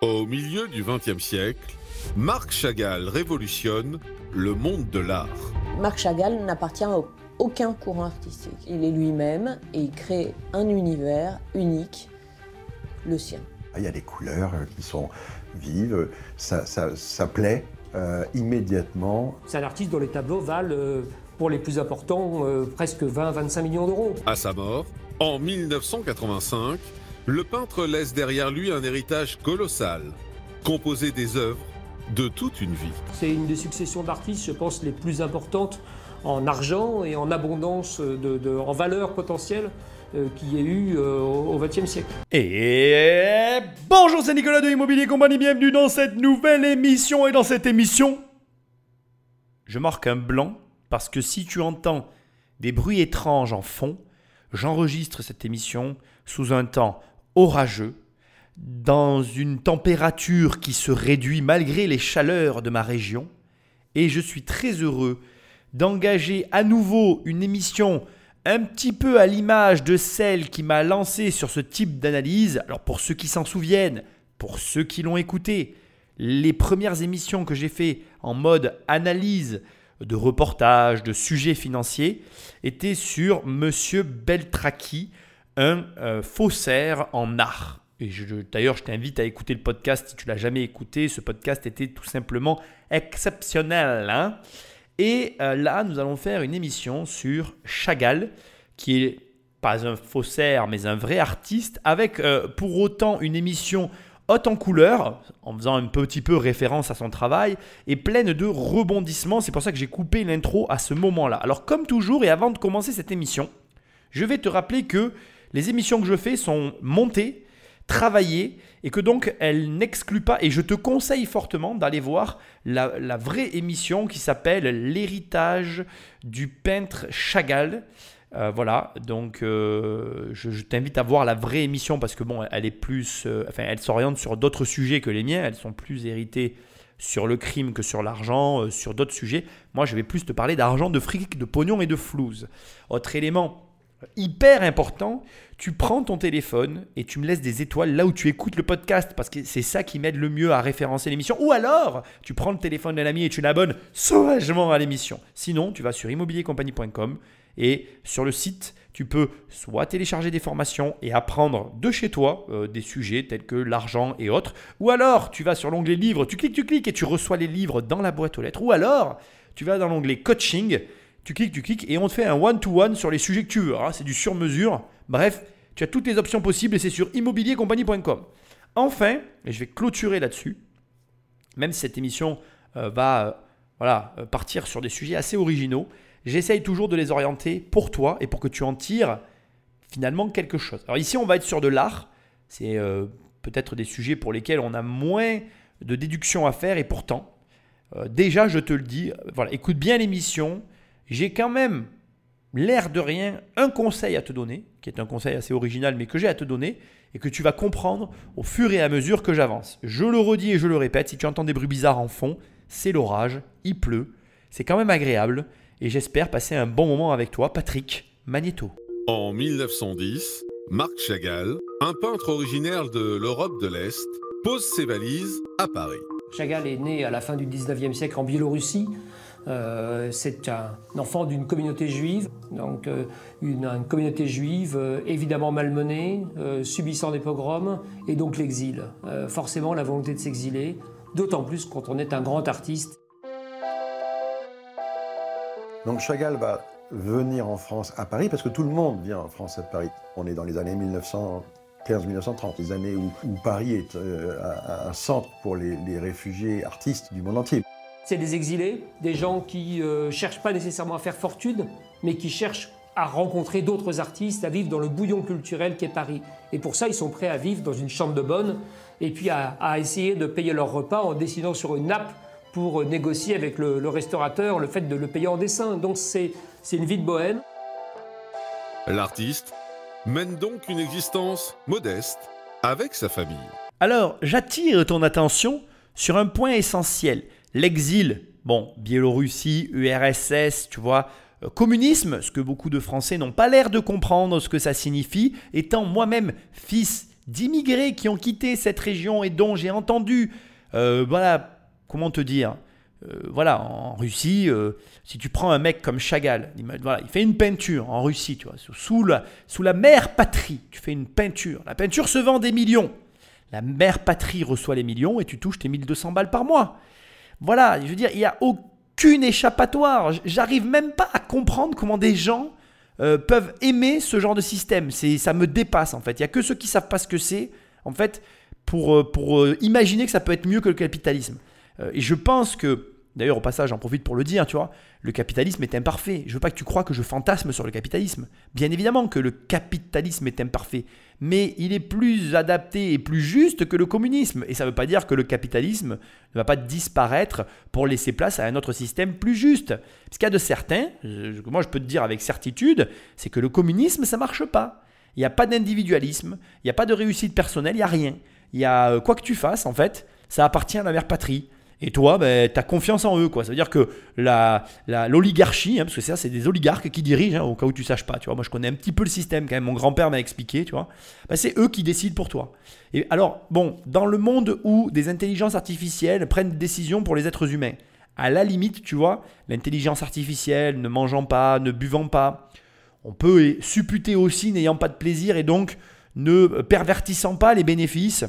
Au milieu du XXe siècle, Marc Chagall révolutionne le monde de l'art. Marc Chagall n'appartient à aucun courant artistique. Il est lui-même et il crée un univers unique, le sien. Il y a des couleurs euh, qui sont vives, ça, ça, ça plaît euh, immédiatement. C'est un artiste dont les tableaux valent, euh, pour les plus importants, euh, presque 20-25 millions d'euros. À sa mort, en 1985, le peintre laisse derrière lui un héritage colossal, composé des œuvres de toute une vie. C'est une des successions d'artistes, je pense, les plus importantes en argent et en abondance, de, de- en valeur potentielle euh, qu'il y ait eu euh, au XXe siècle. Et bonjour, c'est Nicolas de Immobilier Compagnie, bienvenue dans cette nouvelle émission. Et dans cette émission, je marque un blanc parce que si tu entends des bruits étranges en fond, j'enregistre cette émission sous un temps orageux, dans une température qui se réduit malgré les chaleurs de ma région. Et je suis très heureux d'engager à nouveau une émission un petit peu à l'image de celle qui m'a lancé sur ce type d'analyse. Alors pour ceux qui s'en souviennent, pour ceux qui l'ont écouté, les premières émissions que j'ai fait en mode analyse de reportage, de sujets financiers, étaient sur Monsieur Beltraki, un euh, faussaire en art. Et d'ailleurs, je t'invite à écouter le podcast si tu l'as jamais écouté. Ce podcast était tout simplement exceptionnel. hein. Et euh, là, nous allons faire une émission sur Chagall, qui est pas un faussaire, mais un vrai artiste, avec euh, pour autant une émission haute en couleur, en faisant un petit peu référence à son travail, et pleine de rebondissements. C'est pour ça que j'ai coupé l'intro à ce moment-là. Alors comme toujours, et avant de commencer cette émission, je vais te rappeler que les émissions que je fais sont montées, travaillées, et que donc elles n'excluent pas, et je te conseille fortement d'aller voir la, vraie émission qui s'appelle L'héritage du peintre Chagall. Euh, voilà, donc euh, je, t'invite à voir la vraie émission parce que bon, elle est plus, euh, enfin, elle s'oriente sur d'autres sujets que les miens. Elles sont plus héritées sur le crime que sur l'argent, sur d'autres sujets. Moi, je vais plus te parler d'argent, de fric, de pognon et de flouze. Autre élément hyper important, tu prends ton téléphone et tu me laisses des étoiles là où tu écoutes le podcast parce que c'est ça qui m'aide le mieux à référencer l'émission. Ou alors, tu prends le téléphone d'un ami et tu l'abonnes sauvagement à l'émission. Sinon, tu vas sur immobiliercompagnie.com et sur le site, tu peux soit télécharger des formations et apprendre de chez toi euh, des sujets tels que l'argent et autres, ou alors tu vas sur l'onglet livres, tu cliques, tu cliques et tu reçois les livres dans la boîte aux lettres, ou alors tu vas dans l'onglet coaching, tu cliques, tu cliques et on te fait un one-to-one sur les sujets que tu veux. C'est du sur-mesure. Bref, tu as toutes les options possibles et c'est sur immobiliercompagnie.com. Enfin, et je vais clôturer là-dessus, même si cette émission euh, va euh, voilà, euh, partir sur des sujets assez originaux, j'essaye toujours de les orienter pour toi et pour que tu en tires finalement quelque chose. Alors ici, on va être sur de l'art. C'est peut-être des sujets pour lesquels on a moins de déduction à faire et pourtant, déjà, je te le dis, voilà, écoute bien l'émission. J'ai quand même l'air de rien un conseil à te donner, qui est un conseil assez original, mais que j'ai à te donner et que tu vas comprendre au fur et à mesure que j'avance. Je le redis et je le répète, si tu entends des bruits bizarres en fond, c'est l'orage, il pleut, c'est quand même agréable et j'espère passer un bon moment avec toi, Patrick Magneto. En 1910, Marc Chagall, un peintre originaire de l'Europe de l'Est, pose ses valises à Paris. Chagall est né à la fin du 19e siècle en Biélorussie. Euh, c'est un enfant d'une communauté juive, donc euh, une, communauté juive euh, évidemment malmenée, subissant des pogroms, et donc l'exil. Forcément la volonté de s'exiler, d'autant plus quand on est un grand artiste. Donc Chagall va venir en France à Paris parce que tout le monde vient en France à Paris. On est dans les années 1915-1930, les années où, Paris est un, centre pour les réfugiés artistes du monde entier. C'est des exilés, des gens qui ne cherchent pas nécessairement à faire fortune, mais qui cherchent à rencontrer d'autres artistes, à vivre dans le bouillon culturel qu'est Paris. Et pour ça, ils sont prêts à vivre dans une chambre de bonne et puis à, à essayer de payer leur repas en dessinant sur une nappe pour négocier avec le, le restaurateur le fait de le payer en dessin. Donc c'est c'est une vie de bohème. L'artiste mène donc une existence modeste avec sa famille. Alors, j'attire ton attention sur un point essentiel. L'exil, bon, Biélorussie, URSS, tu vois, euh, communisme, ce que beaucoup de Français n'ont pas l'air de comprendre ce que ça signifie, étant moi-même fils d'immigrés qui ont quitté cette région et dont j'ai entendu, euh, voilà, comment te dire, euh, voilà, en Russie, si tu prends un mec comme Chagall, il, voilà, il fait une peinture en Russie, tu vois, sous la, sous la mère patrie, tu fais une peinture. La peinture se vend des millions. La mère patrie reçoit les millions et tu touches tes 1200 balles par mois. Voilà, je veux dire, il n'y a aucune échappatoire. J'arrive même pas à comprendre comment des gens euh, peuvent aimer ce genre de système. C'est, ça me dépasse en fait. Il n'y a que ceux qui savent pas ce que c'est, en fait, pour, euh, pour euh, imaginer que ça peut être mieux que le capitalisme. et je pense que, d'ailleurs au passage j'en profite pour le dire, tu vois, le capitalisme est imparfait. Je veux pas que tu crois que je fantasme sur le capitalisme. Bien évidemment que le capitalisme est imparfait mais il est plus adapté et plus juste que le communisme. Et ça ne veut pas dire que le capitalisme ne va pas disparaître pour laisser place à un autre système plus juste. Ce qu'il y a de certain, moi je peux te dire avec certitude, c'est que le communisme, ça marche pas. Il n'y a pas d'individualisme, il n'y a pas de réussite personnelle, il n'y a rien. Il y a euh, quoi que tu fasses, en fait, ça appartient à la mère patrie. Et toi, ben, tu as confiance en eux. Quoi. Ça veut dire que l'oligarchie, la, hein, parce que ça, c'est des oligarques qui dirigent, hein, au cas où tu saches pas. Tu vois. Moi, je connais un petit peu le système quand même. Mon grand-père m'a expliqué. Ben, c'est eux qui décident pour toi. Et alors, bon, dans le monde où des intelligences artificielles prennent des décisions pour les êtres humains, à la limite, tu vois, l'intelligence artificielle, ne mangeant pas, ne buvant pas, on peut supputer aussi n'ayant pas de plaisir et donc ne pervertissant pas les bénéfices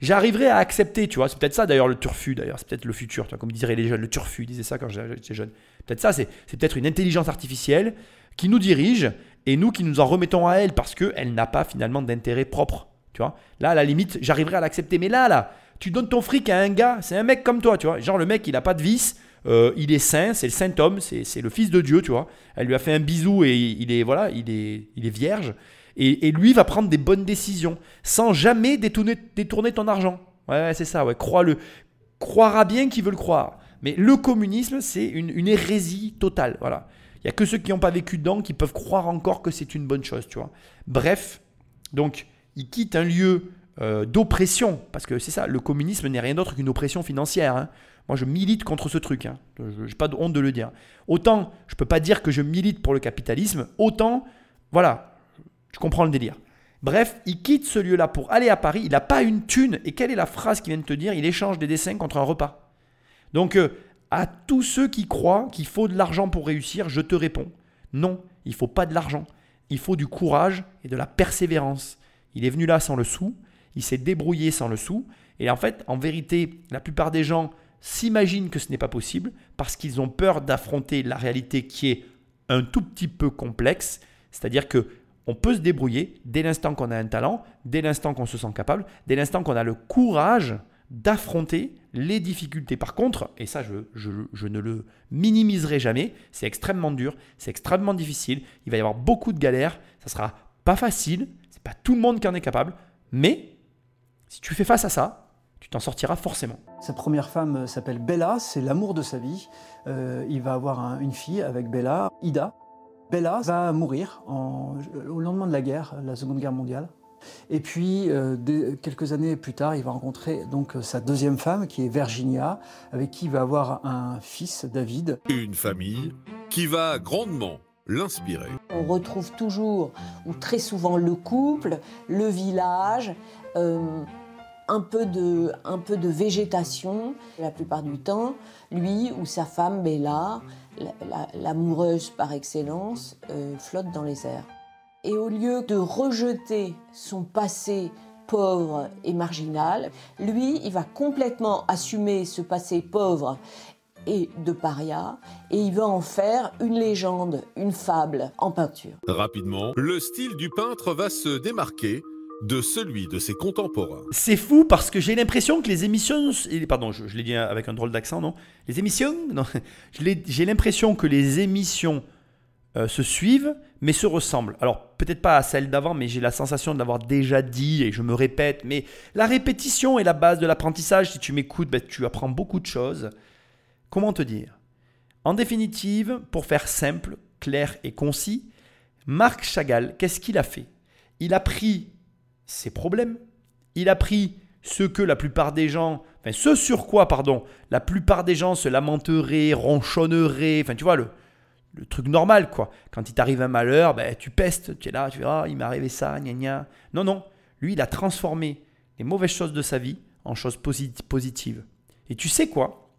j'arriverai à accepter, tu vois. C'est peut-être ça d'ailleurs le turfu, d'ailleurs. C'est peut-être le futur, tu vois, comme diraient les jeunes. Le turfu, ils disaient ça quand j'étais jeune. Peut-être ça, c'est peut-être une intelligence artificielle qui nous dirige et nous qui nous en remettons à elle parce qu'elle n'a pas finalement d'intérêt propre. Tu vois. Là, à la limite, j'arriverai à l'accepter. Mais là, là, tu donnes ton fric à un gars, c'est un mec comme toi, tu vois. Genre, le mec, il n'a pas de vice. Euh, il est saint, c'est le saint homme, c'est le fils de Dieu, tu vois. Elle lui a fait un bisou et il est voilà, il est, il est vierge. Et, lui va prendre des bonnes décisions sans jamais détourner, ton argent. Ouais, c'est ça, ouais. Crois-le. Croira bien qui veut le croire. Mais le communisme, c'est une, hérésie totale. Voilà. Il n'y a que ceux qui n'ont pas vécu dedans qui peuvent croire encore que c'est une bonne chose, tu vois. Bref, donc, il quitte un lieu euh, d'oppression, parce que c'est ça, le communisme n'est rien d'autre qu'une oppression financière. Hein. Moi, je milite contre ce truc. Hein. Je n'ai pas de honte de le dire. Autant, je ne peux pas dire que je milite pour le capitalisme, autant, voilà, je comprends le délire. Bref, il quitte ce lieu-là pour aller à Paris. Il n'a pas une thune. Et quelle est la phrase qu'il vient de te dire? Il échange des dessins contre un repas. Donc, euh, à tous ceux qui croient qu'il faut de l'argent pour réussir, je te réponds non, il faut pas de l'argent. Il faut du courage et de la persévérance. Il est venu là sans le sou. Il s'est débrouillé sans le sou. Et en fait, en vérité, la plupart des gens s'imaginent que ce n'est pas possible parce qu'ils ont peur d'affronter la réalité qui est un tout petit peu complexe. C'est-à-dire que on peut se débrouiller dès l'instant qu'on a un talent, dès l'instant qu'on se sent capable, dès l'instant qu'on a le courage d'affronter les difficultés. Par contre, et ça je, ne le minimiserai jamais, c'est extrêmement dur, c'est extrêmement difficile, il va y avoir beaucoup de galères, ça sera pas facile, c'est pas tout le monde qui en est capable, mais si tu fais face à ça, tu t'en sortiras forcément. Sa première femme s'appelle Bella, c'est l'amour de sa vie. Euh, il va avoir une fille avec Bella, Ida. Bella va mourir au lendemain de la guerre, la Seconde Guerre mondiale. Et puis, euh, quelques années plus tard, il va rencontrer donc sa deuxième femme, qui est Virginia, avec qui il va avoir un fils, David. Une famille qui va grandement l'inspirer. On retrouve toujours, ou très souvent, le couple, le village. Euh, un peu, de, un peu de végétation la plupart du temps. Lui ou sa femme Bella, l'amoureuse par excellence, euh, flotte dans les airs. Et au lieu de rejeter son passé pauvre et marginal, lui, il va complètement assumer ce passé pauvre et de paria, et il va en faire une légende, une fable en peinture. Rapidement, le style du peintre va se démarquer de celui de ses contemporains. C'est fou parce que j'ai l'impression que les émissions, pardon, je, l'ai dit avec un drôle d'accent, non Les émissions, non, j'ai l'impression que les émissions euh, se suivent, mais se ressemblent. Alors peut-être pas à celles d'avant, mais j'ai la sensation de l'avoir déjà dit et je me répète. Mais la répétition est la base de l'apprentissage. Si tu m'écoutes, ben, tu apprends beaucoup de choses. Comment te dire? En définitive, pour faire simple, clair et concis, Marc Chagall, qu'est-ce qu'il a fait? Il a pris ses problèmes. Il a pris ce que la plupart des gens, enfin ce sur quoi, pardon, la plupart des gens se lamenteraient, ronchonneraient, enfin tu vois, le, le truc normal quoi. Quand il t'arrive un malheur, ben, tu pestes, tu es là, tu dis, ah, il m'est arrivé ça, gna gna. Non, non, Lui, il a transformé les mauvaises choses de sa vie en choses positives. Et tu sais quoi?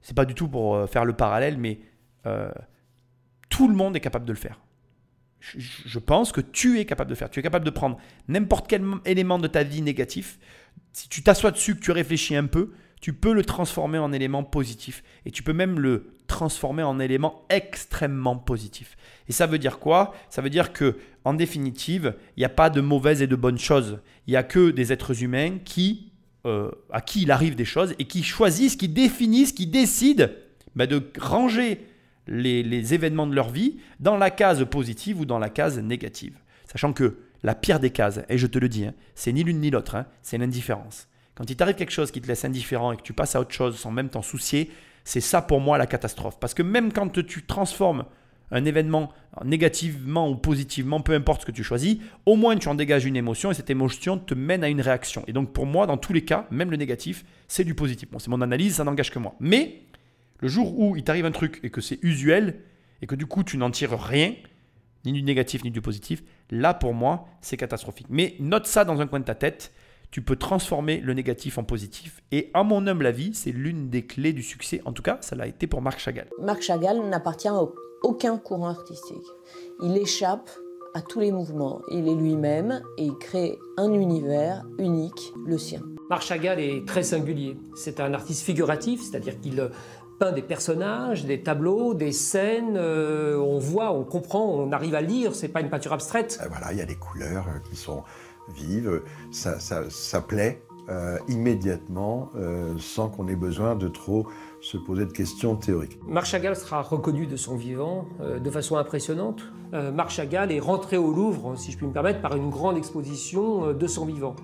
C'est pas du tout pour euh, faire le parallèle, mais euh, tout le monde est capable de le faire. Je, pense que tu es capable de faire. Tu es capable de prendre n'importe quel élément de ta vie négatif. Si tu t'assois dessus, que tu réfléchis un peu, tu peux le transformer en élément positif. Et tu peux même le transformer en élément extrêmement positif. Et ça veut dire quoi? Ça veut dire que, en définitive, il n'y a pas de mauvaises et de bonnes choses. Il n'y a que des êtres humains qui, euh, à qui il arrive des choses et qui choisissent, qui définissent, qui décident bah, de ranger les, événements de leur vie dans la case positive ou dans la case négative. Sachant que la pire des cases, et je te le dis, hein, c'est ni l'une ni l'autre, hein, c'est l'indifférence. Quand il t'arrive quelque chose qui te laisse indifférent et que tu passes à autre chose sans même t'en soucier, c'est ça pour moi la catastrophe. Parce que même quand tu transformes un événement négativement ou positivement, peu importe ce que tu choisis, au moins tu en dégages une émotion et cette émotion te mène à une réaction. Et donc pour moi, dans tous les cas, même le négatif, c'est du positif. Bon, c'est mon analyse, ça n'engage que moi. Mais le jour où il t'arrive un truc et que c'est usuel et que du coup tu n'en tires rien, ni du négatif ni du positif, là pour moi c'est catastrophique. Mais note ça dans un coin de ta tête, tu peux transformer le négatif en positif. Et à mon humble avis, c'est l'une des clés du succès. En tout cas, ça l'a été pour Marc Chagall. Marc Chagall n'appartient à aucun courant artistique. Il échappe à tous les mouvements. Il est lui-même et il crée un univers unique, le sien. Marc Chagall est très singulier. C'est un artiste figuratif, c'est-à-dire qu'il peint des personnages, des tableaux, des scènes. Euh, on voit, on comprend, on arrive à lire. C'est pas une peinture abstraite. Euh, voilà, il y a des couleurs euh, qui sont vives. Ça, ça, plaît immédiatement, sans qu'on ait besoin de trop se poser de questions théoriques. Marc Chagall sera reconnu de son vivant de façon impressionnante. Marc Chagall est rentré au Louvre, si je puis me permettre, par une grande exposition de son vivant.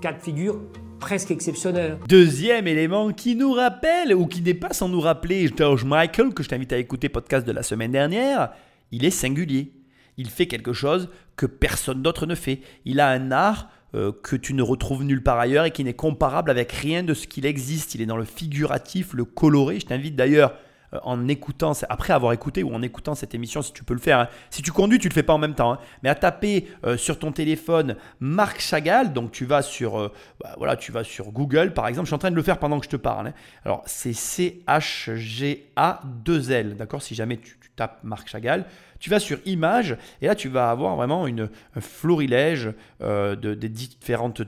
Quatre figures presque exceptionnel. Deuxième élément qui nous rappelle, ou qui n'est pas sans nous rappeler George Michael, que je t'invite à écouter podcast de la semaine dernière, il est singulier. Il fait quelque chose que personne d'autre ne fait. Il a un art euh, que tu ne retrouves nulle part ailleurs et qui n'est comparable avec rien de ce qu'il existe. Il est dans le figuratif, le coloré. Je t'invite d'ailleurs en écoutant, après avoir écouté ou en écoutant cette émission, si tu peux le faire. Hein. Si tu conduis, tu le fais pas en même temps, hein. mais à taper euh, sur ton téléphone Marc Chagall. Donc tu vas sur, euh, bah, voilà, tu vas sur Google par exemple. Je suis en train de le faire pendant que je te parle. Hein. Alors c'est C H G A 2 L, d'accord. Si jamais tu, tapes Marc Chagall, tu vas sur Images et là tu vas avoir vraiment une, un florilège de, des différentes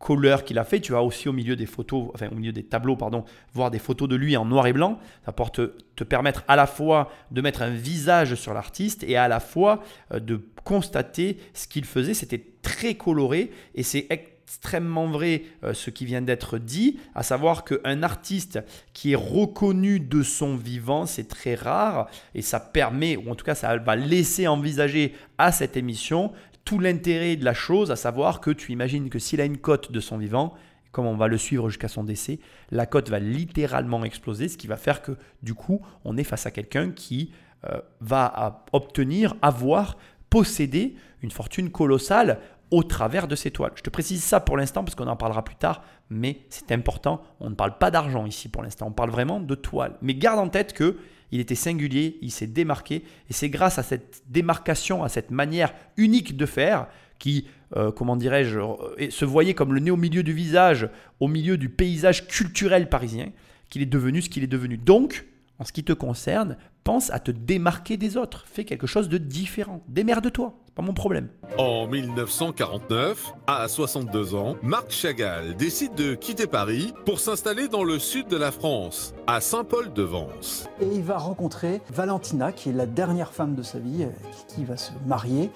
couleur qu'il a fait. Tu vas aussi au milieu des photos, enfin au milieu des tableaux, pardon, voir des photos de lui en noir et blanc. Ça peut te, permettre à la fois de mettre un visage sur l'artiste et à la fois euh, de constater ce qu'il faisait. C'était très coloré et c'est extrêmement vrai euh, ce qui vient d'être dit, à savoir qu'un artiste qui est reconnu de son vivant, c'est très rare et ça permet, ou en tout cas ça va laisser envisager à cette émission l'intérêt de la chose, à savoir que tu imagines que s'il a une cote de son vivant, comme on va le suivre jusqu'à son décès, la cote va littéralement exploser, ce qui va faire que du coup, on est face à quelqu'un qui euh, va obtenir, avoir, posséder une fortune colossale au travers de ces toiles. Je te précise ça pour l'instant parce qu'on en parlera plus tard, mais c'est important. On ne parle pas d'argent ici pour l'instant, on parle vraiment de toiles. Mais garde en tête que il était singulier, il s'est démarqué, et c'est grâce à cette démarcation, à cette manière unique de faire, qui, euh, comment dirais-je, euh, se voyait comme le nez au milieu du visage, au milieu du paysage culturel parisien, qu'il est devenu ce qu'il est devenu. Donc, en ce qui te concerne, pense à te démarquer des autres. Fais quelque chose de différent. Démerde-toi, pas mon problème. En 1949, à 62 ans, Marc Chagall décide de quitter Paris pour s'installer dans le sud de la France, à Saint-Paul-de-Vence. Et il va rencontrer Valentina, qui est la dernière femme de sa vie, euh, qui va se marier,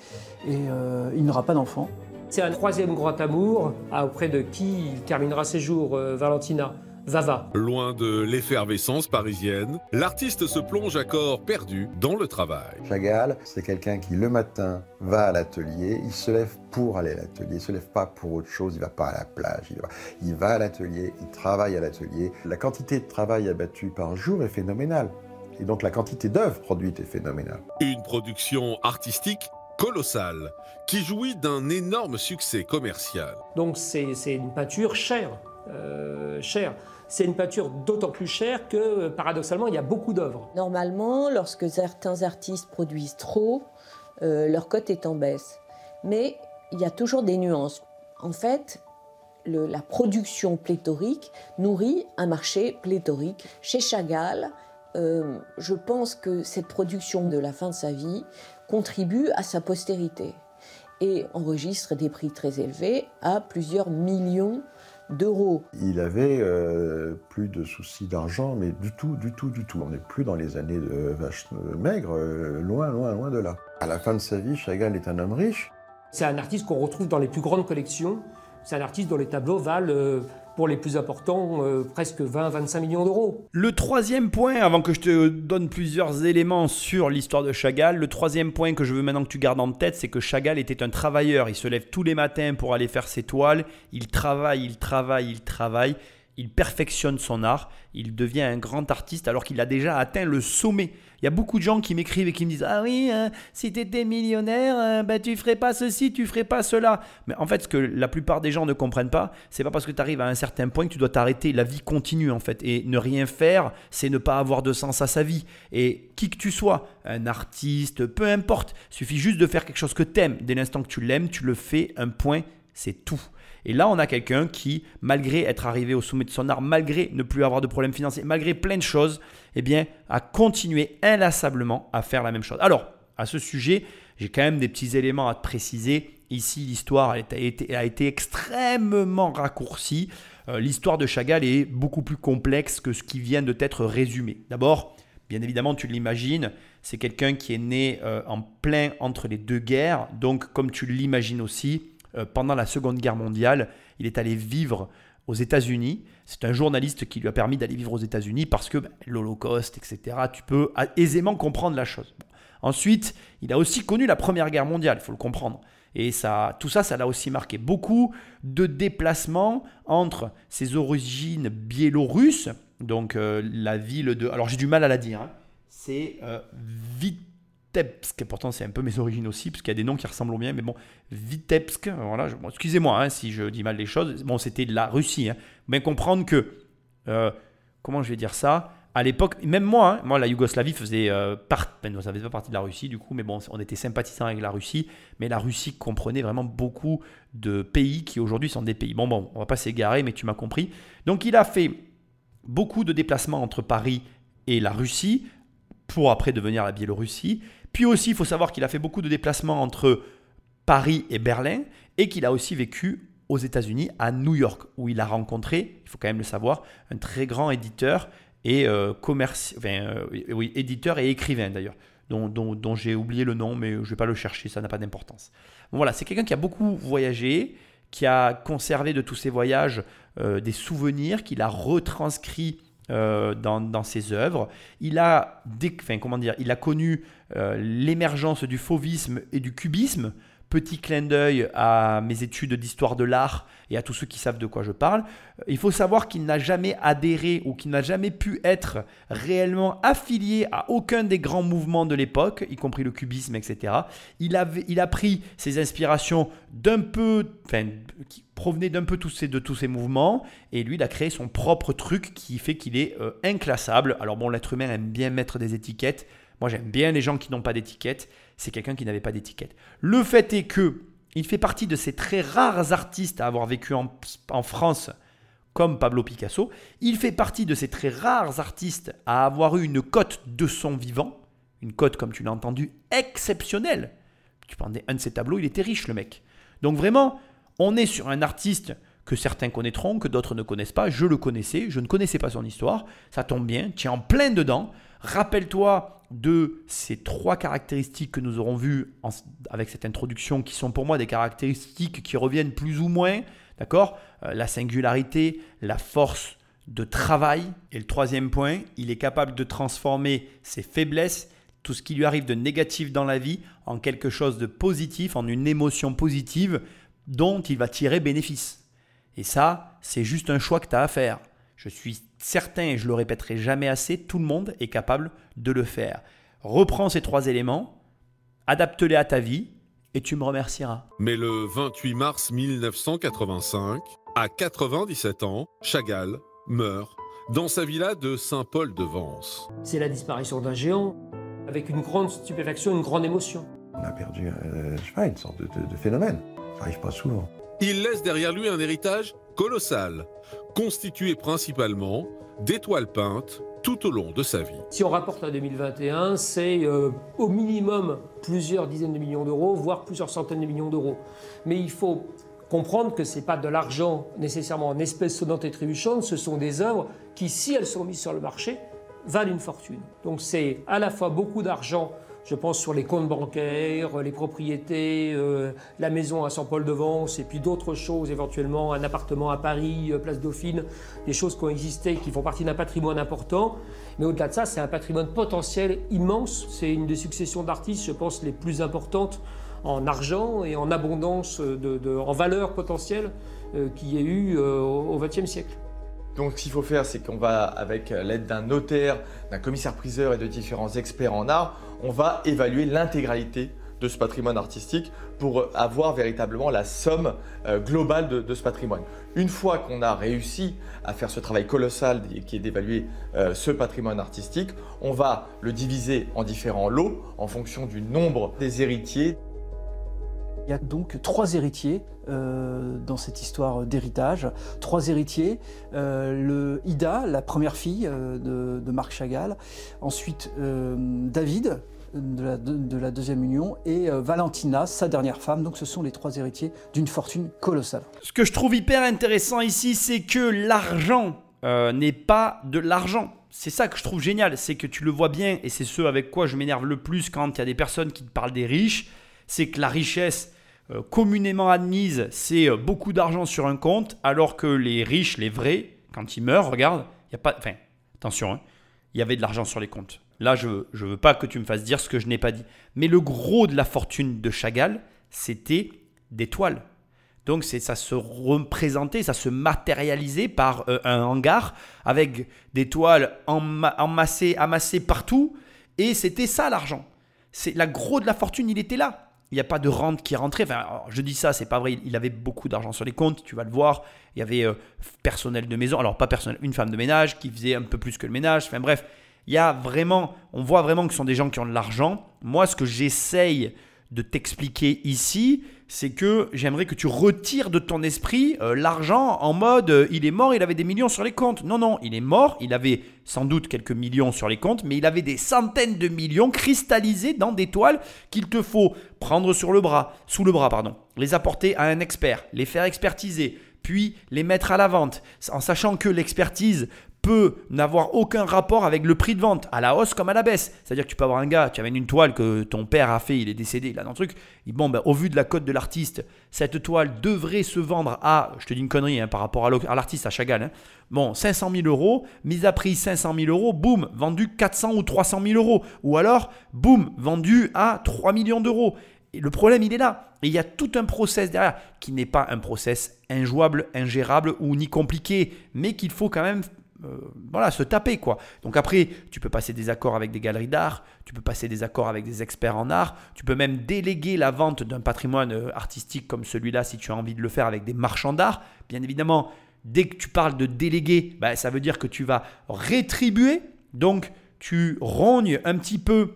et euh, il n'aura pas d'enfant. C'est un troisième grand amour, auprès de qui il terminera ses jours, euh, Valentina? Vava. Loin de l'effervescence parisienne, l'artiste se plonge à corps perdu dans le travail. Chagall, c'est quelqu'un qui le matin va à l'atelier, il se lève pour aller à l'atelier, il se lève pas pour autre chose, il va pas à la plage, il va, il va à l'atelier, il travaille à l'atelier. La quantité de travail abattu par jour est phénoménale. Et donc la quantité d'œuvres produites est phénoménale. Une production artistique colossale qui jouit d'un énorme succès commercial. Donc c'est une peinture chère. Euh, chère c'est une peinture d'autant plus chère que, paradoxalement, il y a beaucoup d'œuvres. Normalement, lorsque certains artistes produisent trop, euh, leur cote est en baisse. Mais il y a toujours des nuances. en fait, la production pléthorique nourrit un marché pléthorique. Chez Chagall, euh, je pense que cette production de la fin de sa vie contribue à sa postérité et enregistre des prix très élevés à plusieurs millions d'euros. Il avait euh, plus de soucis d'argent, mais du tout, du tout, du tout. On n'est plus dans les années de vache maigre, euh, loin, loin, loin de là. À la fin de sa vie, Chagall est un homme riche. C'est un artiste qu'on retrouve dans les plus grandes collections. C'est un artiste dont les tableaux valent, euh, pour les plus importants, euh, presque 20-25 millions d'euros. Le troisième point, avant que je te donne plusieurs éléments sur l'histoire de Chagall, le troisième point que je veux maintenant que tu gardes en tête, c'est que Chagall était un travailleur. Il se lève tous les matins pour aller faire ses toiles. Il travaille, il travaille, il travaille. Il perfectionne son art. Il devient un grand artiste alors qu'il a déjà atteint le sommet. Y a beaucoup de gens qui m'écrivent et qui me disent Ah oui, hein, si tu étais millionnaire, euh, ben, tu ferais pas ceci, tu ferais pas cela. Mais en fait, ce que la plupart des gens ne comprennent pas, c'est pas parce que tu arrives à un certain point que tu dois t'arrêter. La vie continue en fait. Et ne rien faire, c'est ne pas avoir de sens à sa vie. Et qui que tu sois, un artiste, peu importe, suffit juste de faire quelque chose que t'aimes. Dès l'instant que tu l'aimes, tu le fais, un point, c'est tout. Et là, on a quelqu'un qui, malgré être arrivé au sommet de son art, malgré ne plus avoir de problèmes financiers, malgré plein de choses, eh bien, a continué inlassablement à faire la même chose. Alors, à ce sujet, j'ai quand même des petits éléments à te préciser. Ici, l'histoire a été, a été extrêmement raccourcie. Euh, l'histoire de Chagall est beaucoup plus complexe que ce qui vient de t'être résumé. D'abord, bien évidemment, tu l'imagines, c'est quelqu'un qui est né euh, en plein entre les deux guerres. Donc, comme tu l'imagines aussi, euh, pendant la Seconde Guerre mondiale, il est allé vivre aux États-Unis. C'est un journaliste qui lui a permis d'aller vivre aux États-Unis parce que ben, l'Holocauste, etc., tu peux aisément comprendre la chose. Ensuite, il a aussi connu la Première Guerre mondiale, il faut le comprendre. Et ça, tout ça, ça l'a aussi marqué. Beaucoup de déplacements entre ses origines biélorusses, donc euh, la ville de... Alors j'ai du mal à la dire, hein. c'est euh, Vitebsk, pourtant c'est un peu mes origines aussi, parce qu'il y a des noms qui ressemblent au mien, mais bon, Vitebsk, voilà, excusez-moi hein, si je dis mal les choses, bon c'était de la Russie, hein. mais comprendre que, euh, comment je vais dire ça, à l'époque, même moi, hein, moi la Yougoslavie faisait euh, part, ben, ça faisait pas partie de la Russie du coup, mais bon, on était sympathisants avec la Russie, mais la Russie comprenait vraiment beaucoup de pays qui aujourd'hui sont des pays. Bon, bon, on va pas s'égarer, mais tu m'as compris. Donc il a fait beaucoup de déplacements entre Paris et la Russie, pour après devenir la Biélorussie. Puis aussi, il faut savoir qu'il a fait beaucoup de déplacements entre Paris et Berlin, et qu'il a aussi vécu aux États-Unis, à New York, où il a rencontré, il faut quand même le savoir, un très grand éditeur et euh, enfin, euh, oui, éditeur et écrivain d'ailleurs, dont, j'ai oublié le nom, mais je ne vais pas le chercher, ça n'a pas d'importance. Voilà, c'est quelqu'un qui a beaucoup voyagé, qui a conservé de tous ses voyages euh, des souvenirs, qu'il a retranscrits euh, dans, ses œuvres. Il a, comment dire, il a connu euh, l'émergence du fauvisme et du cubisme. Petit clin d'œil à mes études d'histoire de l'art et à tous ceux qui savent de quoi je parle. Il faut savoir qu'il n'a jamais adhéré ou qu'il n'a jamais pu être réellement affilié à aucun des grands mouvements de l'époque, y compris le cubisme, etc. Il, avait, il a pris ses inspirations d'un peu, enfin, qui provenaient d'un peu tous ces, de tous ces mouvements, et lui, il a créé son propre truc qui fait qu'il est euh, inclassable. Alors bon, l'être humain aime bien mettre des étiquettes. Moi, j'aime bien les gens qui n'ont pas d'étiquette. C'est quelqu'un qui n'avait pas d'étiquette. Le fait est que il fait partie de ces très rares artistes à avoir vécu en, France, comme Pablo Picasso. Il fait partie de ces très rares artistes à avoir eu une cote de son vivant, une cote, comme tu l'as entendu, exceptionnelle. Tu prends un de ses tableaux, il était riche, le mec. Donc vraiment, on est sur un artiste que certains connaîtront, que d'autres ne connaissent pas. Je le connaissais, je ne connaissais pas son histoire. Ça tombe bien, tu es en plein dedans. Rappelle-toi de ces trois caractéristiques que nous aurons vues avec cette introduction, qui sont pour moi des caractéristiques qui reviennent plus ou moins, d'accord? Euh, La singularité, la force de travail. Et le troisième point, il est capable de transformer ses faiblesses, tout ce qui lui arrive de négatif dans la vie, en quelque chose de positif, en une émotion positive dont il va tirer bénéfice. Et ça, c'est juste un choix que tu as à faire. Je suis certain, et je le répéterai jamais assez, tout le monde est capable de le faire. Reprends ces trois éléments, adapte-les à ta vie, et tu me remercieras. Mais le 28 mars 1985, à 97 ans, Chagall meurt dans sa villa de Saint-Paul-de-Vence. C'est la disparition d'un géant, avec une grande stupéfaction, une grande émotion. On a perdu, euh, je sais pas, une sorte de, de- de phénomène. Ça arrive pas souvent. Il laisse derrière lui un héritage colossal, constitué principalement d'étoiles peintes tout au long de sa vie. Si on rapporte à 2021, c'est euh, au minimum plusieurs dizaines de millions d'euros, voire plusieurs centaines de millions d'euros. Mais il faut comprendre que ce n'est pas de l'argent nécessairement en espèces sonnantes et trébuchantes, ce sont des œuvres qui, si elles sont mises sur le marché, valent une fortune. Donc c'est à la fois beaucoup d'argent je pense sur les comptes bancaires, les propriétés, euh, la maison à Saint-Paul-de-Vence et puis d'autres choses, éventuellement un appartement à Paris, euh, place Dauphine, des choses qui ont existé, qui font partie d'un patrimoine important. Mais au-delà de ça, c'est un patrimoine potentiel immense. C'est une des successions d'artistes, je pense, les plus importantes en argent et en abondance, en valeur potentielle euh, qu'il y ait eu au XXe siècle. Donc ce qu'il faut faire, c'est qu'on va, avec l'aide d'un notaire, d'un commissaire-priseur et de différents experts en art, on va évaluer l'intégralité de ce patrimoine artistique pour avoir véritablement la somme euh, globale de, ce patrimoine. Une fois qu'on a réussi à faire ce travail colossal qui est d'évaluer euh, ce patrimoine artistique, on va le diviser en différents lots en fonction du nombre des héritiers. Il y a donc trois héritiers euh, dans cette histoire d'héritage. Trois héritiers. le Ida, la première fille de, Marc Chagall. Ensuite, David, de la, deuxième union, et euh, Valentina, sa dernière femme. Donc ce sont les trois héritiers d'une fortune colossale. Ce que je trouve hyper intéressant ici, c'est que l'argent euh, n'est pas de l'argent. C'est ça que je trouve génial, c'est que tu le vois bien, et c'est ce avec quoi je m'énerve le plus quand il y a des personnes qui te parlent des riches, c'est que la richesse euh, communément admise, c'est beaucoup d'argent sur un compte, alors que les riches, les vrais, quand ils meurent, regarde, il y a pas... Enfin, attention, hein, il y avait de l'argent sur les comptes. Là, je ne veux pas que tu me fasses dire ce que je n'ai pas dit. Mais le gros de la fortune de Chagall, c'était des toiles. Donc ça se représentait, ça se matérialisait par euh, un hangar avec des toiles amassées, amassées partout. Et c'était ça l'argent. C'est la gros de la fortune, il était là. Il n'y a pas de rente qui rentrait. Enfin, je dis ça, c'est pas vrai. Il avait beaucoup d'argent sur les comptes, tu vas le voir. Il y avait euh, personnel de maison, alors pas personnel, une femme de ménage qui faisait un peu plus que le ménage. Enfin bref, il y a vraiment, on voit vraiment que ce sont des gens qui ont de l'argent. Moi, ce que j'essaye de t'expliquer ici, c'est que j'aimerais que tu retires de ton esprit euh, l'argent en mode euh, il est mort, il avait des millions sur les comptes. Non, non, il est mort, il avait sans doute quelques millions sur les comptes, mais il avait des centaines de millions cristallisés dans des toiles qu'il te faut prendre sur le bras, sous le bras, pardon, les apporter à un expert, les faire expertiser, puis les mettre à la vente, en sachant que l'expertise peut n'avoir aucun rapport avec le prix de vente, à la hausse comme à la baisse. C'est-à-dire que tu peux avoir un gars, tu amènes une toile que ton père a fait, il est décédé, il a un truc. Bon, ben, au vu de la cote de l'artiste, cette toile devrait se vendre à, je te dis une connerie hein, par rapport à l'artiste à Chagall, hein. bon, 500 000 euros, mise à prix 500 000 euros, boum, vendu 400 ou 300 000 euros. Ou alors, boum, vendu à 3 millions d'euros. Et le problème, il est là. Et il y a tout un process derrière qui n'est pas un process injouable, ingérable ou ni compliqué, mais qu'il faut quand même euh, voilà, se taper quoi. Donc après, tu peux passer des accords avec des galeries d'art, tu peux passer des accords avec des experts en art, tu peux même déléguer la vente d'un patrimoine euh, artistique comme celui-là si tu as envie de le faire avec des marchands d'art. Bien évidemment, dès que tu parles de déléguer, bah, ça veut dire que tu vas rétribuer, donc tu rognes un petit peu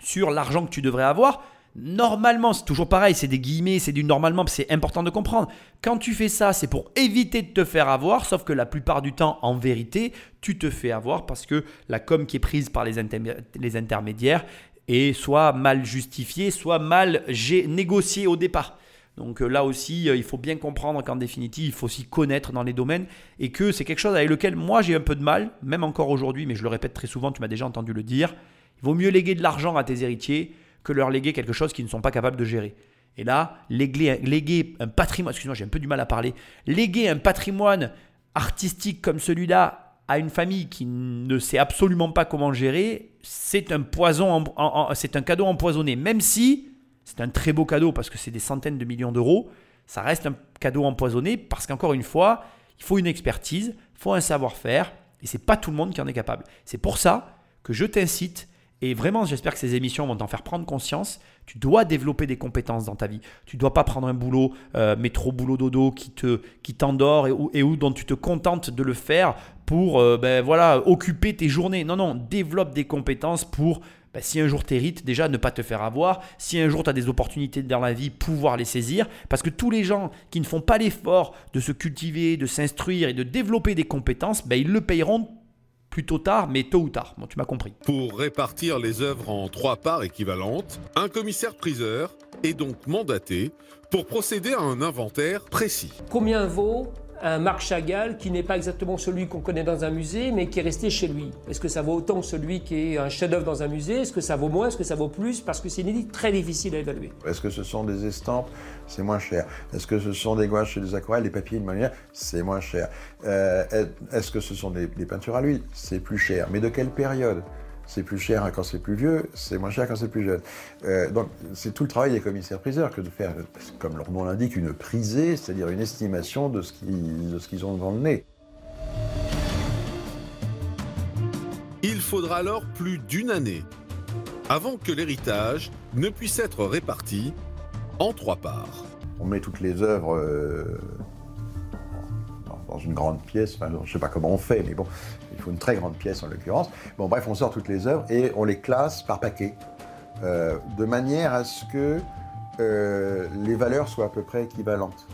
sur l'argent que tu devrais avoir. Normalement, c'est toujours pareil, c'est des guillemets, c'est du normalement, c'est important de comprendre. Quand tu fais ça, c'est pour éviter de te faire avoir, sauf que la plupart du temps, en vérité, tu te fais avoir parce que la com qui est prise par les, intermédiaires est soit mal justifiée, soit mal négociée au départ. Donc euh, là aussi, euh, il faut bien comprendre qu'en définitive, il faut s'y connaître dans les domaines et que c'est quelque chose avec lequel moi j'ai un peu de mal, même encore aujourd'hui, mais je le répète très souvent, tu m'as déjà entendu le dire. Il vaut mieux léguer de l'argent à tes héritiers que leur léguer quelque chose qu'ils ne sont pas capables de gérer. Et là, léguer, un patrimoine, excuse-moi, j'ai un peu du mal à parler, léguer un patrimoine artistique comme celui-là à une famille qui ne sait absolument pas comment gérer, c'est un poison, c'est un cadeau empoisonné. Même si c'est un très beau cadeau parce que c'est des centaines de millions d'euros, ça reste un cadeau empoisonné parce qu'encore une fois, il faut une expertise, il faut un savoir-faire et c'est pas tout le monde qui en est capable. C'est pour ça que je t'incite et vraiment, j'espère que ces émissions vont t'en faire prendre conscience. Tu dois développer des compétences dans ta vie. Tu ne dois pas prendre un boulot, euh, métro, boulot, dodo, qui te qui t'endort et, où dont tu te contentes de le faire pour euh, ben, voilà, occuper tes journées. Non, non, développe des compétences pour ben, si un jour t'hérites, déjà ne pas te faire avoir. Si un jour tu as des opportunités dans la vie, pouvoir les saisir. Parce que tous les gens qui ne font pas l'effort de se cultiver, de s'instruire et de développer des compétences, ben, ils le payeront plutôt tard, mais tôt ou tard. Bon, tu m'as compris. Pour répartir les œuvres en trois parts équivalentes, un commissaire-priseur est donc mandaté pour procéder à un inventaire précis. Combien vaut un Marc Chagall qui n'est pas exactement celui qu'on connaît dans un musée, mais qui est resté chez lui? Est-ce que ça vaut autant que celui qui est un chef-d'œuvre dans un musée? Est-ce que ça vaut moins? Est-ce que ça vaut plus? Parce que c'est une idée très difficile à évaluer. Est-ce que ce sont des estampes C'est moins cher. Est-ce que ce sont des gouaches et des aquarelles, des papiers de manière C'est moins cher. Euh, Est-ce que ce sont des, peintures à l'huile? C'est plus cher. Mais de quelle période? C'est plus cher quand c'est plus vieux, c'est moins cher quand c'est plus jeune. Euh, donc c'est tout le travail des commissaires-priseurs que de faire, comme leur nom l'indique, une prisée, c'est-à-dire une estimation de ce qu'ils ont devant le nez. Il faudra alors plus d'une année avant que l'héritage ne puisse être réparti en trois parts. On met toutes les œuvres euh, dans une grande pièce, enfin, je ne sais pas comment on fait, mais bon, il faut une très grande pièce en l'occurrence. Bon, bref, on sort toutes les œuvres et on les classe par paquet, euh, de manière à ce que euh, les valeurs soient à peu près équivalentes,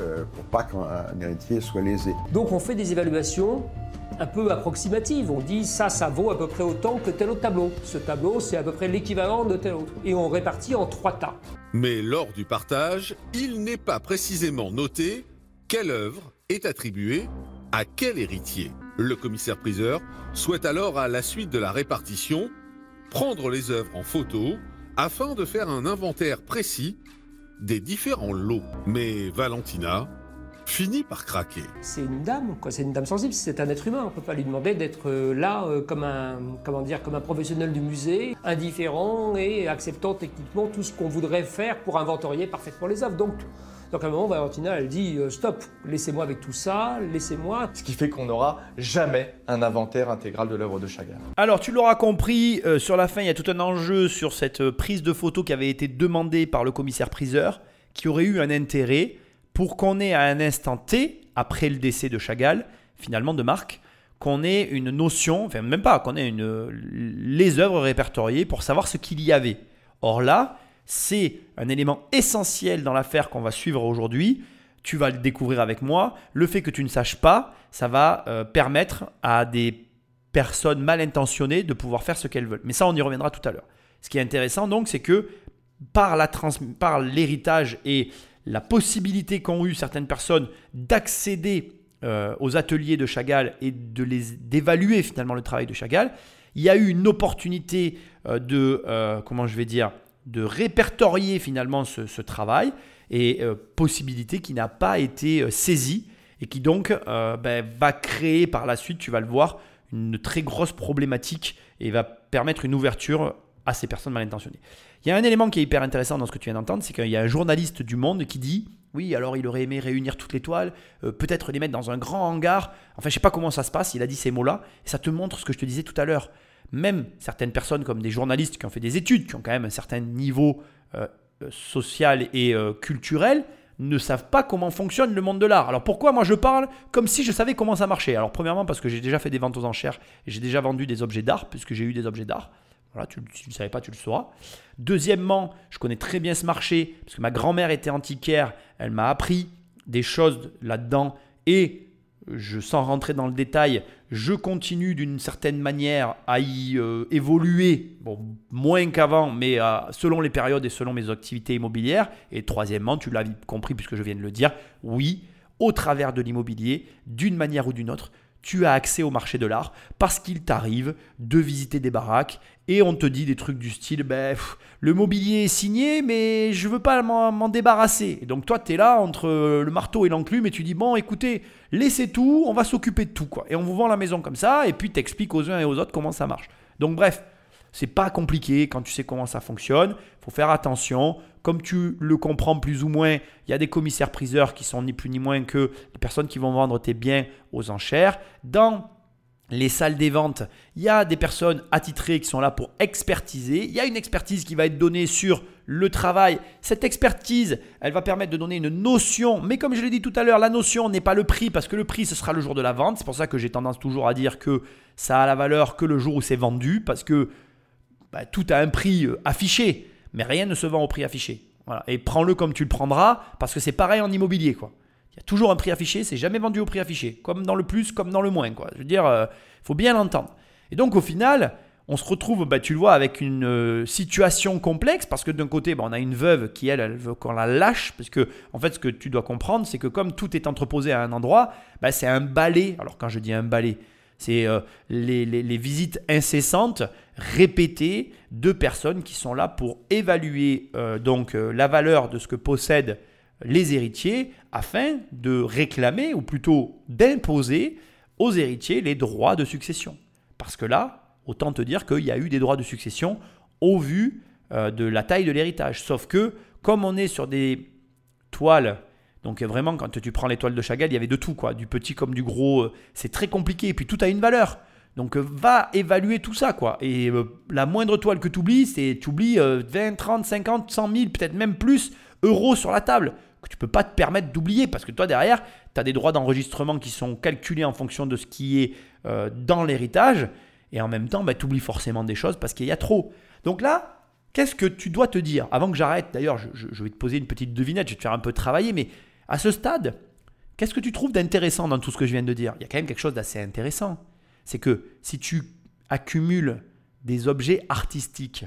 euh, pour pas qu'un héritier soit lésé. Donc on fait des évaluations un peu approximatives. On dit ça, ça vaut à peu près autant que tel autre tableau. Ce tableau, c'est à peu près l'équivalent de tel autre. Et on répartit en trois tas. Mais lors du partage, il n'est pas précisément noté quelle œuvre est attribuée à quel héritier. Le commissaire-priseur souhaite alors, à la suite de la répartition, prendre les œuvres en photo afin de faire un inventaire précis des différents lots. Mais Valentina finit par craquer. C'est une dame, quoi. C'est une dame sensible. C'est un être humain. On peut pas lui demander d'être euh, là euh, comme un, comment dire, comme un professionnel du musée, indifférent et acceptant techniquement tout ce qu'on voudrait faire pour inventorier parfaitement les œuvres. Donc donc à un moment, Valentina, elle dit euh, stop, laissez-moi avec tout ça, laissez-moi. Ce qui fait qu'on n'aura jamais un inventaire intégral de l'œuvre de Chagall. Alors tu l'auras compris, euh, sur la fin, il y a tout un enjeu sur cette prise de photo qui avait été demandée par le commissaire-priseur, qui aurait eu un intérêt pour qu'on ait à un instant T, après le décès de Chagall, finalement de Marc, qu'on ait une notion, enfin même pas, qu'on ait une, les œuvres répertoriées pour savoir ce qu'il y avait. Or là, c'est un élément essentiel dans l'affaire qu'on va suivre aujourd'hui. Tu vas le découvrir avec moi. Le fait que tu ne saches pas, ça va euh, permettre à des personnes mal intentionnées de pouvoir faire ce qu'elles veulent. Mais ça, on y reviendra tout à l'heure. Ce qui est intéressant donc, c'est que par, l'héritage et la possibilité qu'ont eu certaines personnes d'accéder euh, aux ateliers de Chagall et de les d'évaluer finalement le travail de Chagall, il y a eu une opportunité euh, de comment je vais dire de répertorier finalement ce, travail et euh, possibilité qui n'a pas été euh, saisie et qui donc euh, ben, va créer par la suite, tu vas le voir, une très grosse problématique et va permettre une ouverture à ces personnes mal intentionnées. Il y a un élément qui est hyper intéressant dans ce que tu viens d'entendre, c'est qu'il y a un journaliste du Monde qui dit oui, alors il aurait aimé réunir toutes les toiles, peut-être les mettre dans un grand hangar. Enfin, je sais pas comment ça se passe. Il a dit ces mots-là. Ça te montre ce que je te disais tout à l'heure même certaines personnes comme des journalistes qui ont fait des études, qui ont quand même un certain niveau euh, euh, social et euh, culturel, ne savent pas comment fonctionne le monde de l'art. Alors pourquoi moi je parle comme si je savais comment ça marchait? Alors premièrement parce que j'ai déjà fait des ventes aux enchères j'ai déjà vendu des objets d'art, puisque j'ai eu des objets d'art. Voilà, tu ne le savais pas, tu le sauras. Deuxièmement, je connais très bien ce marché, parce que ma grand-mère était antiquaire, elle m'a appris des choses là-dedans et sans rentrer dans le détail, je continue d'une certaine manière à y euh, évoluer, moins qu'avant, mais euh, selon les périodes et selon mes activités immobilières. Et troisièmement, tu l'as compris puisque je viens de le dire, oui, au travers de l'immobilier, d'une manière ou d'une autre, tu as accès au marché de l'art parce qu'il t'arrive de visiter des baraques et on te dit des trucs du style ben, le mobilier est signé mais je veux pas m'en débarrasser. Donc toi tu es là entre le marteau et l'enclume et tu dis bon écoutez, laissez tout, on va s'occuper de tout quoi. Et on vous vend la maison comme ça et puis t'expliques aux uns et aux autres comment ça marche. Donc bref, c'est pas compliqué quand tu sais comment ça fonctionne. Faut faire attention. Comme tu le comprends plus ou moins, il y a des commissaires-priseurs qui sont ni plus ni moins que les personnes qui vont vendre tes biens aux enchères. Dans les salles des ventes, il y a des personnes attitrées qui sont là pour expertiser. Il y a une expertise qui va être donnée sur le travail. Cette expertise, elle va permettre de donner une notion. Mais comme je l'ai dit tout à l'heure, la notion n'est pas le prix parce que le prix, ce sera le jour de la vente. C'est pour ça que j'ai tendance toujours à dire que ça a la valeur que le jour où c'est vendu parce que bah, tout a un prix euh, affiché, mais rien ne se vend au prix affiché. Voilà. Et prends-le comme tu le prendras, parce que c'est pareil en immobilier. Quoi. Il y a toujours un prix affiché, c'est jamais vendu au prix affiché, comme dans le plus, comme dans le moins. Quoi. Je veux dire, il euh, faut bien l'entendre. Et donc au final, on se retrouve, bah, tu le vois, avec une euh, situation complexe parce que d'un côté, bah, on a une veuve qui, elle, elle veut qu'on la lâche. Parce que, en fait, ce que tu dois comprendre, c'est que comme tout est entreposé à un endroit, bah, c'est un balai. Alors, quand je dis un balai, c'est euh, les, visites incessantes, répétées de personnes qui sont là pour évaluer euh, donc la valeur de ce que possèdent les héritiers afin de réclamer, ou plutôt d'imposer aux héritiers les droits de succession. Parce que là, autant te dire qu'il y a eu des droits de succession au vu euh, de la taille de l'héritage. Sauf que, comme on est sur des toiles, donc vraiment, quand tu prends les toiles de Chagall, il y avait de tout, quoi, du petit comme du gros, euh, c'est très compliqué, et puis tout a une valeur. Donc euh, va évaluer tout ça, quoi. Et la moindre toile que tu oublies, c'est tu oublies 20, 30, 50, 100 000, peut-être même plus euros sur la table que tu peux pas te permettre d'oublier parce que toi derrière, tu as des droits d'enregistrement qui sont calculés en fonction de ce qui est dans l'héritage et en même temps, bah, tu oublies forcément des choses parce qu'il y a trop. Donc là, qu'est-ce que tu dois te dire? Avant que j'arrête, d'ailleurs, je, vais te poser une petite devinette, je vais te faire un peu travailler, mais à ce stade, qu'est-ce que tu trouves d'intéressant dans tout ce que je viens de dire? Il y a quand même quelque chose d'assez intéressant. C'est que si tu accumules des objets artistiques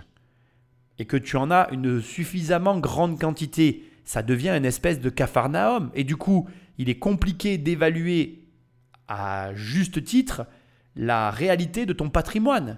et que tu en as une suffisamment grande quantité, ça devient une espèce de capharnaüm. Et du coup, il est compliqué d'évaluer à juste titre la réalité de ton patrimoine.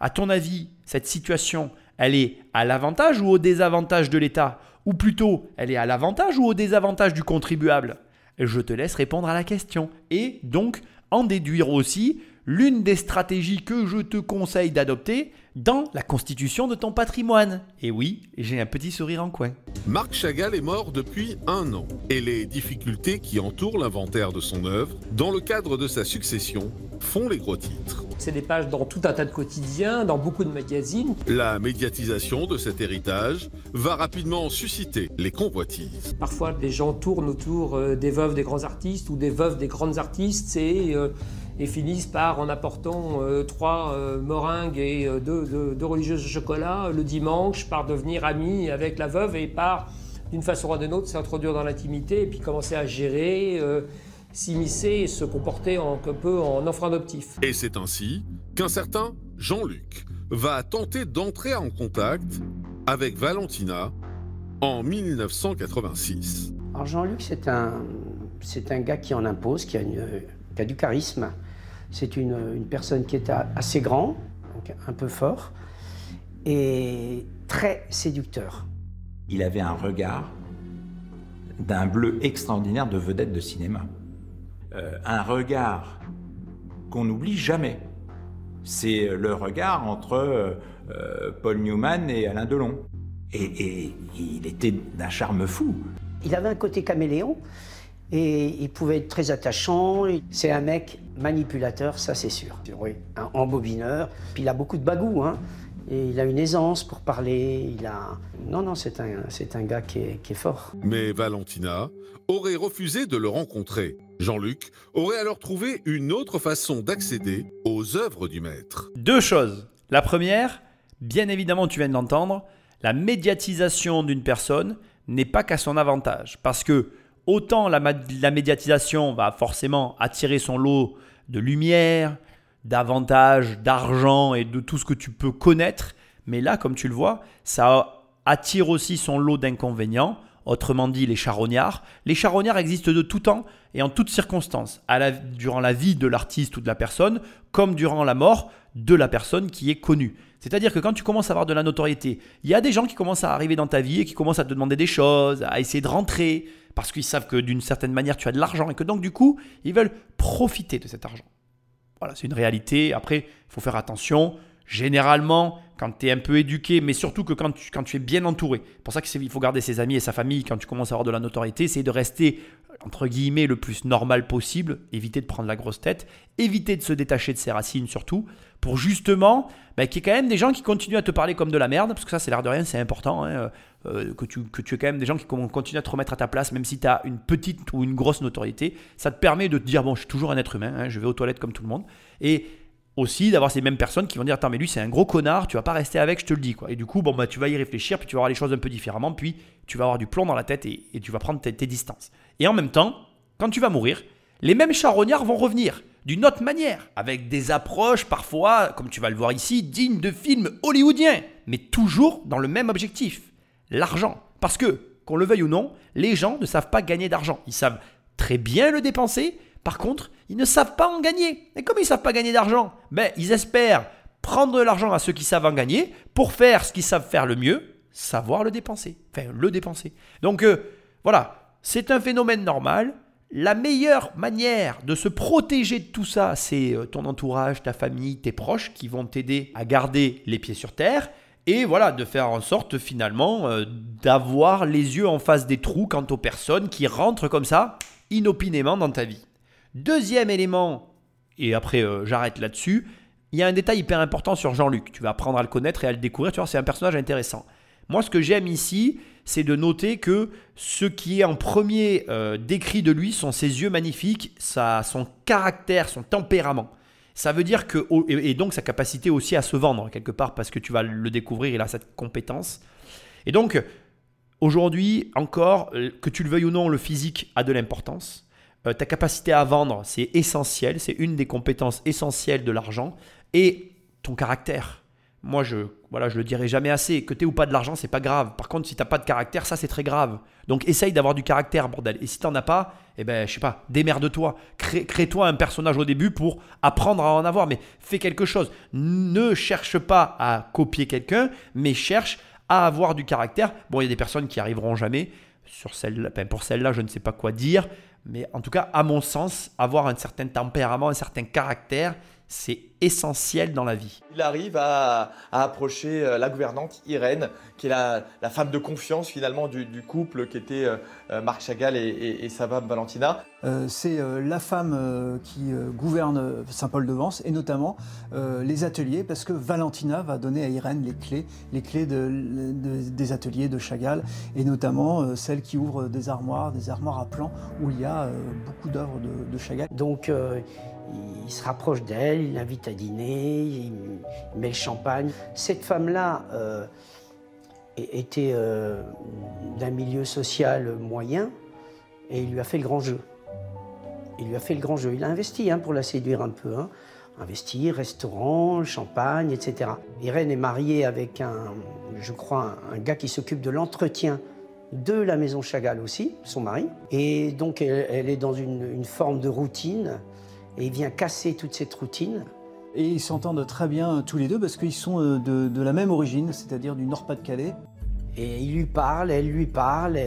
À ton avis, cette situation, elle est à l'avantage ou au désavantage de l'État? Ou plutôt, elle est à l'avantage ou au désavantage du contribuable? Je te laisse répondre à la question. Et donc, en déduire aussi l'une des stratégies que je te conseille d'adopter dans la constitution de ton patrimoine. Et oui, j'ai un petit sourire en coin. Marc Chagall est mort depuis un an et les difficultés qui entourent l'inventaire de son œuvre dans le cadre de sa succession font les gros titres. C'est des pages dans tout un tas de quotidiens, dans beaucoup de magazines. La médiatisation de cet héritage va rapidement susciter les convoitises. Parfois, les gens tournent autour euh, des veuves des grands artistes ou des veuves des grandes artistes et, euh, et finissent par, en apportant euh, trois meringues et deux, deux, religieuses de chocolat le dimanche, par devenir amis avec la veuve et par, d'une façon ou d'une autre, s'introduire dans l'intimité et puis commencer à gérer s'immiscer et se comporter un peu en enfant adoptif. Et c'est ainsi qu'un certain Jean-Luc va tenter d'entrer en contact avec Valentina en 1986. Alors Jean-Luc, c'est un, c'est un gars qui en impose, qui a, une, qui a du charisme. C'est une, une, personne qui est assez grand, donc un peu fort, et très séducteur. Il avait un regard d'un bleu extraordinaire de vedette de cinéma. Euh, un regard qu'on n'oublie jamais. C'est le regard entre euh, Paul Newman et Alain Delon. Et, il était d'un charme fou. Il avait un côté caméléon et il pouvait être très attachant. C'est un mec manipulateur, ça c'est sûr. Oui, un embobineur. Puis il a beaucoup de bagou, hein. Et il a une aisance pour parler. Il a. Non, non, c'est un, c'est un gars qui est, qui est fort. Mais Valentina aurait refusé de le rencontrer. Jean-Luc aurait alors trouvé une autre façon d'accéder aux œuvres du maître. Deux choses. La première, bien évidemment, tu viens de l'entendre, la médiatisation d'une personne n'est pas qu'à son avantage. Parce que autant la, médiatisation va forcément attirer son lot de lumière, d'avantages, d'argent et de tout ce que tu peux connaître, mais là, comme tu le vois, ça attire aussi son lot d'inconvénients autrement dit les charognards. Les charognards existent de tout temps et en toutes circonstances, durant la vie de l'artiste ou de la personne, comme durant la mort de la personne qui est connue. C'est-à-dire que quand tu commences à avoir de la notoriété, il y a des gens qui commencent à arriver dans ta vie et qui commencent à te demander des choses, à essayer de rentrer, parce qu'ils savent que d'une certaine manière tu as de l'argent et que donc du coup, ils veulent profiter de cet argent. Voilà, c'est une réalité. Après, il faut faire attention. Généralement, quand tu es un peu éduqué, mais surtout que quand tu, quand tu es bien entouré. Pour ça qu'il faut garder ses amis et sa famille quand tu commences à avoir de la notoriété, c'est de rester, entre guillemets, le plus normal possible, éviter de prendre la grosse tête, éviter de se détacher de ses racines surtout, pour justement bah, qu'il y ait quand même des gens qui continuent à te parler comme de la merde, parce que ça, c'est l'air de rien, c'est important, hein, euh, que, tu, que tu aies quand même des gens qui continuent à te remettre à ta place, même si tu as une petite ou une grosse notoriété. Ça te permet de te dire, bon, je suis toujours un être humain, hein, je vais aux toilettes comme tout le monde. Et aussi d'avoir ces mêmes personnes qui vont dire attends mais lui c'est un gros connard, tu vas pas rester avec, je te le dis quoi. Et du coup bon bah tu vas y réfléchir, puis tu vas voir les choses un peu différemment, puis tu vas avoir du plomb dans la tête et, tu vas prendre tes, tes, distances. Et en même temps, quand tu vas mourir, les mêmes charognards vont revenir d'une autre manière, avec des approches parfois, comme tu vas le voir ici, dignes de films hollywoodiens, mais toujours dans le même objectif, l'argent. Parce que, qu'on le veuille ou non, les gens ne savent pas gagner d'argent. Ils savent très bien le dépenser, par contre, ils ne savent pas en gagner. Et comme ils ne savent pas gagner d'argent, ben, ils espèrent prendre de l'argent à ceux qui savent en gagner pour faire ce qu'ils savent faire le mieux, savoir le dépenser. Enfin, le dépenser. Donc, euh, voilà, c'est un phénomène normal. La meilleure manière de se protéger de tout ça, c'est euh, ton entourage, ta famille, tes proches qui vont t'aider à garder les pieds sur terre et voilà, de faire en sorte finalement euh, d'avoir les yeux en face des trous quant aux personnes qui rentrent comme ça inopinément dans ta vie. Deuxième élément, et après euh, j'arrête là-dessus, il y a un détail hyper important sur Jean-Luc. Tu vas apprendre à le connaître et à le découvrir. Tu vois, c'est un personnage intéressant. Moi, ce que j'aime ici, c'est de noter que ce qui est en premier euh, décrit de lui sont ses yeux magnifiques, sa, son caractère, son tempérament. Ça veut dire que, et donc sa capacité aussi à se vendre quelque part, parce que tu vas le découvrir, il a cette compétence. Et donc, aujourd'hui, encore, euh, que tu le veuilles ou non, le physique a de l'importance. Euh, ta capacité à vendre, c'est essentiel, c'est une des compétences essentielles de l'argent. Et ton caractère. Moi, je voilà, je le dirai jamais assez. Que tu ou pas de l'argent, c'est pas grave. Par contre, si tu n'as pas de caractère, ça c'est très grave. Donc essaye d'avoir du caractère, bordel. Et si tu n'en as pas, eh ben, je sais pas, démerde-toi. Crée-toi un personnage au début pour apprendre à en avoir. Mais fais quelque chose. Ne cherche pas à copier quelqu'un, mais cherche à avoir du caractère. Bon, il y a des personnes qui arriveront jamais. Sur celle, pour celle-là, je ne sais pas quoi dire. Mais en tout cas, à mon sens, avoir un certain tempérament, un certain caractère, c'est essentiel dans la vie. Il arrive à, approcher euh, la gouvernante Irène, qui est la, femme de confiance finalement du, couple qui était euh, euh, Marc Chagall et, sa femme Valentina. c'est la femme qui gouverne Saint-Paul-de-Vence et notamment les ateliers parce que Valentina va donner à Irène les clés, les clés des ateliers de Chagall et notamment celle qui ouvre des armoires, des armoires à plan où il y a beaucoup d'œuvres de, de, Chagall. Donc il se rapproche d'elle, il l'invite à dîner, il met le champagne. Cette femme-là euh, était euh, d'un milieu social moyen et il lui a fait le grand jeu. Il lui a fait le grand jeu. Il a investi hein, pour la séduire un peu. Hein. Investi, restaurant, champagne, etc. Irène est mariée avec un, je crois, un, gars qui s'occupe de l'entretien de la maison Chagall aussi, son mari. Et donc elle, est dans une forme de routine et il vient casser toute cette routine. Et ils s'entendent très bien tous les deux parce qu'ils sont euh, de, la même origine, c'est-à-dire du Nord-Pas-de-Calais. Et il lui parle, elle lui parle,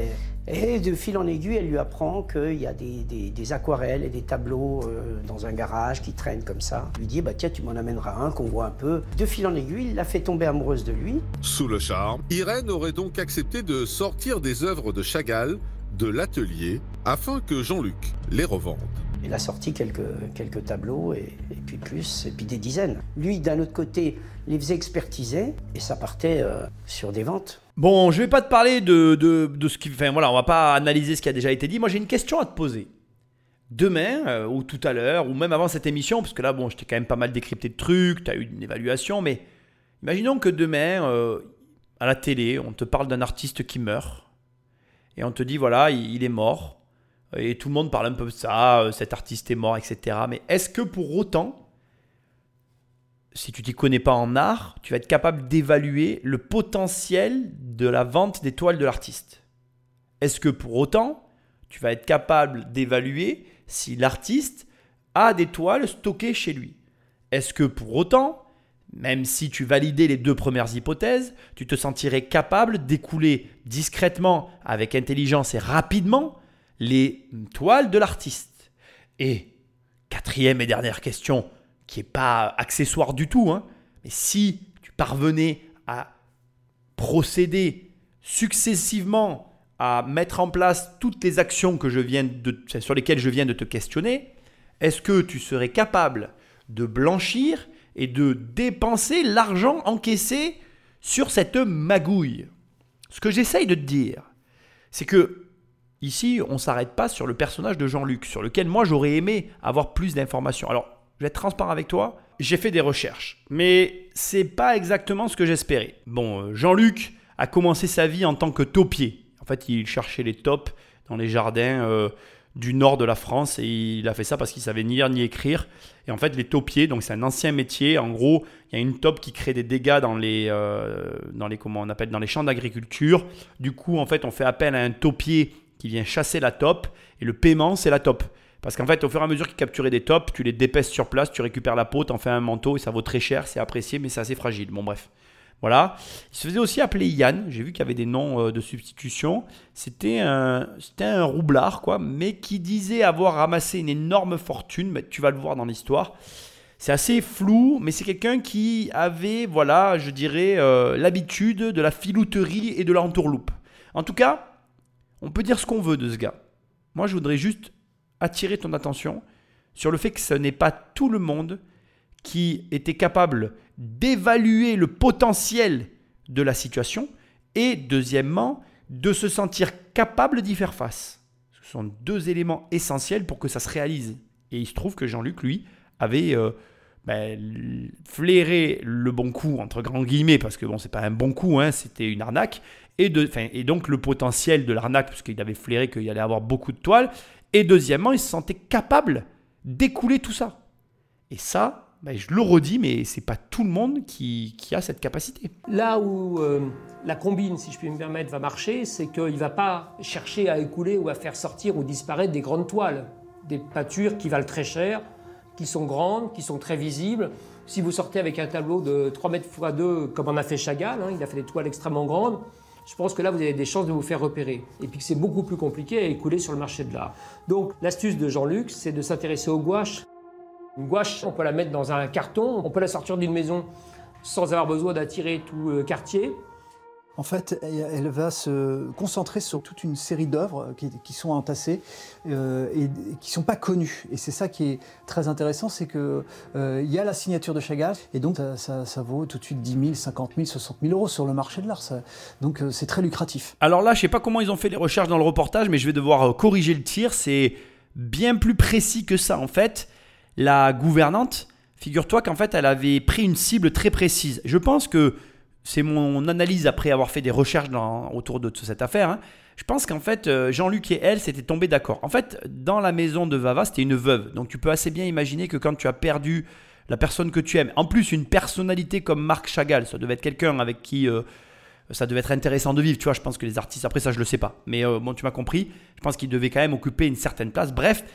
et, de fil en aiguille, elle lui apprend qu'il y a des, aquarelles et des tableaux euh, dans un garage qui traînent comme ça. Il lui dit, bah tiens, tu m'en amèneras un, qu'on voit un peu. De fil en aiguille, il l'a fait tomber amoureuse de lui. Sous le charme, Irène aurait donc accepté de sortir des œuvres de Chagall de l'atelier afin que Jean-Luc les revende. Il a sorti quelques, quelques tableaux et, puis plus, et puis des dizaines. Lui, d'un autre côté, les faisait expertiser et ça partait euh, sur des ventes. Bon, je vais pas te parler de, de, ce qui. Enfin voilà, on va pas analyser ce qui a déjà été dit. Moi, j'ai une question à te poser. Demain, euh, ou tout à l'heure, ou même avant cette émission, parce que là, bon, je t'ai quand même pas mal décrypté de trucs, tu as eu une évaluation, mais imaginons que demain, euh, à la télé, on te parle d'un artiste qui meurt, et on te dit, voilà, il est mort et tout le monde parle un peu de ça, euh, cet artiste est mort, etc. Mais est-ce que pour autant, si tu t'y connais pas en art, tu vas être capable d'évaluer le potentiel de la vente des toiles de l'artiste? Est-ce que pour autant, tu vas être capable d'évaluer si l'artiste a des toiles stockées chez lui? Est-ce que pour autant, même si tu validais les deux premières hypothèses, tu te sentirais capable d'écouler discrètement, avec intelligence et rapidement les toiles de l'artiste. Et quatrième et dernière question, qui n'est pas accessoire du tout, hein, mais si tu parvenais à procéder successivement à mettre en place toutes les actions que je viens de, sur lesquelles je viens de te questionner, est-ce que tu serais capable de blanchir et de dépenser l'argent encaissé sur cette magouille? Ce que j'essaye de te dire, c'est que Ici, on ne s'arrête pas sur le personnage de Jean-Luc, sur lequel moi j'aurais aimé avoir plus d'informations. Alors, je vais être transparent avec toi. j'ai fait des recherches, mais c'est pas exactement ce que j'espérais. Bon, euh, Jean-Luc a commencé sa vie en tant que taupier. En fait, il cherchait les taupes dans les jardins euh, du nord de la France et il a fait ça parce qu'il savait ni lire ni écrire. Et en fait, les taupiers, donc c'est un ancien métier. En gros, il y a une taupe qui crée des dégâts dans les, euh, dans les comment on appelle dans les champs d'agriculture. Du coup, en fait, on fait appel à un taupier qui vient chasser la taupe et le paiement, c'est la taupe. Parce qu'en fait, au fur et à mesure qu'il capturait des tops, tu les dépèces sur place, tu récupères la peau, t'en fais un manteau et ça vaut très cher, c'est apprécié, mais c'est assez fragile. Bon, bref. Voilà. Il se faisait aussi appeler Yann. J'ai vu qu'il y avait des noms euh, de substitution. C'était un, c'était un roublard, quoi, mais qui disait avoir ramassé une énorme fortune. Mais tu vas le voir dans l'histoire. C'est assez flou, mais c'est quelqu'un qui avait, voilà, je dirais, euh, l'habitude de la filouterie et de l'entourloupe. En tout cas, on peut dire ce qu'on veut de ce gars. Moi, je voudrais juste attirer ton attention sur le fait que ce n'est pas tout le monde qui était capable d'évaluer le potentiel de la situation et deuxièmement de se sentir capable d'y faire face. Ce sont deux éléments essentiels pour que ça se réalise. Et il se trouve que Jean-Luc, lui, avait euh, ben, flairé le bon coup, entre grands guillemets, parce que bon, c'est pas un bon coup, hein, c'était une arnaque, et, donc le potentiel de l'arnaque, puisqu'il avait flairé qu'il allait avoir beaucoup de toiles, et deuxièmement, il se sentait capable d'écouler tout ça. Et ça, ben, je le redis, mais c'est pas tout le monde qui, a cette capacité. Là où euh, la combine, si je puis me permettre, va marcher, c'est qu'il ne va pas chercher à écouler ou à faire sortir ou disparaître des grandes toiles, des pâtures qui valent très cher, qui sont grandes, qui sont très visibles. Si vous sortez avec un tableau de 3 mètres x 2, comme en a fait Chagall, hein, il a fait des toiles extrêmement grandes, je pense que là, vous avez des chances de vous faire repérer. Et puis que c'est beaucoup plus compliqué à écouler sur le marché de l'art. Donc, l'astuce de Jean-Luc, c'est de s'intéresser aux gouaches. Une gouache, on peut la mettre dans un carton, on peut la sortir d'une maison sans avoir besoin d'attirer tout le quartier. En fait, elle va se concentrer sur toute une série d'œuvres qui, sont entassées euh, et qui ne sont pas connues. Et c'est ça qui est très intéressant, c'est qu'il euh, y a la signature de Chagall, et donc ça, vaut tout de suite 10 000, 50 000, 60 000 euros sur le marché de l'art. Donc euh, c'est très lucratif. Alors là, je ne sais pas comment ils ont fait les recherches dans le reportage, mais je vais devoir corriger le tir. C'est bien plus précis que ça. En fait, la gouvernante, figure-toi qu'en fait, elle avait pris une cible très précise. Je pense que c'est mon analyse après avoir fait des recherches autour de, cette affaire. Hein. Je pense qu'en fait, euh, Jean-Luc et elle s'étaient tombés d'accord. En fait, dans la maison de Vava, c'était une veuve. Donc tu peux assez bien imaginer que quand tu as perdu la personne que tu aimes, en plus une personnalité comme Marc Chagall, ça devait être quelqu'un avec qui euh, ça devait être intéressant de vivre. Tu vois, je pense que les artistes, après ça, je le sais pas. Mais euh, bon, tu m'as compris. Je pense qu'il devait quand même occuper une certaine place. Bref,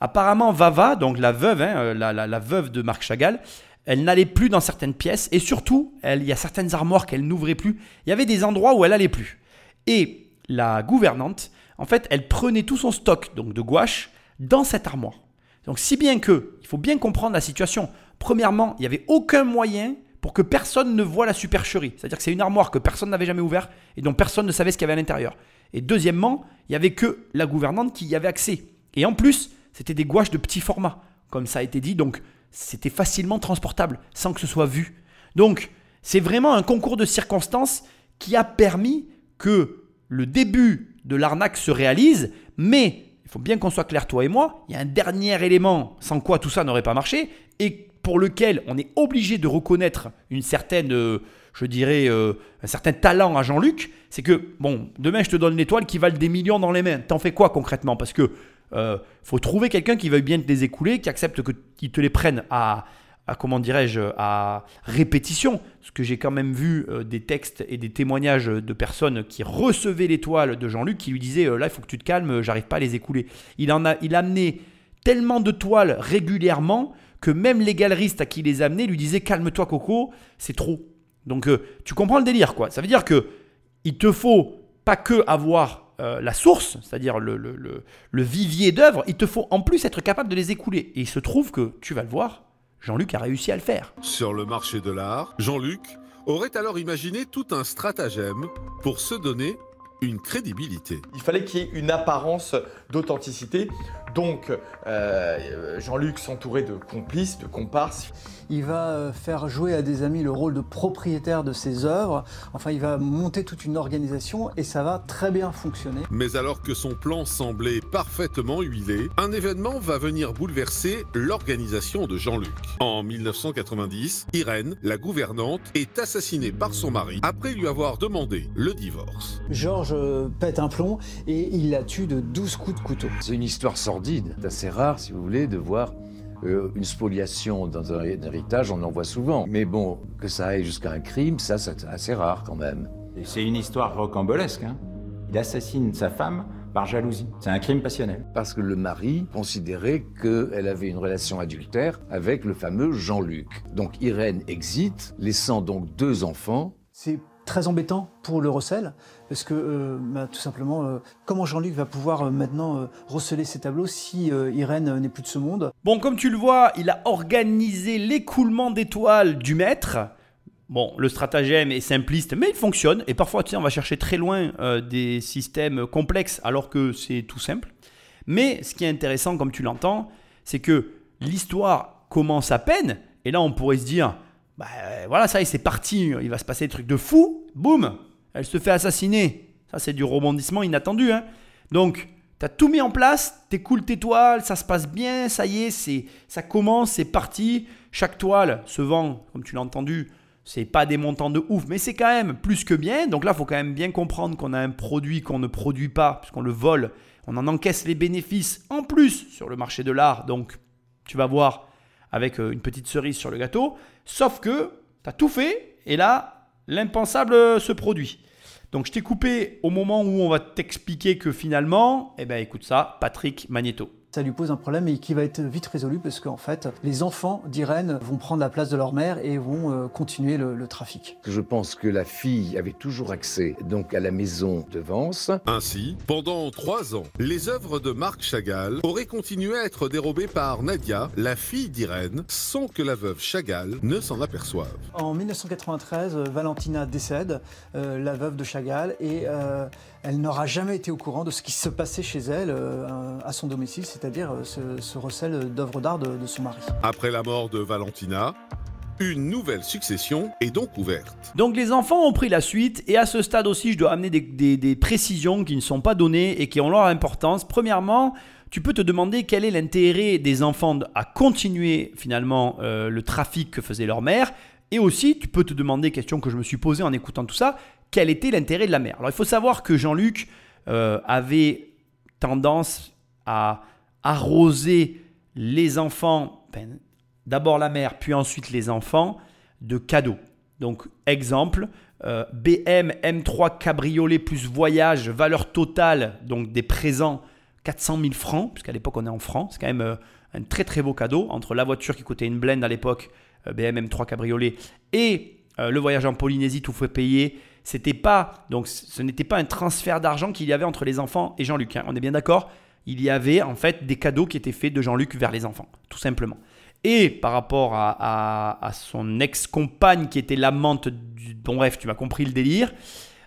apparemment, Vava, donc la veuve, hein, la, la, veuve de Marc Chagall, elle n'allait plus dans certaines pièces et surtout, il y a certaines armoires qu'elle n'ouvrait plus. Il y avait des endroits où elle allait plus. Et la gouvernante, en fait, elle prenait tout son stock donc de gouache dans cette armoire. Donc si bien que, il faut bien comprendre la situation. Premièrement, il n'y avait aucun moyen pour que personne ne voit la supercherie. C'est-à-dire que c'est une armoire que personne n'avait jamais ouverte et dont personne ne savait ce qu'il y avait à l'intérieur. Et deuxièmement, il n'y avait que la gouvernante qui y avait accès. Et en plus, c'était des gouaches de petit format, comme ça a été dit. Donc c'était facilement transportable sans que ce soit vu. Donc, c'est vraiment un concours de circonstances qui a permis que le début de l'arnaque se réalise, mais il faut bien qu'on soit clair, toi et moi, il y a un dernier élément sans quoi tout ça n'aurait pas marché, et pour lequel on est obligé de reconnaître une certaine, euh, je dirais, euh, un certain talent à Jean-Luc, c'est que, bon, demain je te donne une étoile qui valent des millions dans les mains. T'en fais quoi concrètement? Parce que euh, faut trouver quelqu'un qui veuille bien te les écouler, qui accepte qu'ils te les prennent à, comment dirais-je, à répétition. Parce que j'ai quand même vu euh, des textes et des témoignages de personnes qui recevaient l'étoile de Jean-Luc, qui lui disaient euh, là, il faut que tu te calmes, j'arrive pas à les écouler. Il en a, il amené tellement de toiles régulièrement que même les galeristes à qui il les amenait lui disaient calme-toi Coco, c'est trop. Donc tu comprends le délire quoi. Ça veut dire que il te faut pas que avoir euh, la source, c'est-à-dire le, le, vivier d'œuvres, il te faut en plus être capable de les écouler. Et il se trouve que, tu vas le voir, Jean-Luc a réussi à le faire. Sur le marché de l'art, Jean-Luc aurait alors imaginé tout un stratagème pour se donner une crédibilité. Il fallait qu'il y ait une apparence d'authenticité. Donc euh, Jean-Luc s'entourait de complices, de comparses. Il va euh, faire jouer à des amis le rôle de propriétaire de ses œuvres. Enfin, il va monter toute une organisation et ça va très bien fonctionner. Mais alors que son plan semblait parfaitement huilé, un événement va venir bouleverser l'organisation de Jean-Luc. En 1990, Irène, la gouvernante, est assassinée par son mari après lui avoir demandé le divorce. Georges euh, pète un plomb et il la tue de 12 coups de couteau. C'est une histoire sordide. C'est assez rare, si vous voulez, de voir euh, une spoliation dans un héritage, on en voit souvent. Mais bon, que ça aille jusqu'à un crime, ça, c'est assez rare quand même. Et c'est une histoire rocambolesque. Hein. Il assassine sa femme par jalousie. C'est un crime passionnel. Parce que le mari considérait qu'elle avait une relation adultère avec le fameux Jean-Luc. Donc Irène exit, laissant donc deux enfants. C'est très embêtant pour le recel, parce que euh, bah, tout simplement, euh, comment Jean-Luc va pouvoir euh, maintenant receler ses tableaux si Irène n'est plus de ce monde? Bon, comme tu le vois, il a organisé l'écoulement d'étoiles du maître. Bon, le stratagème est simpliste, mais il fonctionne. Et parfois, tu sais, on va chercher très loin des systèmes complexes alors que c'est tout simple. Mais ce qui est intéressant, comme tu l'entends, c'est que l'histoire commence à peine. Et là, on pourrait se dire, bah voilà, ça y est, c'est parti. Il va se passer des trucs de fou. Boum, elle se fait assassiner. Ça, c'est du rebondissement inattendu. Hein. Donc, tu as tout mis en place, t'écoules tes toiles, ça se passe bien, ça y est, c'est, ça commence, c'est parti. Chaque toile se vend, comme tu l'as entendu, c'est pas des montants de ouf, mais c'est quand même plus que bien. Donc là, faut quand même bien comprendre qu'on a un produit qu'on ne produit pas, puisqu'on le vole. On en encaisse les bénéfices en plus sur le marché de l'art. Donc, tu vas voir avec euh, une petite cerise sur le gâteau. Sauf que tu as tout fait et là, l'impensable se produit. Donc je t'ai coupé au moment où on va t'expliquer que finalement, eh ben écoute ça, Patrick Magneto ça lui pose un problème et qui va être vite résolu parce qu'en fait, les enfants d'Irène vont prendre la place de leur mère et vont euh, continuer le, trafic. Je pense que la fille avait toujours accès donc à la maison de Vence. Ainsi, pendant trois ans, les œuvres de Marc Chagall auraient continué à être dérobées par Nadia, la fille d'Irène, sans que la veuve Chagall ne s'en aperçoive. En 1993, Valentina décède, euh, la veuve de Chagall, et euh, elle n'aura jamais été au courant de ce qui se passait chez elle euh, à son domicile, c'est-à-dire euh, ce, recel d'œuvres d'art de, son mari. Après la mort de Valentina, une nouvelle succession est donc ouverte. Donc les enfants ont pris la suite et à ce stade aussi je dois amener des, précisions qui ne sont pas données et qui ont leur importance. Premièrement, tu peux te demander quel est l'intérêt des enfants à continuer finalement euh, le trafic que faisait leur mère. Et aussi, tu peux te demander, question que je me suis posée en écoutant tout ça, quel était l'intérêt de la mère? Alors il faut savoir que Jean-Luc euh, avait tendance à arroser les enfants, ben, d'abord la mère, puis ensuite les enfants, de cadeaux. Donc exemple, euh, BM M3 cabriolet plus voyage, valeur totale, donc des présents 400 000 francs, puisqu'à l'époque on est en francs, c'est quand même euh, un très très beau cadeau, entre la voiture qui coûtait une blende à l'époque, BM M3 cabriolet, et le voyage en Polynésie tout fait payer, c'était pas donc ce n'était pas un transfert d'argent qu'il y avait entre les enfants et Jean-Luc. Hein. on est bien d'accord? Il y avait en fait des cadeaux qui étaient faits de Jean-Luc vers les enfants, tout simplement. Et par rapport à, son ex-compagne qui était l'amante du... Bon bref, tu m'as compris le délire.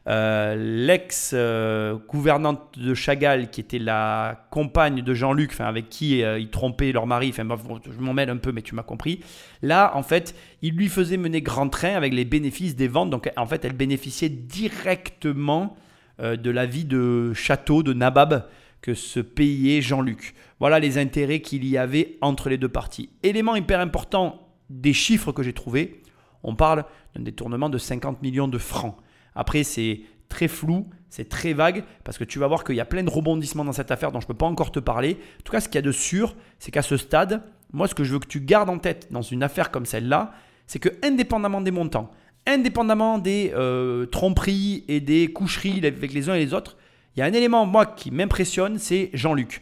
Euh, l'ex-gouvernante de Chagall, qui était la compagne de Jean-Luc, avec qui euh, il trompait leur mari, enfin, je m'en mêle un peu, mais tu m'as compris. Là, en fait, il lui faisait mener grand train avec les bénéfices des ventes. Donc, en fait, elle bénéficiait directement euh, de la vie de château de Nabab que se payait Jean-Luc. Voilà les intérêts qu'il y avait entre les deux parties. Élément hyper important des chiffres que j'ai trouvés, on parle d'un détournement de 50 millions de francs. Après, c'est très flou, c'est très vague, parce que tu vas voir qu'il y a plein de rebondissements dans cette affaire dont je ne peux pas encore te parler. En tout cas, ce qu'il y a de sûr, c'est qu'à ce stade, moi, ce que je veux que tu gardes en tête dans une affaire comme celle-là, c'est que indépendamment des montants, indépendamment des euh, tromperies et des coucheries avec les uns et les autres, il y a un élément, moi, qui m'impressionne, c'est Jean-Luc.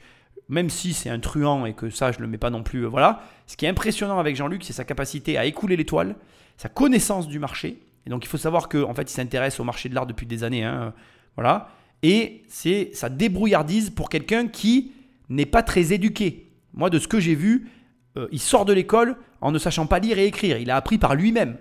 Même si c'est un truand et que ça, je ne le mets pas non plus, euh, voilà. Ce qui est impressionnant avec Jean-Luc, c'est sa capacité à écouler l'étoile, sa connaissance du marché, et donc il faut savoir qu'en en fait, il s'intéresse au marché de l'art depuis des années. Hein, voilà. Et c'est sa débrouillardise pour quelqu'un qui n'est pas très éduqué. Moi, de ce que j'ai vu, euh, il sort de l'école en ne sachant pas lire et écrire. Il a appris par lui-même.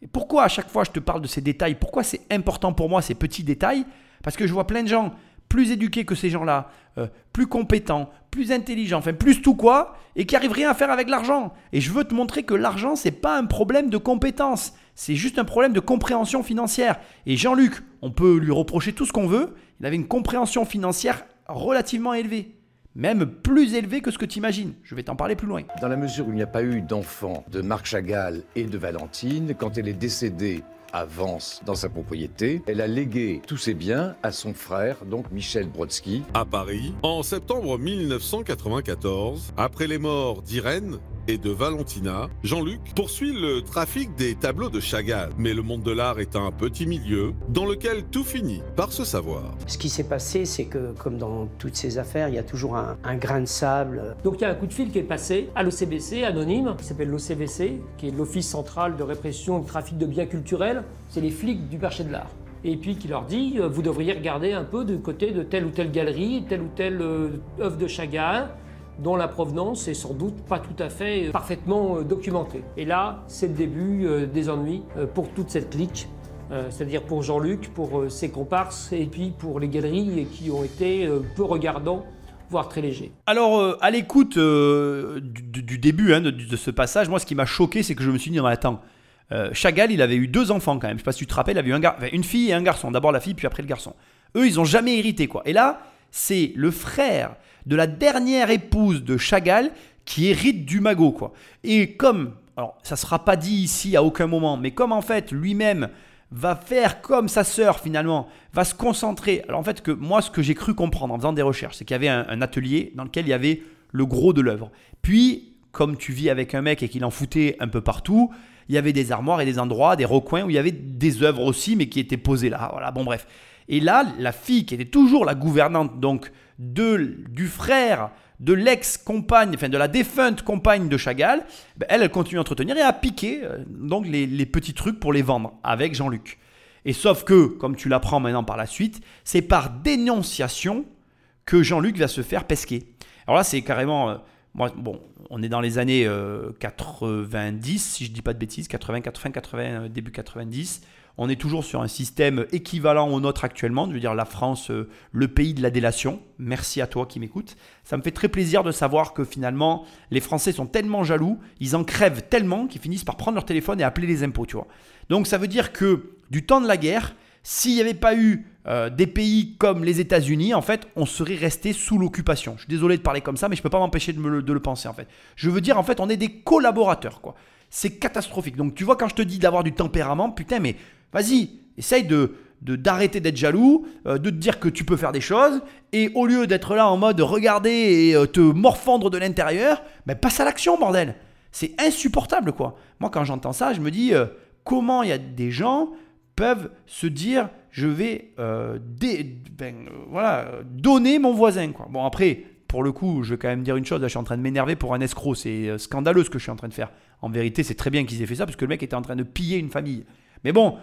Et pourquoi à chaque fois je te parle de ces détails Pourquoi c'est important pour moi ces petits détails? Parce que je vois plein de gens plus éduqués que ces gens-là, euh, plus compétents, plus intelligents, enfin plus tout quoi, et qui arrivent rien à faire avec l'argent. Et je veux te montrer que l'argent, c'est pas un problème de compétence, c'est juste un problème de compréhension financière. Et Jean-Luc, on peut lui reprocher tout ce qu'on veut, il avait une compréhension financière relativement élevée. Même plus élevée que ce que tu imagines. Je vais t'en parler plus loin. Dans la mesure où il n'y a pas eu d'enfant de Marc Chagall et de Valentine, quand elle est décédée avance dans sa propriété. Elle a légué tous ses biens à son frère, donc Michel Brodsky. À Paris, en septembre 1994, après les morts d'Irène, et de Valentina, Jean-Luc poursuit le trafic des tableaux de Chagall. Mais le monde de l'art est un petit milieu dans lequel tout finit par se savoir. Ce qui s'est passé, c'est que, comme dans toutes ces affaires, il y a toujours un, un grain de sable. Donc il y a un coup de fil qui est passé à l'OCBC, anonyme, qui s'appelle l'OCVC, qui est l'Office central de répression du trafic de biens culturels. C'est les flics du marché de l'art et puis qui leur dit euh, vous devriez regarder un peu du côté de telle ou telle galerie, telle ou telle euh, œuvre de Chagall, dont la provenance est sans doute pas tout à fait euh, parfaitement documentée. Et là, c'est le début des ennuis pour toute cette clique, c'est-à-dire pour Jean-Luc, pour ses comparses et puis pour les galeries qui ont été peu regardants, voire très légers. Alors, à l'écoute du, début hein, de, ce passage, moi, ce qui m'a choqué, c'est que je me suis dit, mais attends, euh, Chagall, il avait eu deux enfants quand même. Je sais pas si tu te rappelles, il avait eu une fille et un garçon. D'abord la fille, puis après le garçon. Eux, ils ont jamais hérité, quoi. Et là, c'est le frère de la dernière épouse de Chagall qui hérite du magot, quoi. Et comme, alors, ça sera pas dit ici à aucun moment, mais comme en fait, lui-même va faire comme sa sœur finalement, va se concentrer. Alors en fait, que moi, ce que j'ai cru comprendre en faisant des recherches, c'est qu'il y avait un, un atelier dans lequel il y avait le gros de l'œuvre. Puis, comme tu vis avec un mec et qu'il en foutait un peu partout, il y avait des armoires et des endroits, des recoins où il y avait des œuvres aussi, mais qui étaient posées là. Voilà, bon bref. Et là, la fille qui était toujours la gouvernante donc de, du frère de l'ex-compagne, enfin de la défunte compagne de Chagall, ben, elle, elle continue à entretenir et à piquer euh, donc les, les petits trucs pour les vendre avec Jean-Luc. Et sauf que, comme tu l'apprends maintenant par la suite, c'est par dénonciation que Jean-Luc va se faire pesquer. Alors là, c'est carrément. Euh, moi, bon, on est dans les années euh, 90, si je dis pas de bêtises, 80, 80, 80, euh, début 90. On est toujours sur un système équivalent au nôtre actuellement, je veux dire la France, euh, le pays de la délation. Merci à toi qui m'écoutes. Ça me fait très plaisir de savoir que finalement, les Français sont tellement jaloux, ils en crèvent tellement qu'ils finissent par prendre leur téléphone et appeler les impôts, tu vois. Donc ça veut dire que du temps de la guerre, s'il n'y avait pas eu euh, des pays comme les États-Unis, en fait, on serait resté sous l'occupation. Je suis désolé de parler comme ça, mais je peux pas m'empêcher de, le, penser, en fait. Je veux dire, en fait, on est des collaborateurs, quoi. C'est catastrophique. Donc, tu vois, quand je te dis d'avoir du tempérament, putain, mais vas-y, essaye d'arrêter d'être jaloux, euh, de te dire que tu peux faire des choses, et au lieu d'être là en mode regarder et euh, te morfondre de l'intérieur, passe à l'action, bordel. C'est insupportable, quoi. Moi, quand j'entends ça, je me dis, comment il y a des gens peuvent se dire je vais euh, dé- ben, euh, voilà, donner mon voisin. Quoi. Bon, après, pour le coup, je vais quand même dire une chose là, je suis en train de m'énerver pour un escroc. C'est euh, scandaleux ce que je suis en train de faire. En vérité, c'est très bien qu'ils aient fait ça parce que le mec était en train de piller une famille. Mais bon,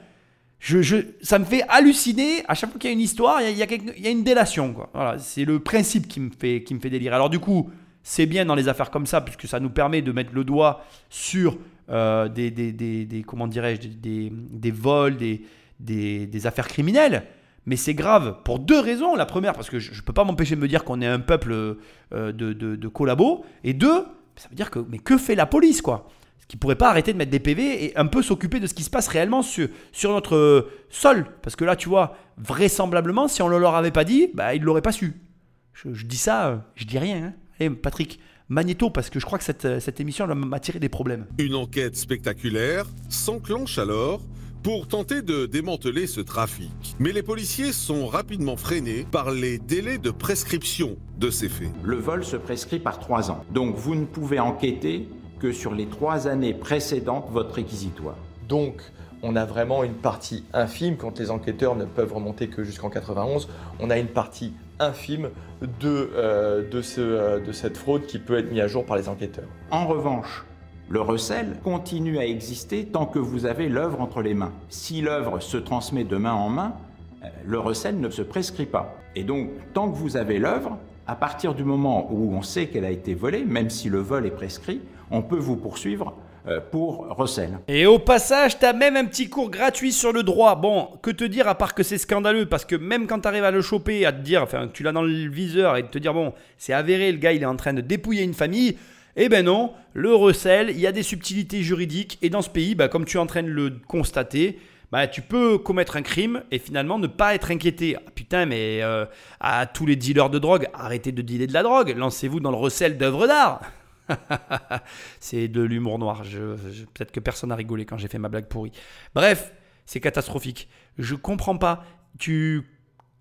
je, je- ça me fait halluciner. À chaque fois qu'il y a une histoire, il y a, il y a une délation. Quoi. Voilà, c'est le principe qui me, fait, qui me fait délirer. Alors, du coup, c'est bien dans les affaires comme ça, puisque ça nous permet de mettre le doigt sur euh, des, des, des- comment dirais-je, des, vols, des, affaires criminelles. Mais c'est grave pour deux raisons. La première, parce que je ne peux pas m'empêcher de me dire qu'on est un peuple euh, de, de, de collabos. Et deux, ça veut dire que, mais que fait la police, quoi? Qui pourrait pas arrêter de mettre des PV et un peu s'occuper de ce qui se passe réellement sur, sur notre euh, sol. Parce que là, tu vois, vraisemblablement, si on ne leur avait pas dit, bah, ils ne l'auraient pas su. Je, dis ça, je dis rien. Hein. Eh, Patrick, magnéto, parce que je crois que cette, euh, cette émission va m'attirer des problèmes. Une enquête spectaculaire s'enclenche alors pour tenter de démanteler ce trafic. Mais les policiers sont rapidement freinés par les délais de prescription de ces faits. Le vol se prescrit par trois ans. Donc vous ne pouvez enquêter que sur les trois années précédentes votre réquisitoire. Donc, on a vraiment une partie infime, quand les enquêteurs ne peuvent remonter que jusqu'en 91, on a une partie infime de, euh, de, ce, euh, de cette fraude qui peut être mise à jour par les enquêteurs. En revanche, le recel continue à exister tant que vous avez l'œuvre entre les mains. Si l'œuvre se transmet de main en main, euh, le recel ne se prescrit pas. Et donc, tant que vous avez l'œuvre, à partir du moment où on sait qu'elle a été volée, même si le vol est prescrit, on peut vous poursuivre euh, pour recel. Et au passage, t'as même un petit cours gratuit sur le droit. Bon, que te dire à part que c'est scandaleux? Parce que même quand t'arrives à le choper, à te dire, enfin, tu l'as dans le viseur et te dire, bon, c'est avéré, le gars il est en train de dépouiller une famille. Eh ben non, le recel, il y a des subtilités juridiques et dans ce pays, bah, comme tu es en train de le constater, bah, tu peux commettre un crime et finalement ne pas être inquiété. Ah, putain, mais euh, à tous les dealers de drogue, arrêtez de dealer de la drogue, lancez-vous dans le recel d'œuvres d'art. c'est de l'humour noir. Peut-être que personne n'a rigolé quand j'ai fait ma blague pourrie. Bref, c'est catastrophique. Je comprends pas. Tu...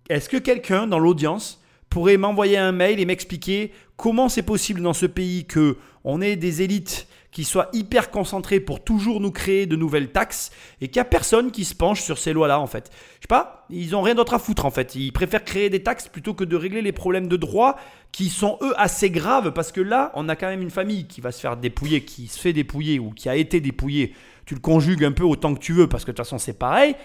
Est-ce que quelqu'un dans l'audience pourrait m'envoyer un mail et m'expliquer comment c'est possible dans ce pays que on ait des élites qui soient hyper concentrées pour toujours nous créer de nouvelles taxes et qu'il n'y a personne qui se penche sur ces lois-là en fait. Je sais pas, ils ont rien d'autre à foutre en fait. Ils préfèrent créer des taxes plutôt que de régler les problèmes de droit qui sont eux assez graves parce que là, on a quand même une famille qui va se faire dépouiller, qui se fait dépouiller ou qui a été dépouillée. Tu le conjugues un peu autant que tu veux parce que de toute façon c'est pareil.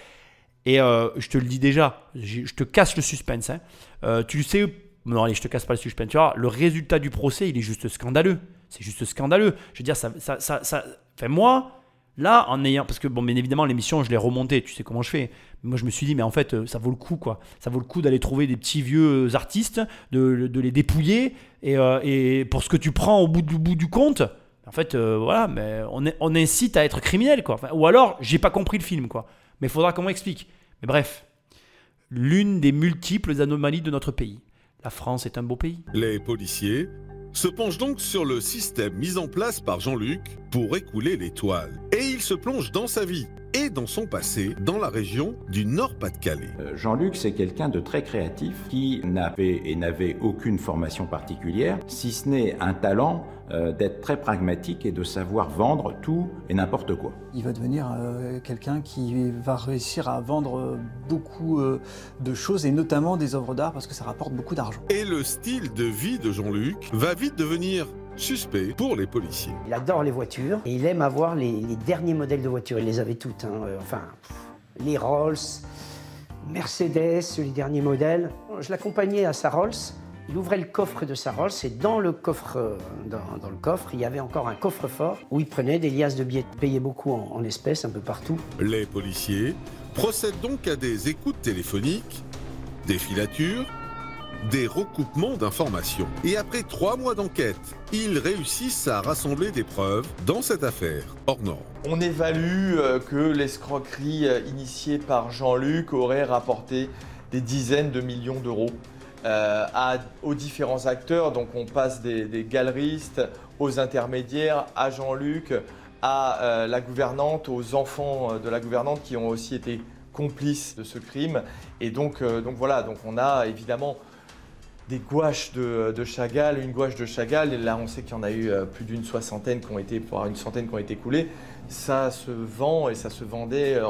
Et euh, je te le dis déjà, je te casse le suspense. Hein. Euh, tu sais, non allez, je te casse pas le suspense. Tu vois, le résultat du procès, il est juste scandaleux. C'est juste scandaleux. Je veux dire, ça, ça, ça, ça fait moi, là, en ayant, parce que bon, bien évidemment, l'émission, je l'ai remontée, tu sais comment je fais. Moi, je me suis dit, mais en fait, euh, ça vaut le coup, quoi. Ça vaut le coup d'aller trouver des petits vieux artistes, de, les dépouiller, et, euh, et, pour ce que tu prends au bout du, bout du compte, en fait, euh, voilà, mais on, incite à être criminel, quoi. ou alors, j'ai pas compris le film, quoi. Mais faudra qu'on m'explique. Mais bref, l'une des multiples anomalies de notre pays. La France est un beau pays. Les policiers se penche donc sur le système mis en place par Jean-Luc pour écouler l'étoile. Et il se plonge dans sa vie et dans son passé dans la région du Nord-Pas-de-Calais. Euh, Jean-Luc, c'est quelqu'un de très créatif qui n'avait et n'avait aucune formation particulière, si ce n'est un talent euh, d'être très pragmatique et de savoir vendre tout et n'importe quoi. Il va devenir euh, quelqu'un qui va réussir à vendre euh, beaucoup de choses et notamment des œuvres d'art parce que ça rapporte beaucoup d'argent. Et le style de vie de Jean-Luc va vite devenir suspect pour les policiers. Il adore les voitures et il aime avoir les, derniers modèles de voitures. Il les avait toutes, hein. enfin les Rolls, Mercedes, les derniers modèles. Je l'accompagnais à sa Rolls il ouvrait le coffre de sa Rolls et dans le coffre, euh, dans, le coffre, il y avait encore un coffre-fort où il prenait des liasses de billets, payait beaucoup en, en espèces un peu partout. Les policiers procèdent donc à des écoutes téléphoniques, des filatures, des recoupements d'informations. Et après trois mois d'enquête, ils réussissent à rassembler des preuves dans cette affaire norme. On évalue euh, que l'escroquerie euh, initiée par Jean-Luc aurait rapporté des dizaines de millions d'euros euh, aux différents acteurs. Donc on passe des, galeristes aux intermédiaires, à Jean-Luc, à la gouvernante, aux enfants de la gouvernante qui ont aussi été complices de ce crime. Et donc, donc voilà, donc on a évidemment des gouaches de, Chagall, une gouache de Chagall, et là on sait qu'il y en a eu plus d'une soixantaine qui ont été, voire une centaine qui ont été coulées ça se vend et ça se vendait euh,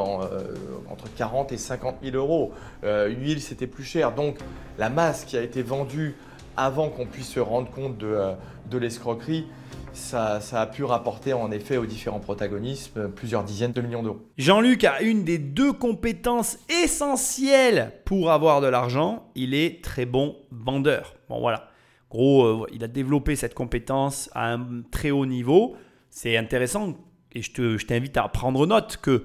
entre 40 et 50 000 euros. Euh, huile, c'était plus cher. Donc la masse qui a été vendue avant qu'on puisse se rendre compte de, euh, l'escroquerie, ça, a pu rapporter en effet aux différents protagonistes plusieurs dizaines de millions d'euros. Jean-Luc a une des deux compétences essentielles pour avoir de l'argent. Il est très bon vendeur. Bon voilà. Gros, il a développé cette compétence à un très haut niveau. C'est intéressant et je t'invite à prendre note que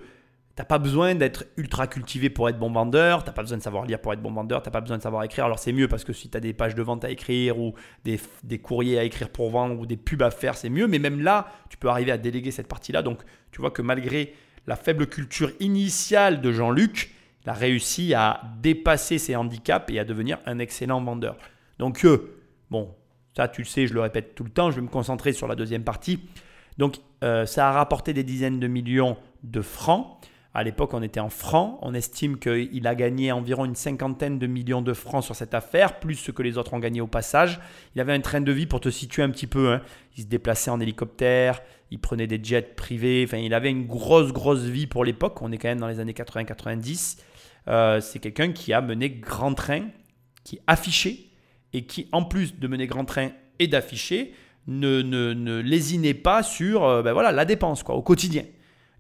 tu n'as pas besoin d'être ultra cultivé pour être bon vendeur, tu n'as pas besoin de savoir lire pour être bon vendeur, tu n'as pas besoin de savoir écrire. Alors c'est mieux parce que si tu as des pages de vente à écrire ou des, des, courriers à écrire pour vendre ou des pubs à faire, c'est mieux. Mais même là, tu peux arriver à déléguer cette partie-là. Donc tu vois que malgré la faible culture initiale de Jean-Luc, il a réussi à dépasser ses handicaps et à devenir un excellent vendeur. Donc euh, bon, ça tu le sais, je le répète tout le temps, je vais me concentrer sur la deuxième partie. Donc euh, ça a rapporté des dizaines de millions de francs. À l'époque, on était en francs. On estime qu'il a gagné environ une cinquantaine de millions de francs sur cette affaire, plus ce que les autres ont gagné au passage. Il avait un train de vie pour te situer un petit peu. Hein. Il se déplaçait en hélicoptère, il prenait des jets privés. Enfin, il avait une grosse, grosse vie pour l'époque. On est quand même dans les années 80-90. Euh, c'est quelqu'un qui a mené grand train, qui affichait et qui, en plus de mener grand train et d'afficher, ne, ne, lésinez pas sur euh, ben voilà, la dépense quoi, au quotidien.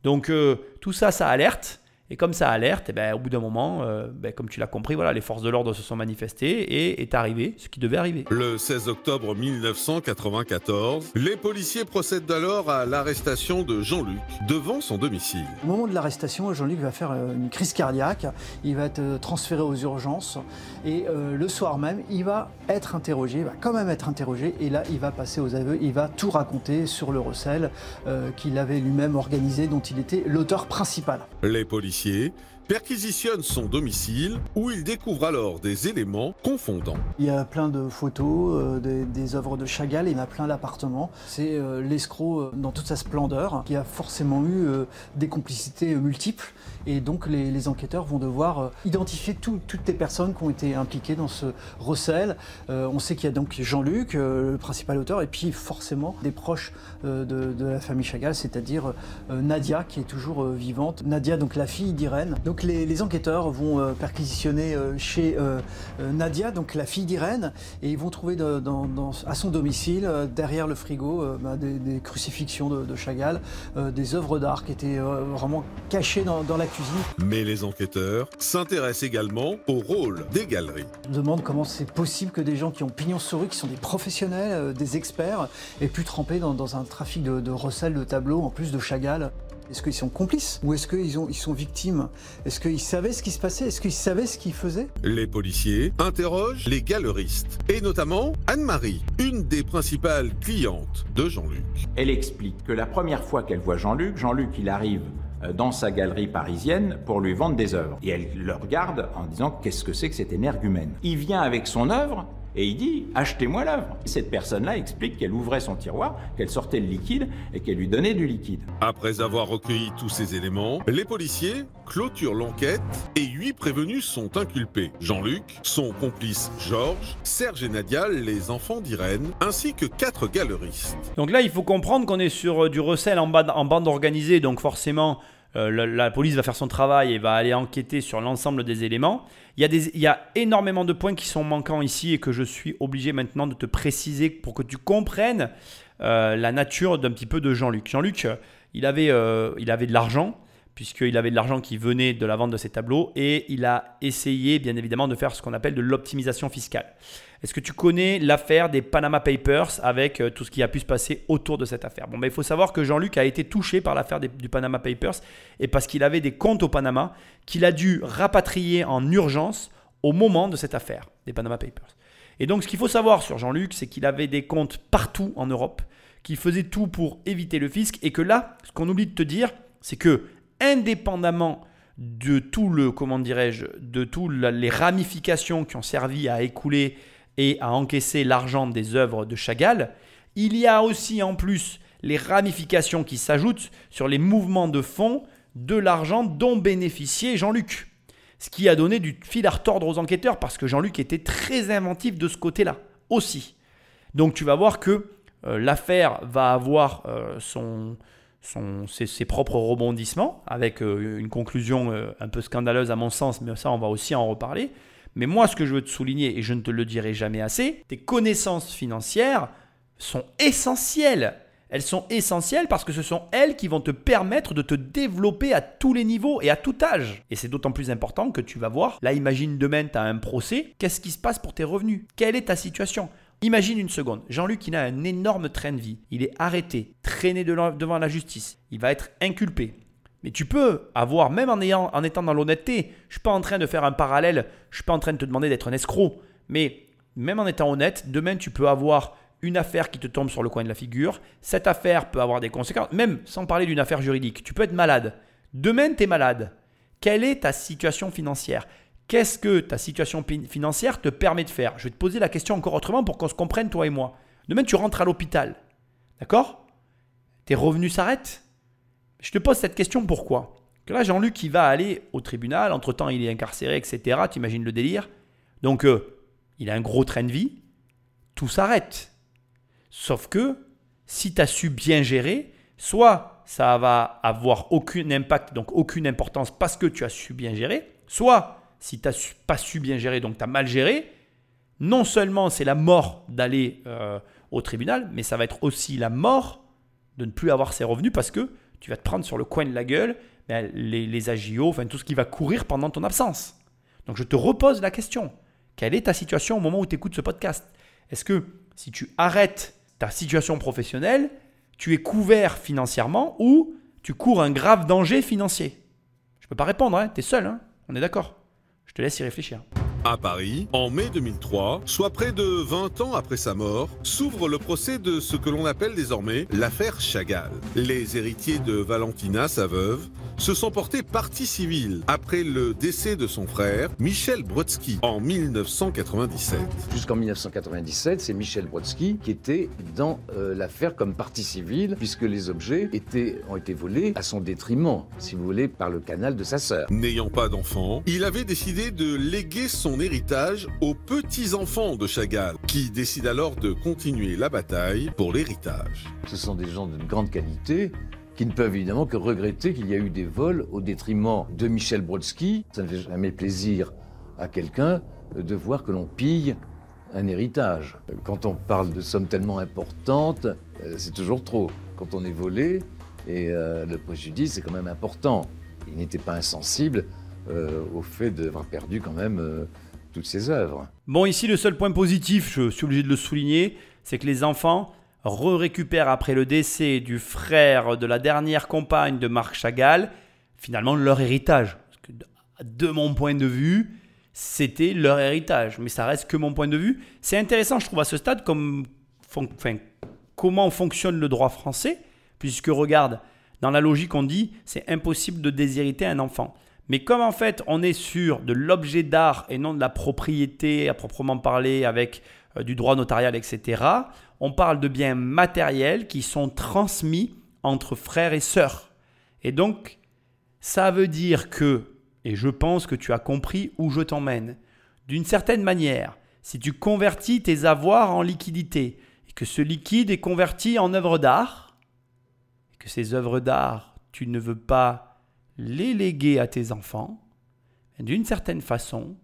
Donc euh, tout ça, ça alerte. Et comme ça alerte, eh ben, au bout d'un moment, euh, ben, comme tu l'as compris, voilà, les forces de l'ordre se sont manifestées et est arrivé ce qui devait arriver. Le 16 octobre 1994, les policiers procèdent alors à l'arrestation de Jean-Luc devant son domicile. Au moment de l'arrestation, Jean-Luc va faire euh, une crise cardiaque, il va être euh, transféré aux urgences et euh, le soir même, il va être interrogé, il va quand même être interrogé et là, il va passer aux aveux, il va tout raconter sur le recel euh, qu'il avait lui-même organisé, dont il était l'auteur principal. Les policiers policiers perquisitionnent son domicile où ils découvrent alors des éléments confondants. Il y a plein de photos, euh, des, œuvres de Chagall, il y en a plein l'appartement. C'est euh, l'escroc euh, dans toute sa splendeur qui a forcément eu des complicités multiples. Et donc les, enquêteurs vont devoir identifier tout- toutes les personnes qui ont été impliquées dans ce recel. On sait qu'il y a donc Jean-Luc, le principal auteur, et puis forcément des proches de, la famille Chagall, c'est-à-dire Nadia qui est toujours vivante. Nadia, donc la fille d'Irène. Les, les enquêteurs vont euh, perquisitionner euh, chez euh, Nadia, donc la fille d'Irène, et ils vont trouver de- dans- dans- à son domicile, derrière le frigo, bah, des, des crucifixions de, de Chagall, des œuvres d'art qui étaient vraiment cachées dans, dans la cuisine. Mais les enquêteurs s'intéressent également au rôle des galeries. Me demande comment c'est possible que des gens qui ont pignon sur rue, qui sont des professionnels, des experts, aient pu tremper dans, dans un trafic de, de recel de tableaux, en plus de Chagall. Est-ce qu'ils sont complices Ou est-ce qu'ils ont- ils sont victimes? Est-ce qu'ils savaient ce qui se passait? Est-ce qu'ils savaient ce qu'ils faisaient? Les policiers interrogent les galeristes, et notamment Anne-Marie, une des principales clientes de Jean-Luc. Elle explique que la première fois qu'elle voit Jean-Luc, Jean-Luc, il arrive euh, dans sa galerie parisienne pour lui vendre des œuvres. Et elle le regarde en disant qu'est-ce que c'est que cet énergumène? Il vient avec son œuvre et il dit achetez-moi l'œuvre. Cette personne-là explique qu'elle ouvrait son tiroir, qu'elle sortait le liquide et qu'elle lui donnait du liquide. Après avoir recueilli tous ces éléments, les policiers clôturent l'enquête et huit prévenus sont inculpés. Jean-Luc, son complice Georges, Serge et Nadia, les enfants d'Irène, ainsi que quatre galeristes. Donc là, il faut comprendre qu'on est sur euh, du recel en, bande- en bande organisée, donc forcément, euh, la, police va faire son travail et va aller enquêter sur l'ensemble des éléments. Il y, a énormément de points qui sont manquants ici et que je suis obligé maintenant de te préciser pour que tu comprennes euh, la nature d'un petit peu de Jean-Luc. Jean-Luc, il avait, euh, il avait de l'argent, puisqu'il avait de l'argent qui venait de la vente de ses tableaux, et il a essayé, bien évidemment, de faire ce qu'on appelle de l'optimisation fiscale. Est-ce que tu connais l'affaire des Panama Papers avec euh, tout ce qui a pu se passer autour de cette affaire? Bon, ben, il faut savoir que Jean-Luc a été touché par l'affaire du Panama Papers et parce qu'il avait des comptes au Panama qu'il a dû rapatrier en urgence au moment de cette affaire des Panama Papers. Et donc, ce qu'il faut savoir sur Jean-Luc, c'est qu'il avait des comptes partout en Europe, qu'il faisait tout pour éviter le fisc et que là, ce qu'on oublie de te dire, c'est que indépendamment de tout le, comment dirais-je, de toutes les ramifications qui ont servi à écouler et à encaisser l'argent des œuvres de Chagall, il y a aussi en plus les ramifications qui s'ajoutent sur les mouvements de fonds de l'argent dont bénéficiait Jean-Luc. Ce qui a donné du fil à retordre aux enquêteurs parce que Jean-Luc était très inventif de ce côté-là aussi. Donc tu vas voir que euh, l'affaire va avoir euh, ses, propres rebondissements avec euh, une conclusion un peu scandaleuse à mon sens, mais ça on va aussi en reparler. Mais moi ce que je veux te souligner, et je ne te le dirai jamais assez, tes connaissances financières sont essentielles. Elles sont essentielles parce que ce sont elles qui vont te permettre de te développer à tous les niveaux et à tout âge. Et c'est d'autant plus important que tu vas voir, là imagine demain tu as un procès, qu'est-ce qui se passe pour tes revenus? Quelle est ta situation? Imagine une seconde, Jean-Luc il a un énorme train de vie, il est arrêté, traîné devant la justice, il va être inculpé. Mais tu peux avoir, même en, étant dans l'honnêteté, je suis pas en train de faire un parallèle, je suis pas en train de te demander d'être un escroc, mais même en étant honnête, demain tu peux avoir une affaire qui te tombe sur le coin de la figure, cette affaire peut avoir des conséquences, même sans parler d'une affaire juridique, tu peux être malade. Demain tu es malade. Quelle est ta situation financière? Qu'est-ce que ta situation financière te permet de faire? Je vais te poser la question encore autrement pour qu'on se comprenne, toi et moi. Demain, tu rentres à l'hôpital. D'accord? Tes revenus s'arrêtent Je te pose cette question pourquoi? Que là, Jean-Luc, il va aller au tribunal. Entre-temps, il est incarcéré, etc. Tu imagines le délire? Donc, euh, il a un gros train de vie. Tout s'arrête. Sauf que, si tu as su bien gérer, soit ça va avoir aucun impact, donc aucune importance parce que tu as su bien gérer, soit si tu n'as pas su bien gérer, donc tu as mal géré, non seulement c'est la mort d'aller euh, au tribunal, mais ça va être aussi la mort de ne plus avoir ses revenus parce que tu vas te prendre sur le coin de la gueule, ben, les, agios, enfin tout ce qui va courir pendant ton absence. Donc je te repose la question. Quelle est ta situation au moment où tu écoutes ce podcast? Est-ce que si tu arrêtes ta situation professionnelle, tu es couvert financièrement ou tu cours un grave danger financier? Je ne peux pas répondre, hein, tu es seul, hein on est d'accord. Je te laisse y réfléchir. À Paris, en mai 2003, soit près de 20 ans après sa mort, s'ouvre le procès de ce que l'on appelle désormais l'affaire Chagall. Les héritiers de Valentina, sa veuve, se sont portés partie civile après le décès de son frère, Michel Brodsky, en 1997. Jusqu'en 1997, c'est Michel Brodsky qui était dans euh, l'affaire comme partie civile, puisque les objets étaient, ont été volés à son détriment, si vous voulez, par le canal de sa sœur. N'ayant pas d'enfant, il avait décidé de léguer son héritage aux petits-enfants de Chagall, qui décident alors de continuer la bataille pour l'héritage. Ce sont des gens d'une grande qualité qui ne peuvent évidemment que regretter qu'il y a eu des vols au détriment de Michel Brodsky. Ça ne fait jamais plaisir à quelqu'un de voir que l'on pille un héritage. Quand on parle de sommes tellement importantes, euh, c'est toujours trop. Quand on est volé, et euh, le préjudice est quand même important. Il n'était pas insensible euh, au fait d'avoir perdu quand même euh, toutes ses œuvres. Bon, ici, le seul point positif, je suis obligé de le souligner, c'est que les enfants re-récupèrent après le décès du frère de la dernière compagne de Marc Chagall, finalement leur héritage. De mon point de vue, c'était leur héritage. Mais ça reste que mon point de vue. C'est intéressant, je trouve, à ce stade, comme, comment fonctionne le droit français, puisque regarde, dans la logique, on dit c'est impossible de déshériter un enfant. Mais comme en fait on est sur de l'objet d'art et non de la propriété à proprement parler avec euh, du droit notarial, etc., on parle de biens matériels qui sont transmis entre frères et sœurs. Et donc, ça veut dire que, et je pense que tu as compris où je t'emmène, d'une certaine manière, si tu convertis tes avoirs en liquidité et que ce liquide est converti en œuvre d'art, et que ces œuvres d'art, tu ne veux pas les léguer à tes enfants, d'une certaine façon,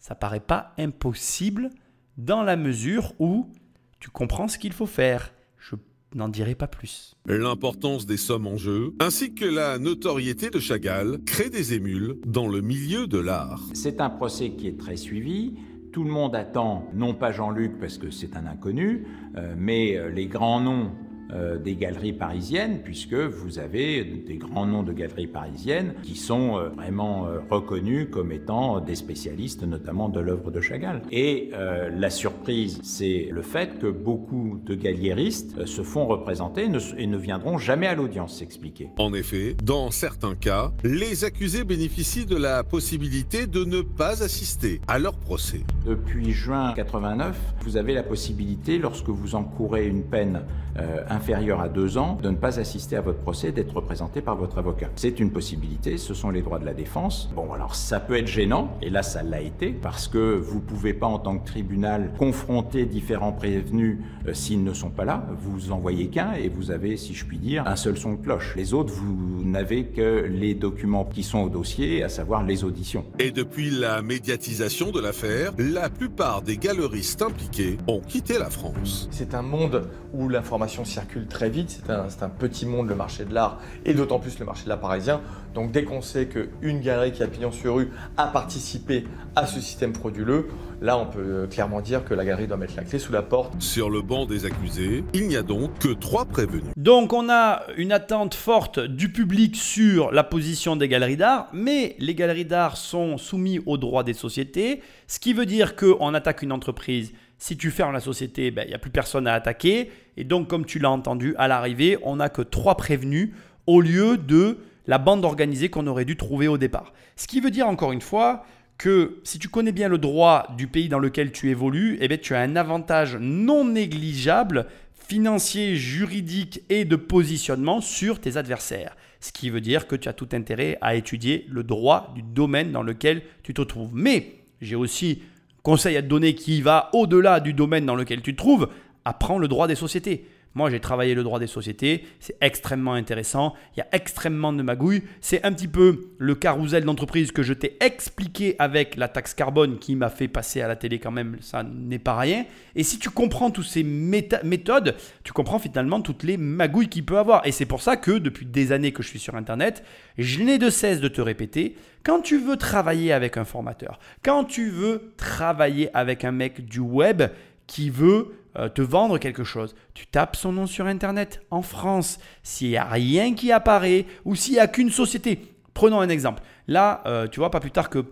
ça paraît pas impossible dans la mesure où tu comprends ce qu'il faut faire. Je n'en dirai pas plus. L'importance des sommes en jeu, ainsi que la notoriété de Chagall, créent des émules dans le milieu de l'art. C'est un procès qui est très suivi. Tout le monde attend, non pas Jean-Luc parce que c'est un inconnu, euh, mais euh, les grands noms euh, des galeries parisiennes, puisque vous avez des grands noms de galeries parisiennes qui sont euh, vraiment euh, reconnus comme étant des spécialistes, notamment de l'œuvre de Chagall. Et la surprise, c'est le fait que beaucoup de galliéristes se font représenter et ne, et ne viendront jamais à l'audience s'expliquer. En effet, dans certains cas, les accusés bénéficient de la possibilité de ne pas assister à leur procès. Depuis juin 89, vous avez la possibilité, lorsque vous encourez une peine euh, inférieure à deux ans, de ne pas assister à votre procès, d'être représenté par votre avocat. C'est une possibilité, ce sont les droits de la défense. Bon, alors ça peut être gênant, et là ça l'a été, parce que vous ne pouvez pas en tant que tribunal confronter différents prévenus euh, s'ils ne sont pas là. Vous envoyez qu'un, et vous avez, si je puis dire, un seul son de cloche. Les autres, vous n'avez que les documents qui sont au dossier, à savoir les auditions. Et depuis la médiatisation de l'affaire, la plupart des galeristes impliqués ont quitté la France. C'est un monde où l'information circule très vite, c'est un, petit monde le marché de l'art, et d'autant plus le marché de l'art parisien. Donc dès qu'on sait qu'une galerie qui a pignon sur rue a participé à ce système frauduleux, là on peut euh, clairement dire que la galerie doit mettre la clé sous la porte. Sur le banc des accusés, il n'y a donc que trois prévenus. Donc on a une attente forte du public sur la position des galeries d'art, mais les galeries d'art sont soumis au droit des sociétés, ce qui veut dire qu'on attaque une entreprise. Si tu fermes la société, ben, il n'y a plus personne à attaquer. Et donc, comme tu l'as entendu, à l'arrivée, on n'a que trois prévenus au lieu de la bande organisée qu'on aurait dû trouver au départ. Ce qui veut dire encore une fois que si tu connais bien le droit du pays dans lequel tu évolues, eh bien, tu as un avantage non négligeable financier, juridique et de positionnement sur tes adversaires. Ce qui veut dire que tu as tout intérêt à étudier le droit du domaine dans lequel tu te trouves. Mais j'ai aussi conseil à te donner qui va au-delà du domaine dans lequel tu te trouves. Apprends le droit des sociétés. Moi, j'ai travaillé le droit des sociétés, c'est extrêmement intéressant, il y a extrêmement de magouilles. C'est un petit peu le carrousel d'entreprise que je t'ai expliqué avec la taxe carbone qui m'a fait passer à la télé quand même, ça n'est pas rien. Et si tu comprends toutes ces méthodes, tu comprends finalement toutes les magouilles qu'il peut avoir. Et c'est pour ça que depuis des années que je suis sur Internet, je n'ai de cesse de te répéter, quand tu veux travailler avec un formateur, quand tu veux travailler avec un mec du web qui veut te vendre quelque chose, tu tapes son nom sur Internet en France. S'il n'y a rien qui apparaît ou s'il n'y a qu'une société, prenons un exemple. Là, euh, tu vois, pas plus tard que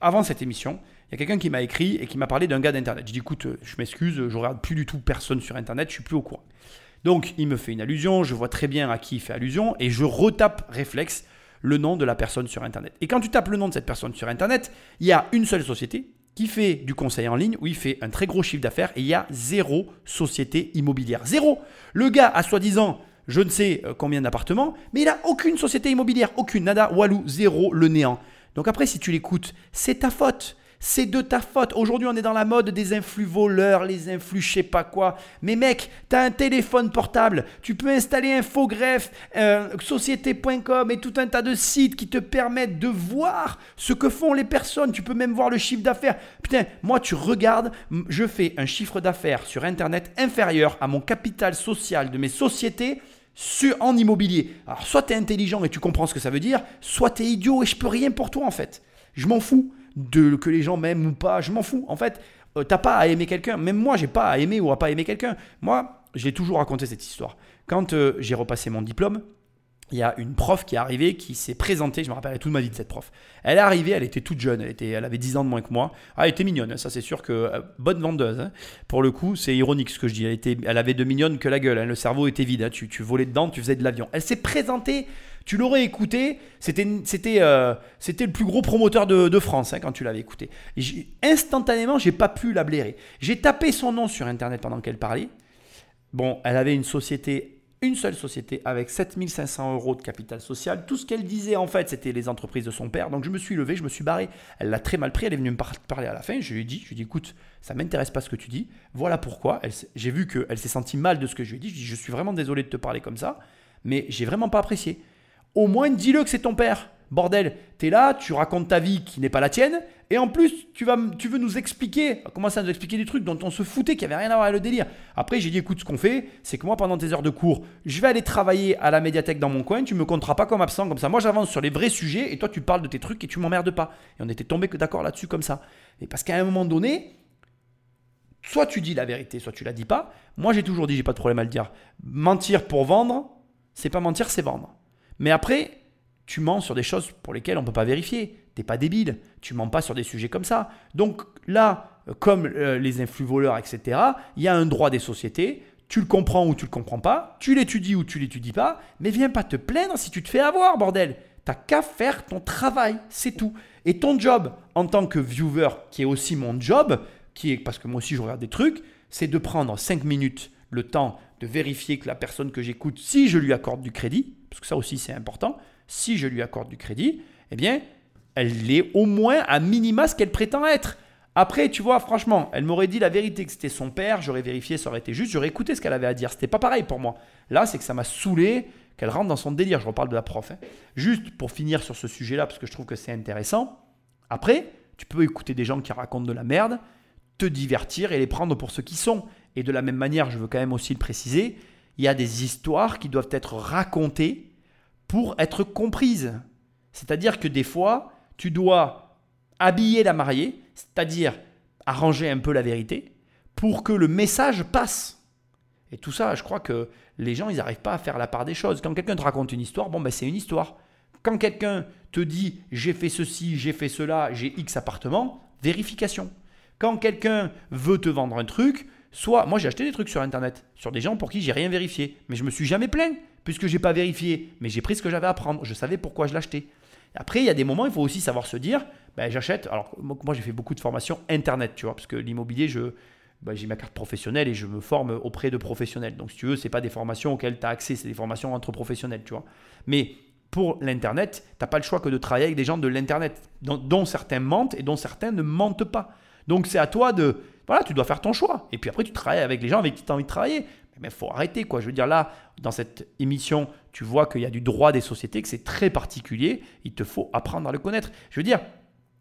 avant cette émission, il y a quelqu'un qui m'a écrit et qui m'a parlé d'un gars d'Internet. Je dis écoute, euh, je m'excuse, je regarde plus du tout personne sur Internet, je suis plus au courant. Donc il me fait une allusion, je vois très bien à qui il fait allusion et je retape réflexe le nom de la personne sur Internet. Et quand tu tapes le nom de cette personne sur Internet, il y a une seule société qui fait du conseil en ligne où il fait un très gros chiffre d'affaires et il y a zéro société immobilière. Zéro. Le gars a soi-disant je ne sais euh, combien d'appartements, mais il n'a aucune société immobilière, aucune, nada, walou, zéro, le néant. Donc après, si tu l'écoutes, c'est ta faute c'est de ta faute. Aujourd'hui, on est dans la mode des influx voleurs, les influx je sais pas quoi. Mais mec, tu as un téléphone portable, tu peux installer Infogreffe, euh, société.com et tout un tas de sites qui te permettent de voir ce que font les personnes. Tu peux même voir le chiffre d'affaires. Putain, moi, tu regardes, je fais un chiffre d'affaires sur Internet inférieur à mon capital social de mes sociétés sur, en immobilier. Alors, soit tu es intelligent et tu comprends ce que ça veut dire, soit tu es idiot et je peux rien pour toi en fait. Je m'en fous que les gens m'aiment ou pas, je m'en fous. En fait, euh, t'as pas à aimer quelqu'un. Même moi, j'ai pas à aimer ou à pas aimer quelqu'un. Moi, j'ai toujours raconté cette histoire. Quand euh, j'ai repassé mon diplôme, il y a une prof qui est arrivée, qui s'est présentée, je me rappelle toute ma vie de cette prof. Elle est arrivée, elle était toute jeune, elle, était, elle avait 10 ans de moins que moi. Ah, elle était mignonne, ça c'est sûr que euh, bonne vendeuse. Hein. Pour le coup, c'est ironique ce que je dis. Elle, était, elle avait de mignonne que la gueule, hein. le cerveau était vide. Hein. Tu, tu volais dedans, tu faisais de l'avion. Elle s'est présentée tu l'aurais écouté, c'était, euh, le plus gros promoteur de, France quand tu l'avais écouté. Et instantanément, j'ai pas pu la blairer. J'ai tapé son nom sur Internet pendant qu'elle parlait. Bon, elle avait une société, une seule société avec 7500 euros de capital social. Tout ce qu'elle disait, en fait, c'était les entreprises de son père. Donc je me suis levé, je me suis barré. Elle l'a très mal pris, elle est venue me parler à la fin. Je lui ai dit, je lui ai dit écoute, ça m'intéresse pas ce que tu dis. Voilà pourquoi. j'ai vu qu'elle s'est sentie mal de ce que je lui ai dit. Je lui ai dit, je suis vraiment désolé de te parler comme ça, mais j'ai vraiment pas apprécié au moins dis-le que c'est ton père. Bordel, t'es là, tu racontes ta vie qui n'est pas la tienne, et en plus, tu, veux nous expliquer, commencer à nous expliquer des trucs dont on se foutait, qui avait rien à voir avec le délire. Après, j'ai dit, écoute, ce qu'on fait, c'est que moi, pendant tes heures de cours, je vais aller travailler à la médiathèque dans mon coin, tu me compteras pas comme absent, comme ça. Moi, j'avance sur les vrais sujets, et toi, tu parles de tes trucs et tu m'emmerdes pas. Et on était tombé d'accord là-dessus comme ça. Et parce qu'à un moment donné, soit tu dis la vérité, soit tu la dis pas. Moi, j'ai toujours dit, j'ai pas de problème à le dire. Mentir pour vendre, c'est pas mentir, c'est vendre. Mais après, tu mens sur des choses pour lesquelles on peut pas vérifier. T'es pas débile. Tu mens pas sur des sujets comme ça. Donc là, comme euh, les influx voleurs, etc., il y a un droit des sociétés. Tu le comprends ou tu le comprends pas. Tu l'étudies ou tu l'étudies pas. Mais viens pas te plaindre si tu te fais avoir, bordel. T'as qu'à faire ton travail, c'est tout. Et ton job en tant que viewer, qui est aussi mon job, qui est parce que moi aussi je regarde des trucs, c'est de prendre 5 minutes le temps de vérifier que la personne que j'écoute, si je lui accorde du crédit, parce que ça aussi c'est important, si je lui accorde du crédit, eh bien, elle est au moins à minima ce qu'elle prétend être. Après, tu vois, franchement, elle m'aurait dit la vérité que c'était son père, j'aurais vérifié, ça aurait été juste, j'aurais écouté ce qu'elle avait à dire. C'était pas pareil pour moi. Là, c'est que ça m'a saoulé qu'elle rentre dans son délire. Je reparle de la prof. Hein. Juste pour finir sur ce sujet-là, parce que je trouve que c'est intéressant. Après, tu peux écouter des gens qui racontent de la merde, te divertir et les prendre pour ce qu'ils sont. Et de la même manière, je veux quand même aussi le préciser, il y a des histoires qui doivent être racontées pour être comprises. C'est-à-dire que des fois, tu dois habiller la mariée, c'est-à-dire arranger un peu la vérité, pour que le message passe. Et tout ça, je crois que les gens, ils n'arrivent pas à faire la part des choses. Quand quelqu'un te raconte une histoire, bon, ben c'est une histoire. Quand quelqu'un te dit j'ai fait ceci, j'ai fait cela, j'ai X appartements, vérification. Quand quelqu'un veut te vendre un truc, Soit, moi j'ai acheté des trucs sur internet, sur des gens pour qui j'ai rien vérifié, mais je me suis jamais plaint, puisque j'ai pas vérifié, mais j'ai pris ce que j'avais à prendre, je savais pourquoi je l'achetais. Après, il y a des moments, il faut aussi savoir se dire, ben, j'achète. Alors, moi, j'ai fait beaucoup de formations internet, tu vois, parce que l'immobilier, je, ben, j'ai ma carte professionnelle et je me forme auprès de professionnels. Donc, si tu veux, c'est pas des formations auxquelles tu as accès, c'est des formations entre professionnels, tu vois. Mais pour l'internet, tu n'as pas le choix que de travailler avec des gens de l'internet, dont certains mentent et dont certains ne mentent pas. Donc, c'est à toi de voilà, tu dois faire ton choix. Et puis après, tu travailles avec les gens avec qui tu as envie de travailler. Mais il faut arrêter, quoi. Je veux dire, là, dans cette émission, tu vois qu'il y a du droit des sociétés, que c'est très particulier. Il te faut apprendre à le connaître. Je veux dire,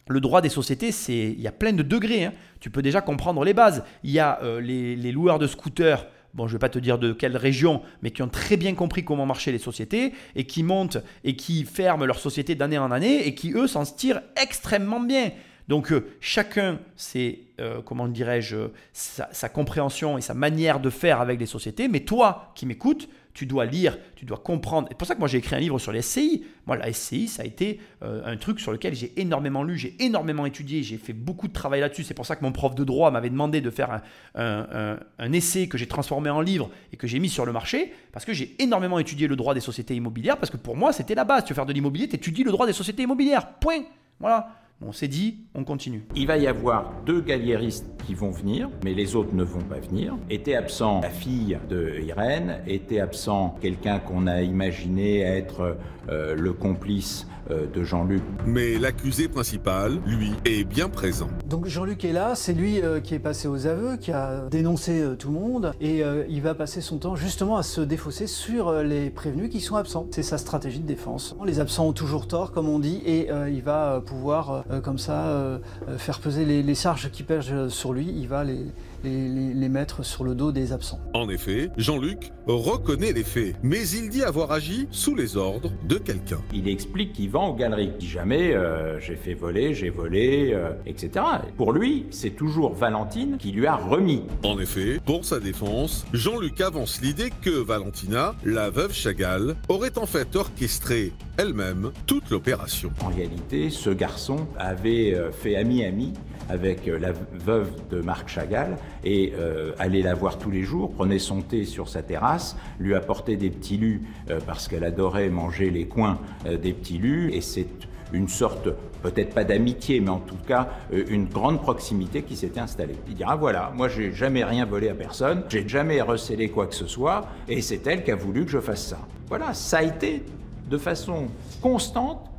le droit des sociétés, c'est il y a plein de degrés. hein. Tu peux déjà comprendre les bases. Il y a euh, les, les loueurs de scooters. Bon, je ne vais pas te dire de quelle région, mais qui ont très bien compris comment marchaient les sociétés et qui montent et qui ferment leur société d'année en année et qui, eux, s'en tirent extrêmement bien. Donc, euh, chacun, c'est, euh, comment dirais-je, sa, compréhension et sa manière de faire avec les sociétés. Mais toi qui m'écoutes, tu dois lire, tu dois comprendre. C'est pour ça que moi j'ai écrit un livre sur les SCI. Moi, la SCI, ça a été euh, un truc sur lequel j'ai énormément lu, j'ai énormément étudié, j'ai fait beaucoup de travail là-dessus. C'est pour ça que mon prof de droit m'avait demandé de faire un- un essai que j'ai transformé en livre et que j'ai mis sur le marché, parce que j'ai énormément étudié le droit des sociétés immobilières, parce que pour moi, c'était la base. Tu veux faire de l'immobilier, tu étudies le droit des sociétés immobilières. Point. Voilà. On s'est dit, on continue. Il va y avoir deux galliéristes qui vont venir, mais les autres ne vont pas venir. Était absent la fille de Irène, était absent quelqu'un qu'on a imaginé être euh, le complice de Jean-Luc. Mais l'accusé principal, lui, est bien présent. Donc Jean-Luc est là, c'est lui euh, qui est passé aux aveux, qui a dénoncé euh, tout le monde, et euh, il va passer son temps justement à se défausser sur euh, les prévenus qui sont absents. C'est sa stratégie de défense. Les absents ont toujours tort, comme on dit, et euh, il va euh, pouvoir euh, comme ça euh, euh, faire peser les, les charges qui pèsent euh, sur lui, il va les, les- les- les mettre sur le dos des absents. En effet, Jean-Luc reconnaît les faits, mais il dit avoir agi sous les ordres de quelqu'un. Il explique qu'il vend aux galeries. Il dit jamais euh, j'ai fait voler, j'ai volé, euh, etc. Pour lui, c'est toujours Valentine qui lui a remis. En effet, pour sa défense, Jean-Luc avance l'idée que Valentina, la veuve Chagall, aurait en fait orchestré elle-même toute l'opération. En réalité, ce garçon avait euh, fait ami-ami avec euh, la veuve de Marc Chagall et euh, allait la voir tous les jours, prenait son thé sur sa terrasse, lui apportait des petits lus euh, parce qu'elle adorait manger les coins euh, des petits lus et c'est une sorte, peut-être pas d'amitié, mais en tout cas une grande proximité qui s'était installée. Il dira voilà, moi j'ai jamais rien volé à personne, j'ai jamais recélé quoi que ce soit et c'est elle qui a voulu que je fasse ça. Voilà, ça a été de façon constante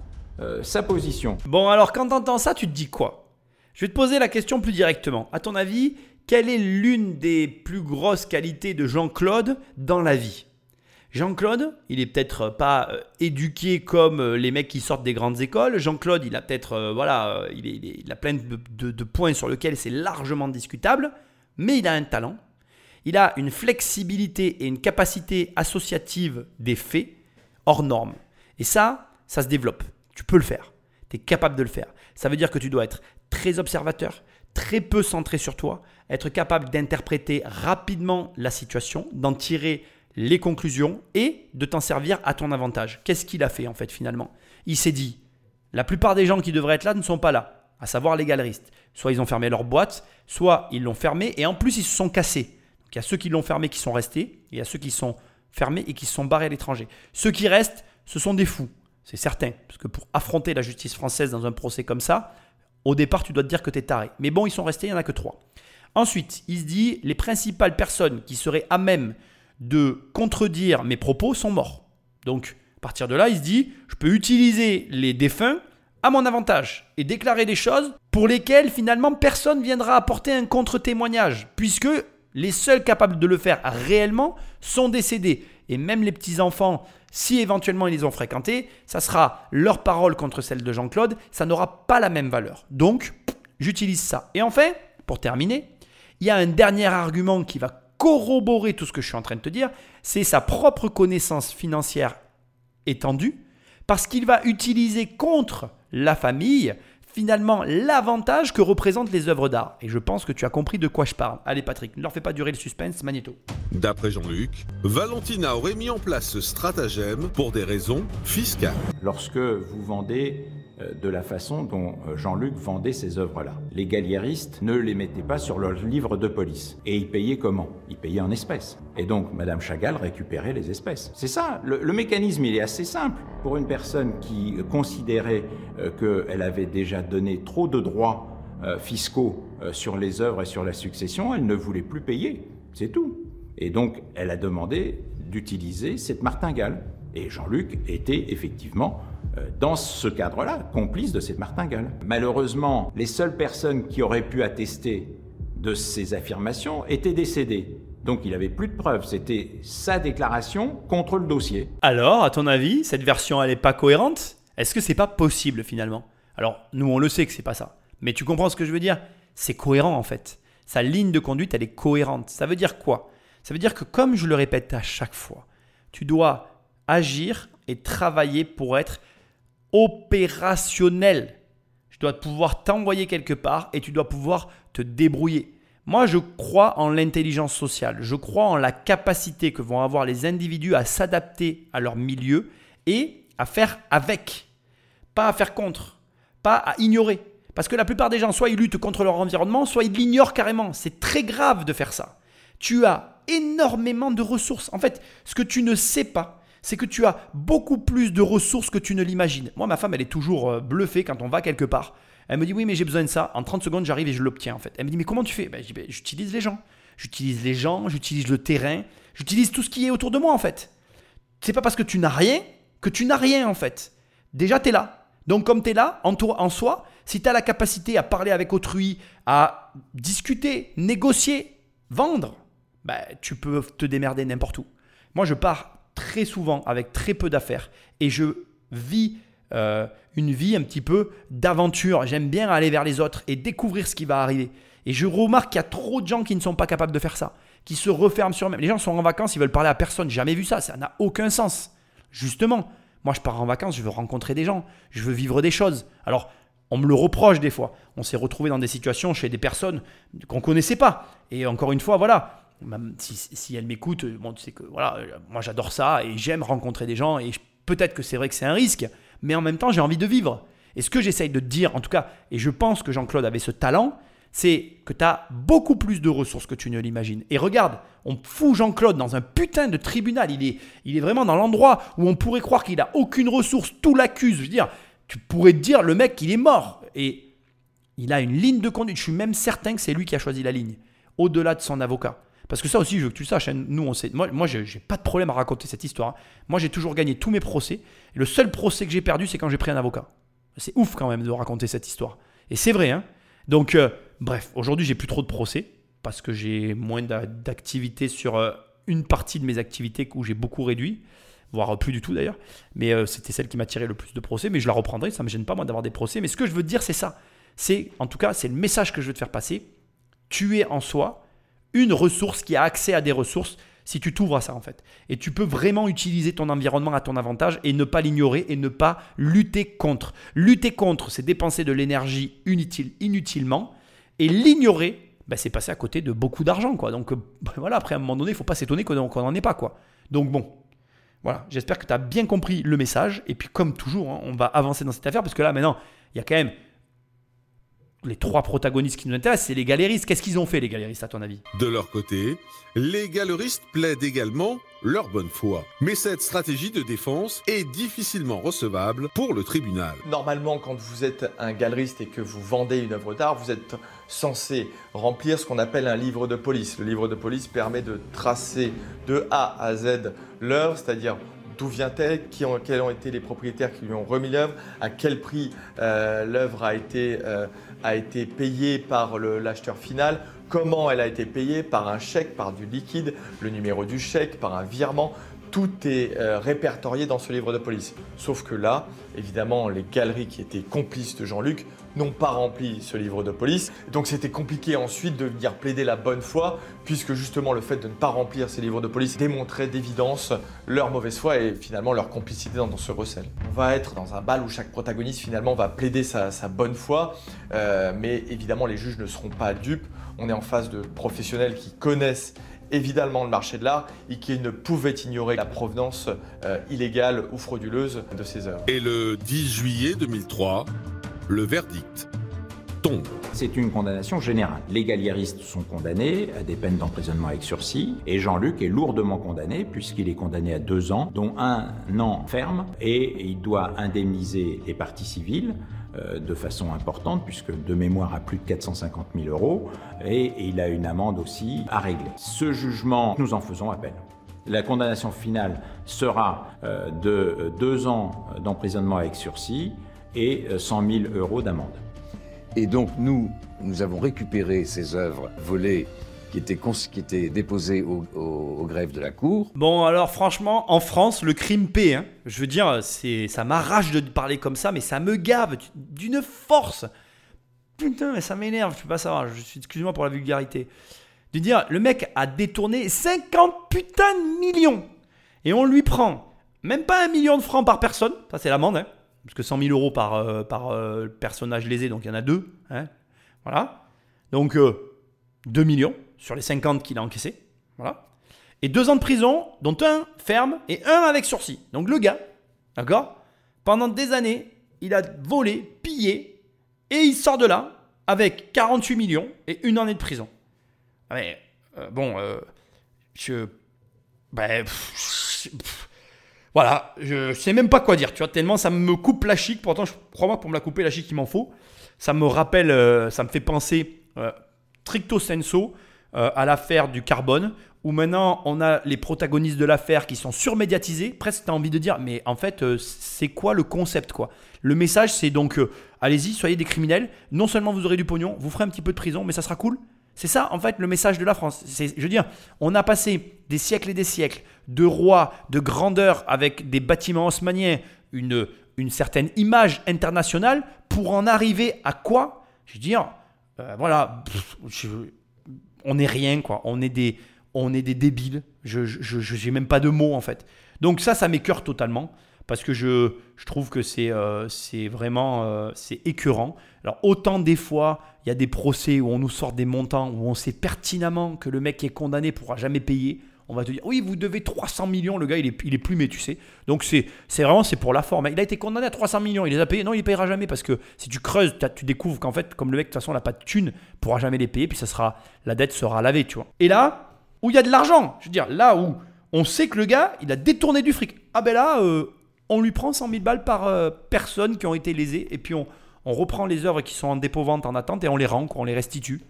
sa position. Bon, alors quand t'entends ça, tu te dis quoi? Je vais te poser la question plus directement. À ton avis, quelle est l'une des plus grosses qualités de Jean-Claude dans la vie? Jean-Claude, il est peut-être pas euh, éduqué comme euh, les mecs qui sortent des grandes écoles. Jean-Claude, il a peut-être, euh, voilà, euh, il, est- a plein de, de- points sur lesquels c'est largement discutable, mais il a un talent. Il a une flexibilité et une capacité associative des faits hors norme. Et ça, ça se développe. Tu peux le faire. Tu es capable de le faire. Ça veut dire que tu dois être très observateur, très peu centré sur toi, être capable d'interpréter rapidement la situation, d'en tirer les conclusions et de t'en servir à ton avantage. Qu'est-ce qu'il a fait en fait finalement? Il s'est dit, la plupart des gens qui devraient être là ne sont pas là, à savoir les galeristes. Soit ils ont fermé leur boîte, soit ils l'ont fermé et en plus ils se sont cassés. Donc il y a ceux qui l'ont fermé qui sont restés, et il y a ceux qui sont fermés et qui se sont barrés à l'étranger. Ceux qui restent, ce sont des fous, c'est certain. Parce que pour affronter la justice française dans un procès comme ça, au départ tu dois te dire que tu taré. Mais bon, ils sont restés, il n'y en a que trois. Ensuite, il se dit, les principales personnes qui seraient à même de contredire mes propos sont morts. Donc, à partir de là, il se dit, je peux utiliser les défunts à mon avantage et déclarer des choses pour lesquelles finalement personne viendra apporter un contre-témoignage, puisque les seuls capables de le faire réellement sont décédés. Et même les petits-enfants, si éventuellement ils les ont fréquentés, ça sera leur parole contre celle de Jean-Claude, ça n'aura pas la même valeur. Donc, j'utilise ça. Et enfin, pour terminer, il y a un dernier argument qui va corroborer tout ce que je suis en train de te dire, c'est sa propre connaissance financière étendue, parce qu'il va utiliser contre la famille finalement l'avantage que représentent les œuvres d'art. Et je pense que tu as compris de quoi je parle. Allez Patrick, ne leur fais pas durer le suspense, Magneto. D'après Jean-Luc, Valentina aurait mis en place ce stratagème pour des raisons fiscales. Lorsque vous vendez de la façon dont euh, Jean-Luc vendait ces œuvres-là. Les galliéristes ne les mettaient pas sur leur livre de police. Et ils payaient comment? Ils payaient en espèces. Et donc, Madame Chagall récupérait les espèces. C'est ça, le, mécanisme, il est assez simple. Pour une personne qui considérait euh, qu'elle avait déjà donné trop de droits euh, fiscaux euh, sur les œuvres et sur la succession, elle ne voulait plus payer. C'est tout. Et donc, elle a demandé d'utiliser cette martingale. Et Jean-Luc était effectivement, euh, dans ce cadre-là, complice de cette martingale. Malheureusement, les seules personnes qui auraient pu attester de ces affirmations étaient décédées. Donc il avait plus de preuves, c'était sa déclaration contre le dossier. Alors, à ton avis, cette version, elle n'est pas cohérente? Est-ce que c'est pas possible finalement? Alors, nous, on le sait que c'est pas ça. Mais tu comprends ce que je veux dire? C'est cohérent en fait. Sa ligne de conduite, elle est cohérente. Ça veut dire quoi? Ça veut dire que, comme je le répète à chaque fois, tu dois agir et travailler pour être opérationnel. Je dois pouvoir t'envoyer quelque part et tu dois pouvoir te débrouiller. Moi, je crois en l'intelligence sociale. Je crois en la capacité que vont avoir les individus à s'adapter à leur milieu et à faire avec. Pas à faire contre. Pas à ignorer. Parce que la plupart des gens, soit ils luttent contre leur environnement, soit ils l'ignorent carrément. C'est très grave de faire ça. Tu as énormément de ressources. En fait, ce que tu ne sais pas, c'est que tu as beaucoup plus de ressources que tu ne l'imagines. Moi, ma femme, elle est toujours euh, bluffée quand on va quelque part. Elle me dit oui, mais j'ai besoin de ça. En 30 secondes, j'arrive et je l'obtiens en fait. Elle me dit mais comment tu fais? Ben, ben, j'utilise les gens. J'utilise les gens, j'utilise le terrain, j'utilise tout ce qui est autour de moi en fait. C'est pas parce que tu n'as rien que tu n'as rien en fait. Déjà, tu es là. Donc comme tu es là, en, toi, en soi, si tu as la capacité à parler avec autrui, à discuter, négocier, vendre, ben, tu peux te démerder n'importe où. Moi, je pars très souvent avec très peu d'affaires et je vis euh, une vie un petit peu d'aventure. J'aime bien aller vers les autres et découvrir ce qui va arriver. Et je remarque qu'il y a trop de gens qui ne sont pas capables de faire ça, qui se referment sur eux-mêmes. Les gens sont en vacances, ils veulent parler à personne. Jamais vu ça, ça n'a aucun sens. Justement, moi je pars en vacances, je veux rencontrer des gens, je veux vivre des choses. Alors, on me le reproche des fois. On s'est retrouvé dans des situations chez des personnes qu'on connaissait pas. Et encore une fois, voilà, si, elle m'écoute, bon, tu sais que voilà, moi j'adore ça et j'aime rencontrer des gens et peut-être que c'est vrai que c'est un risque, mais en même temps j'ai envie de vivre. Et ce que j'essaye de te dire, en tout cas, et je pense que Jean-Claude avait ce talent, c'est que tu as beaucoup plus de ressources que tu ne l'imagines. Et regarde, on fout Jean-Claude dans un putain de tribunal. Il est, il est vraiment dans l'endroit où on pourrait croire qu'il n'a aucune ressource. Tout l'accuse. Je veux dire, tu pourrais te dire, le mec, il est mort. Et il a une ligne de conduite. Je suis même certain que c'est lui qui a choisi la ligne, au-delà de son avocat. Parce que ça aussi, je veux que tu saches, hein, nous, on sait, moi, moi j'ai pas de problème à raconter cette histoire. Moi, j'ai toujours gagné tous mes procès. Et le seul procès que j'ai perdu, c'est quand j'ai pris un avocat. C'est ouf quand même de raconter cette histoire. Et c'est vrai. Hein Donc, euh, bref, aujourd'hui, j'ai plus trop de procès parce que j'ai moins d'activités sur euh, une partie de mes activités où j'ai beaucoup réduit, voire plus du tout d'ailleurs. Mais euh, c'était celle qui m'a tiré le plus de procès. Mais je la reprendrai, ça me gêne pas moi d'avoir des procès. Mais ce que je veux dire, c'est ça. C'est, en tout cas, c'est le message que je veux te faire passer. Tu es en soi une ressource qui a accès à des ressources si tu t'ouvres à ça en fait. Et tu peux vraiment utiliser ton environnement à ton avantage et ne pas l'ignorer et ne pas lutter contre. Lutter contre, c'est dépenser de l'énergie inutile, inutilement. Et l'ignorer, bah, c'est passer à côté de beaucoup d'argent. quoi. Donc euh, voilà, après à un moment donné, il faut pas s'étonner qu'on n'en ait pas. quoi. Donc bon, voilà, j'espère que tu as bien compris le message. Et puis comme toujours, hein, on va avancer dans cette affaire parce que là maintenant, il y a quand même les trois protagonistes qui nous intéressent, c'est les galéristes. Qu'est-ce qu'ils ont fait, les galéristes, à ton avis? De leur côté, les galéristes plaident également leur bonne foi. Mais cette stratégie de défense est difficilement recevable pour le tribunal. Normalement, quand vous êtes un galeriste et que vous vendez une œuvre d'art, vous êtes censé remplir ce qu'on appelle un livre de police. Le livre de police permet de tracer de A à Z l'œuvre, c'est-à-dire d'où vient-elle, qui ont, quels ont été les propriétaires qui lui ont remis l'œuvre, à quel prix euh, l'œuvre a été euh, a été payée par l'acheteur final, comment elle a été payée, par un chèque, par du liquide, le numéro du chèque, par un virement. Tout est euh, répertorié dans ce livre de police. Sauf que là, évidemment, les galeries qui étaient complices de Jean-Luc n'ont pas rempli ce livre de police. Donc c'était compliqué ensuite de venir plaider la bonne foi, puisque justement le fait de ne pas remplir ces livres de police démontrait d'évidence leur mauvaise foi et finalement leur complicité dans, ce recel. On va être dans un bal où chaque protagoniste finalement va plaider sa, bonne foi, euh, mais évidemment les juges ne seront pas dupes. On est en face de professionnels qui connaissent évidemment le marché de l'art et qui ne pouvaient ignorer la provenance euh, illégale ou frauduleuse de ces œuvres. Et le 10 juillet 2003, le verdict tombe. C'est une condamnation générale. Les galieristes sont condamnés à des peines d'emprisonnement avec sursis et Jean-Luc est lourdement condamné puisqu'il est condamné à deux ans, dont un an ferme et il doit indemniser les parties civiles de façon importante, puisque de mémoire à plus de 450 000 euros, et, il a une amende aussi à régler. Ce jugement, nous en faisons appel. La condamnation finale sera euh, de deux ans d'emprisonnement avec sursis, et 100 euh, 000 euros d'amende. Et donc nous, nous avons récupéré ces œuvres volées qui étaient déposés au, au- greffe de la Cour. Bon, alors franchement, en France, le crime paie. hein. Je veux dire, ça m'arrache de parler comme ça, mais ça me gave d'une force. Putain, mais ça m'énerve, tu peux pas savoir. Je suis, excuse-moi pour la vulgarité. De dire, le mec a détourné 50 putains de millions. Et on lui prend même pas un million de francs par personne. Ça, c'est l'amende, hein. Parce que 100 000 euros par, euh, euh, personnage lésé, donc il y en a deux. hein. Voilà. Donc, euh, 2 millions sur les 50 qu'il a encaissés. Voilà. Et deux ans de prison, dont un ferme et un avec sursis. Donc le gars, d'accord Pendant des années, il a volé, pillé, et il sort de là avec 48 millions et une année de prison. Ah mais, euh, bon, euh, je... Ben, voilà, je sais même pas quoi dire, tu vois, tellement ça me coupe la chic. Pourtant, je crois-moi pour me la couper la chic, il m'en faut. Ça me rappelle, euh, ça me fait penser stricto senso euh, à l'affaire du carbone, où maintenant on a les protagonistes de l'affaire qui sont surmédiatisés. Presque, tu as envie de dire, mais en fait, euh, c'est quoi le concept quoi? Le message, c'est donc, euh, allez-y, soyez des criminels. Non seulement vous aurez du pognon, vous ferez un petit peu de prison, mais ça sera cool. C'est ça, en fait, le message de la France. Je veux dire, on a passé des siècles et des siècles de rois, de grandeur avec des bâtiments haussmanniens, une, une certaine image internationale, pour en arriver à quoi? Je veux dire, voilà, on n'est rien, quoi. On est des, on est des débiles. Je je- même pas de mots, en fait. Donc ça, ça m'écœure totalement. Parce que je, je trouve que c'est euh, vraiment euh, c'est écœurant. Alors autant des fois, il y a des procès où on nous sort des montants, où on sait pertinemment que le mec qui est condamné pourra jamais payer. On va te dire, oui, vous devez 300 millions, le gars, il est, il est plumé, tu sais. Donc c'est vraiment, c'est pour la forme. Il a été condamné à 300 millions, il les a payés. Non, il ne payera jamais parce que si tu creuses, tu découvres qu'en fait, comme le mec, de toute façon, n'a pas de thune, il pourra jamais les payer, puis ça sera, la dette sera lavée, tu vois. Et là, où il y a de l'argent, je veux dire, là où on sait que le gars, il a détourné du fric. Ah ben là, euh, on lui prend 100 000 balles par euh, personne qui ont été lésées, et puis on, on reprend les œuvres qui sont en dépôt-vente, en attente, et on les rend, quoi, on les restitue.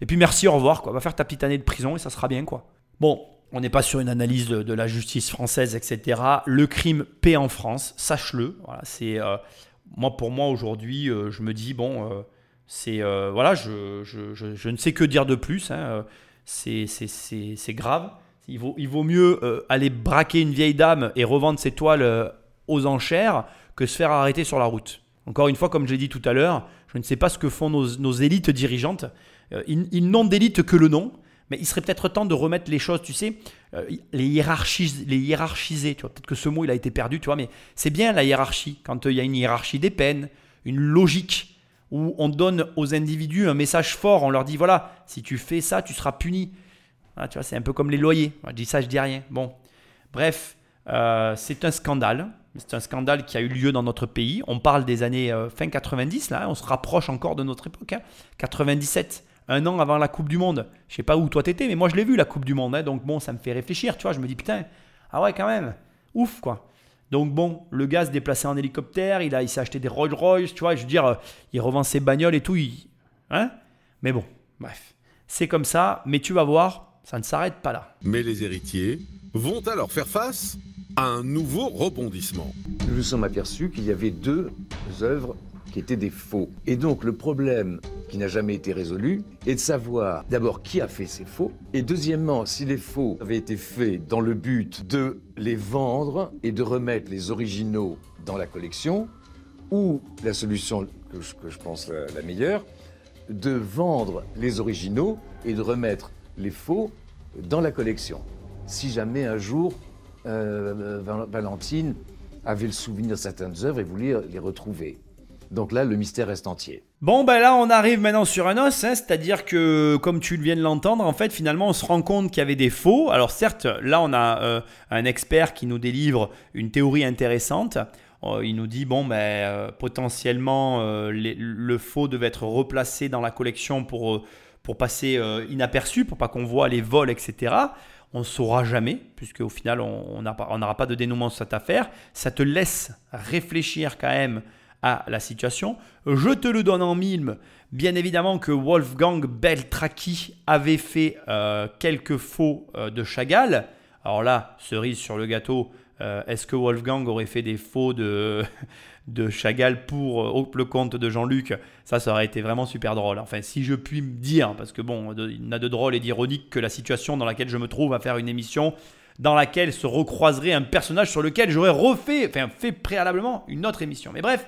Et puis merci, au revoir, quoi. Va faire ta petite année de prison et ça sera bien, quoi. Bon, on n'est pas sur une analyse de, la justice française, etc. Le crime paie en France, sache-le. C'est euh, moi pour moi aujourd'hui, euh, je me dis bon, euh, c'est voilà, je, je, je- ne sais que dire de plus. hein, c'est grave. Il vaut, il vaut mieux aller braquer une vieille dame et revendre ses toiles aux enchères que se faire arrêter sur la route. Encore une fois, comme je l'ai dit tout à l'heure, je ne sais pas ce que font nos, nos élites dirigeantes. Ils ils n'ont d'élite que le nom, mais il serait peut-être temps de remettre les choses, tu sais, euh, les, hiérarchis, les hiérarchiser. Tu vois, peut-être que ce mot il a été perdu, tu vois, mais c'est bien la hiérarchie quand euh, il y a une hiérarchie des peines, une logique où on donne aux individus un message fort, on leur dit voilà, si tu fais ça, tu seras puni. Ah, tu vois, c'est un peu comme les loyers. Je dis ça, je dis rien. Bon, bref, euh, c'est un scandale. C'est un scandale qui a eu lieu dans notre pays. On parle des années fin 90, là, on se rapproche encore de notre époque. hein. 97, un an avant la Coupe du Monde. Je sais pas où toi t'étais, mais moi je l'ai vu la Coupe du Monde. hein. donc bon, ça me fait réfléchir, tu vois. Je me dis putain, ah ouais, quand même, ouf quoi. Donc bon, le gars se déplaçait en hélicoptère, il, a, il s'est acheté des Rolls Royce, tu vois. Je veux dire, euh, il revend ses bagnoles et tout. il- Hein mais bon, bref, c'est comme ça. Mais tu vas voir, ça ne s'arrête pas là. Mais les héritiers vont alors faire face à un nouveau rebondissement. Nous nous sommes aperçus qu'il y avait deux œuvres qui étaient des faux. Et donc le problème qui n'a jamais été résolu est de savoir d'abord qui a fait ces faux, et deuxièmement si les faux avaient été faits dans le but de les vendre et de remettre les originaux dans la collection, ou la solution que je, pense la, meilleure, de vendre les originaux et de remettre les faux dans la collection. Si jamais un jour euh, Val- Valentine avait le souvenir de certaines œuvres et voulait les retrouver. Donc là, le mystère reste entier. Bon, ben là, on arrive maintenant sur un os, hein, c'est-à-dire que, comme tu viens de l'entendre, en fait, finalement, on se rend compte qu'il y avait des faux. Alors, certes, là, on a euh, un expert qui nous délivre une théorie intéressante. Euh, il nous dit, bon, ben, euh, potentiellement, le faux devait être replacé dans la collection pour, pour passer inaperçu, pour pas qu'on voit les vols, etc. On ne saura jamais, puisque au final, on n'aura pas de dénouement sur cette affaire. Ça te laisse réfléchir quand même à la situation. Je te le donne en mille. Bien évidemment que Wolfgang Beltraki avait fait euh, quelques faux euh, de Chagall. Alors là, cerise sur le gâteau, Euh, Est-ce que Wolfgang aurait fait des faux de, de Chagall pour le compte de Jean-Luc? Ça, ça aurait été vraiment super drôle. Enfin, si je puis me dire, parce que bon, il n'a de drôle et d'ironique que la situation dans laquelle je me trouve à faire une émission dans laquelle se recroiserait un personnage sur lequel j'aurais refait, enfin fait préalablement une autre émission. Mais bref,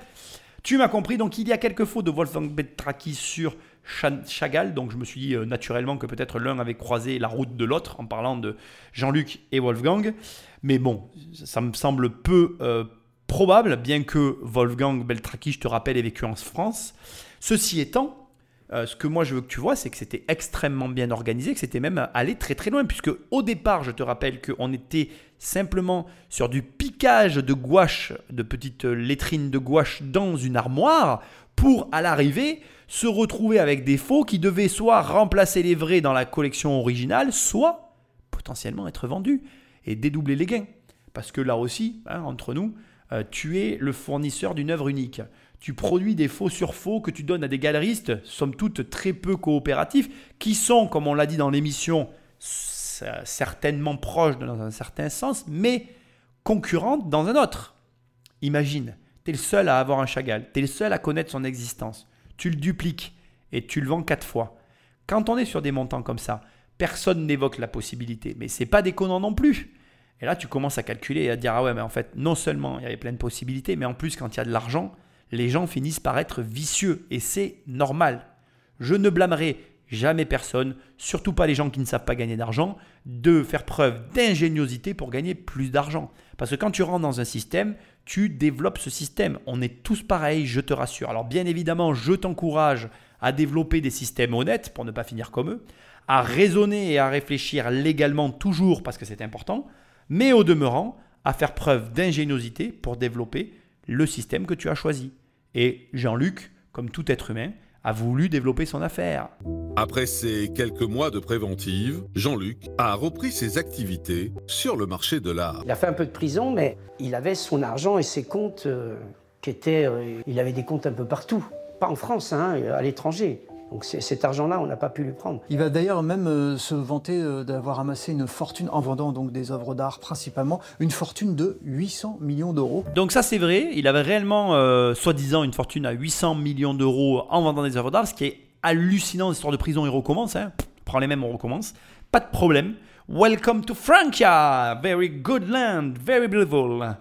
tu m'as compris, donc il y a quelques faux de Wolfgang Beltraki sur Cha- Chagall, donc je me suis dit euh, naturellement que peut-être l'un avait croisé la route de l'autre en parlant de Jean-Luc et Wolfgang. Mais bon, ça me semble peu euh, probable, bien que Wolfgang Beltraki, je te rappelle, ait vécu en France. Ceci étant, euh, ce que moi je veux que tu vois, c'est que c'était extrêmement bien organisé, que c'était même allé très très loin, puisque au départ, je te rappelle qu'on était simplement sur du piquage de gouache, de petites lettrines de gouache dans une armoire, pour à l'arrivée se retrouver avec des faux qui devaient soit remplacer les vrais dans la collection originale, soit potentiellement être vendus et dédoubler les gains. Parce que là aussi, hein, entre nous, euh, tu es le fournisseur d'une œuvre unique. Tu produis des faux sur faux que tu donnes à des galeristes, somme toute très peu coopératifs, qui sont, comme on l'a dit dans l'émission, certainement proches dans un certain sens, mais concurrentes dans un autre. Imagine, tu es le seul à avoir un Chagall, tu es le seul à connaître son existence. Tu le dupliques et tu le vends quatre fois. Quand on est sur des montants comme ça, personne n'évoque la possibilité, mais c'est pas déconnant non plus. Et là, tu commences à calculer et à dire ah ouais, mais en fait, non seulement il y avait plein de possibilités, mais en plus, quand il y a de l'argent, les gens finissent par être vicieux et c'est normal. Je ne blâmerai jamais personne, surtout pas les gens qui ne savent pas gagner d'argent, de faire preuve d'ingéniosité pour gagner plus d'argent. Parce que quand tu rentres dans un système, tu développes ce système. On est tous pareils, je te rassure. Alors bien évidemment, je t'encourage à développer des systèmes honnêtes pour ne pas finir comme eux, à raisonner et à réfléchir légalement toujours parce que c'est important, mais au demeurant, à faire preuve d'ingéniosité pour développer le système que tu as choisi. Et Jean-Luc, comme tout être humain, a voulu développer son affaire. Après ces quelques mois de préventive, Jean-Luc a repris ses activités sur le marché de l'art. Il a fait un peu de prison, mais il avait son argent et ses comptes euh, qui étaient. euh, il avait des comptes un peu partout. Pas en France, hein, à l'étranger. Donc cet argent-là, on n'a pas pu lui prendre. Il va d'ailleurs même euh, se vanter euh, d'avoir amassé une fortune en vendant donc des œuvres d'art principalement, une fortune de 800 millions d'euros. Donc ça c'est vrai, il avait réellement, euh, soi-disant, une fortune à 800 millions d'euros en vendant des œuvres d'art, ce qui est hallucinant, l'histoire de prison, il recommence, hein. Prends les mêmes, on recommence, pas de problème. Welcome to Francia, very good land, very beautiful.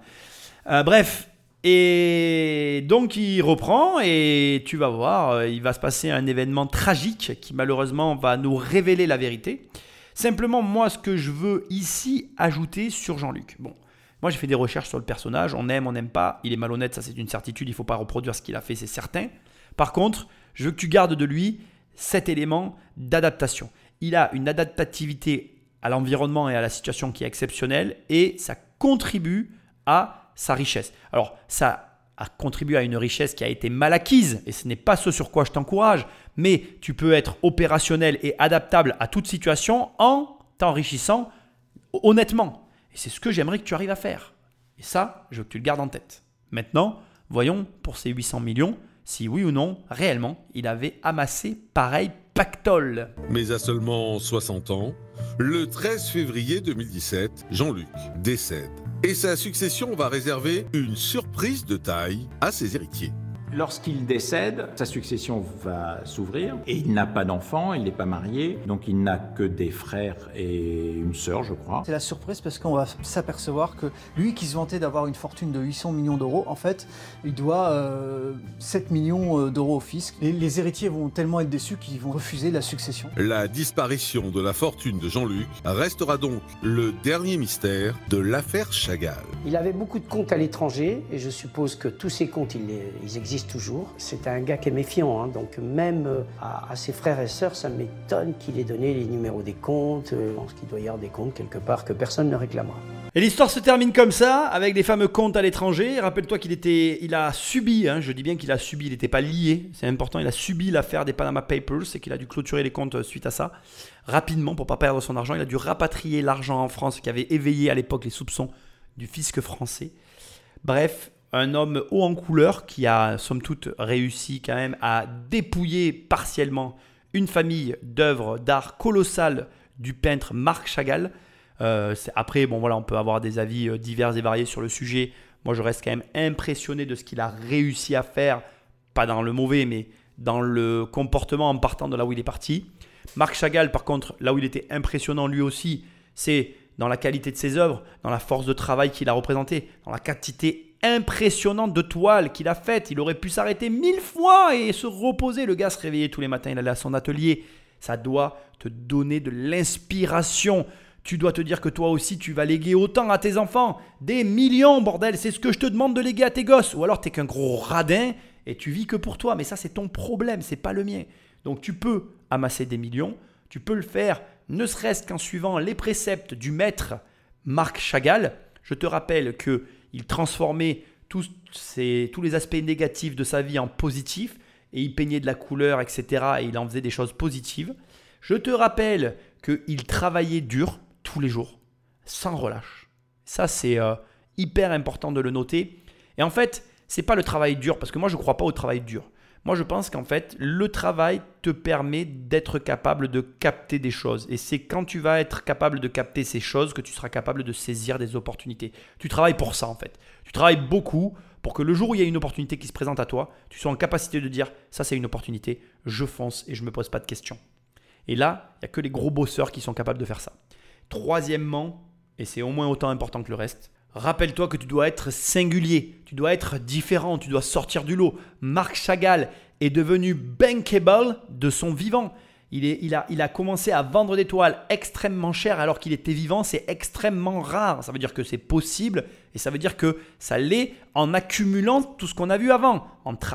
Euh, bref, et donc il reprend et tu vas voir, euh, il va se passer un événement tragique qui malheureusement va nous révéler la vérité. Simplement, moi, ce que je veux ici ajouter sur Jean-Luc. Bon, moi j'ai fait des recherches sur le personnage, on aime, on n'aime pas, il est malhonnête, ça c'est une certitude, il ne faut pas reproduire ce qu'il a fait, c'est certain. Par contre, je veux que tu gardes de lui cet élément d'adaptation. Il a une adaptativité à l'environnement et à la situation qui est exceptionnelle et ça contribue à sa richesse. Alors, ça a contribué à une richesse qui a été mal acquise et ce n'est pas ce sur quoi je t'encourage, mais tu peux être opérationnel et adaptable à toute situation en t'enrichissant honnêtement. Et c'est ce que j'aimerais que tu arrives à faire. Et ça, je veux que tu le gardes en tête. Maintenant, voyons pour ces 800 millions si oui ou non, réellement, il avait amassé pareil pactole. Mais à seulement 60 ans, le 13 février 2017, Jean-Luc décède. Et sa succession va réserver une surprise de taille à ses héritiers. Lorsqu'il décède, sa succession va s'ouvrir et il n'a pas d'enfant, il n'est pas marié, donc il n'a que des frères et une sœur, je crois. C'est la surprise parce qu'on va s'apercevoir que lui qui se vantait d'avoir une fortune de 800 millions d'euros, en fait, il doit euh, 7 millions euh, d'euros au fisc. Et les héritiers vont tellement être déçus qu'ils vont refuser la succession. La disparition de la fortune de Jean-Luc restera donc le dernier mystère de l'affaire Chagall. Il avait beaucoup de comptes à l'étranger et je suppose que tous ces comptes, ils, ils existent toujours. C'est un gars qui est méfiant, hein, donc même euh, à, ses frères et sœurs, ça m'étonne qu'il ait donné les numéros des comptes. Euh, je qu'il doit y avoir des comptes quelque part que personne ne réclamera. Et l'histoire se termine comme ça, avec des fameux comptes à l'étranger. Rappelle-toi qu'il était, il a subi, hein, je dis bien qu'il a subi, il n'était pas lié, c'est important, il a subi l'affaire des Panama Papers et qu'il a dû clôturer les comptes suite à ça rapidement pour pas perdre son argent. Il a dû rapatrier l'argent en France qui avait éveillé à l'époque les soupçons du fisc français. Bref, un homme haut en couleur qui a, somme toute, réussi quand même à dépouiller partiellement une famille d'œuvres d'art colossales du peintre Marc Chagall. Euh, après, on peut avoir des avis euh, divers et variés sur le sujet. Moi, je reste quand même impressionné de ce qu'il a réussi à faire, pas dans le mauvais, mais dans le comportement en partant de là où il est parti. Marc Chagall, par contre, là où il était impressionnant lui aussi, c'est dans la qualité de ses œuvres, dans la force de travail qu'il a représentée, dans la quantité impressionnante de toiles qu'il a faites. Il aurait pu s'arrêter mille fois et se reposer. Le gars se réveillait tous les matins, il allait à son atelier. Ça doit te donner de l'inspiration. Tu dois te dire que toi aussi, tu vas léguer autant à tes enfants. Des millions, bordel. C'est ce que je te demande de léguer à tes gosses. Ou alors, tu qu'un gros radin et tu vis que pour toi. Mais ça, c'est ton problème, c'est pas le mien. Donc, tu peux amasser des millions. Tu peux le faire, ne serait-ce qu'en suivant les préceptes du maître Marc Chagall. Je te rappelle que il transformait tous, tous les aspects négatifs de sa vie en positifs et il peignait de la couleur, etc. Et il en faisait des choses positives. Je te rappelle qu'il travaillait dur tous les jours, sans relâche. Ça, c'est euh, hyper important de le noter. Et en fait, c'est pas le travail dur, parce que moi, je ne crois pas au travail dur. Moi, je pense qu'en fait, le travail te permet d'être capable de capter des choses. Et c'est quand tu vas être capable de capter ces choses que tu seras capable de saisir des opportunités. Tu travailles pour ça, en fait. Tu travailles beaucoup pour que le jour où il y a une opportunité qui se présente à toi, tu sois en capacité de dire ça, c'est une opportunité, je fonce et je ne me pose pas de questions. Et là, il n'y a que les gros bosseurs qui sont capables de faire ça. Troisièmement, et c'est au moins autant important que le reste, rappelle-toi que tu dois être singulier, tu dois être différent, tu dois sortir du lot. Marc Chagall est devenu bankable de son vivant. Il, a, commencé à vendre des toiles extrêmement chères alors qu'il était vivant, c'est extrêmement rare. Ça veut dire que c'est possible et ça veut dire que ça l'est en accumulant tout ce qu'on a vu avant,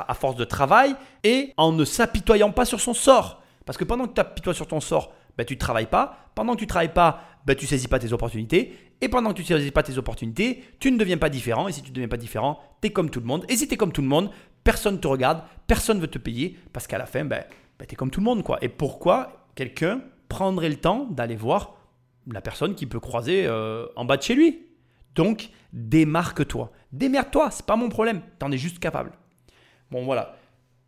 à force de travail et en ne s'apitoyant pas sur son sort. Parce que pendant que tu t'apitoies sur ton sort, ben, tu ne travailles pas. Pendant que tu ne travailles pas, ben, tu ne saisis pas tes opportunités. Et pendant que tu ne saisis pas tes opportunités, tu ne deviens pas différent. Et si tu ne deviens pas différent, tu es comme tout le monde. Et si tu es comme tout le monde, personne ne te regarde, personne ne veut te payer. Parce qu'à la fin, ben, tu es comme tout le monde. Quoi. Et pourquoi quelqu'un prendrait le temps d'aller voir la personne qui peut croiser euh, en bas de chez lui? Donc, démarque-toi. Démerde-toi, c'est pas mon problème. Tu en es juste capable. Bon, voilà.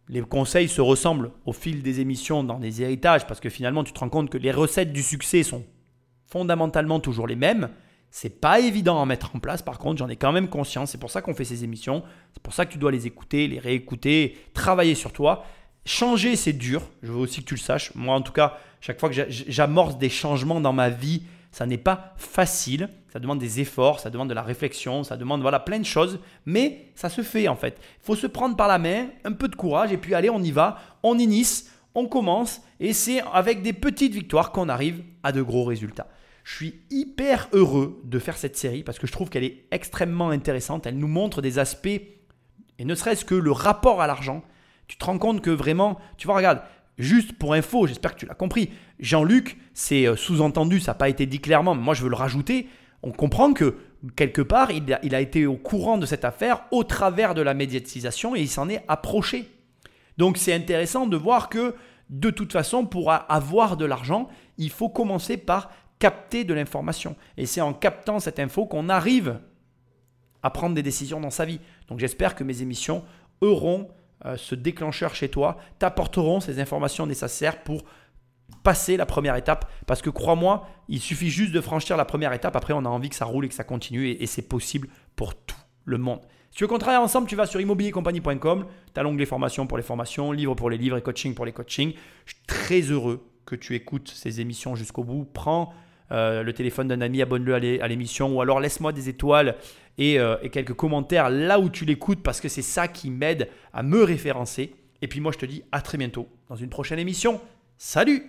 Les conseils se ressemblent au fil des émissions dans des héritages parce que finalement, tu te rends compte que les recettes du succès sont fondamentalement toujours les mêmes. C'est pas évident à mettre en place, par contre, j'en ai quand même conscience. C'est pour ça qu'on fait ces émissions. C'est pour ça que tu dois les écouter, les réécouter, travailler sur toi. Changer, c'est dur. Je veux aussi que tu le saches. Moi, en tout cas, chaque fois que j'a- j'amorce des changements dans ma vie, ça n'est pas facile. Ça demande des efforts, ça demande de la réflexion, ça demande voilà plein de choses. Mais ça se fait en fait. Il faut se prendre par la main, un peu de courage et puis allez, on y va, on initie, on commence et c'est avec des petites victoires qu'on arrive à de gros résultats. Je suis hyper heureux de faire cette série parce que je trouve qu'elle est extrêmement intéressante. Elle nous montre des aspects, et ne serait-ce que le rapport à l'argent. Tu te rends compte que vraiment, tu vois, regarde, juste pour info, j'espère que tu l'as compris, Jean-Luc, c'est euh, sous-entendu, ça n'a pas été dit clairement, mais moi je veux le rajouter. On comprend que quelque part, il a, été au courant de cette affaire au travers de la médiatisation et il s'en est approché. Donc c'est intéressant de voir que de toute façon, pour avoir de l'argent, il faut commencer par capter de l'information. Et c'est en captant cette info qu'on arrive à prendre des décisions dans sa vie. Donc j'espère que mes émissions auront euh, ce déclencheur chez toi, t'apporteront ces informations nécessaires pour passer la première étape. Parce que crois-moi, il suffit juste de franchir la première étape. Après, on a envie que ça roule et que ça continue. Et, c'est possible pour tout le monde. Si tu veux qu'on travaille ensemble, tu vas sur immobiliercompagnie.com. Tu as l'onglet formation pour les formations, livres pour les livres et coaching pour les coachings. Je suis très heureux que tu écoutes ces émissions jusqu'au bout. Prends euh, le téléphone d'un ami, abonne-le à l'é- à l'émission ou alors laisse-moi des étoiles euh, et quelques commentaires là où tu l'écoutes parce que c'est ça qui m'aide à me référencer. Et puis moi, je te dis à très bientôt dans une prochaine émission. Salut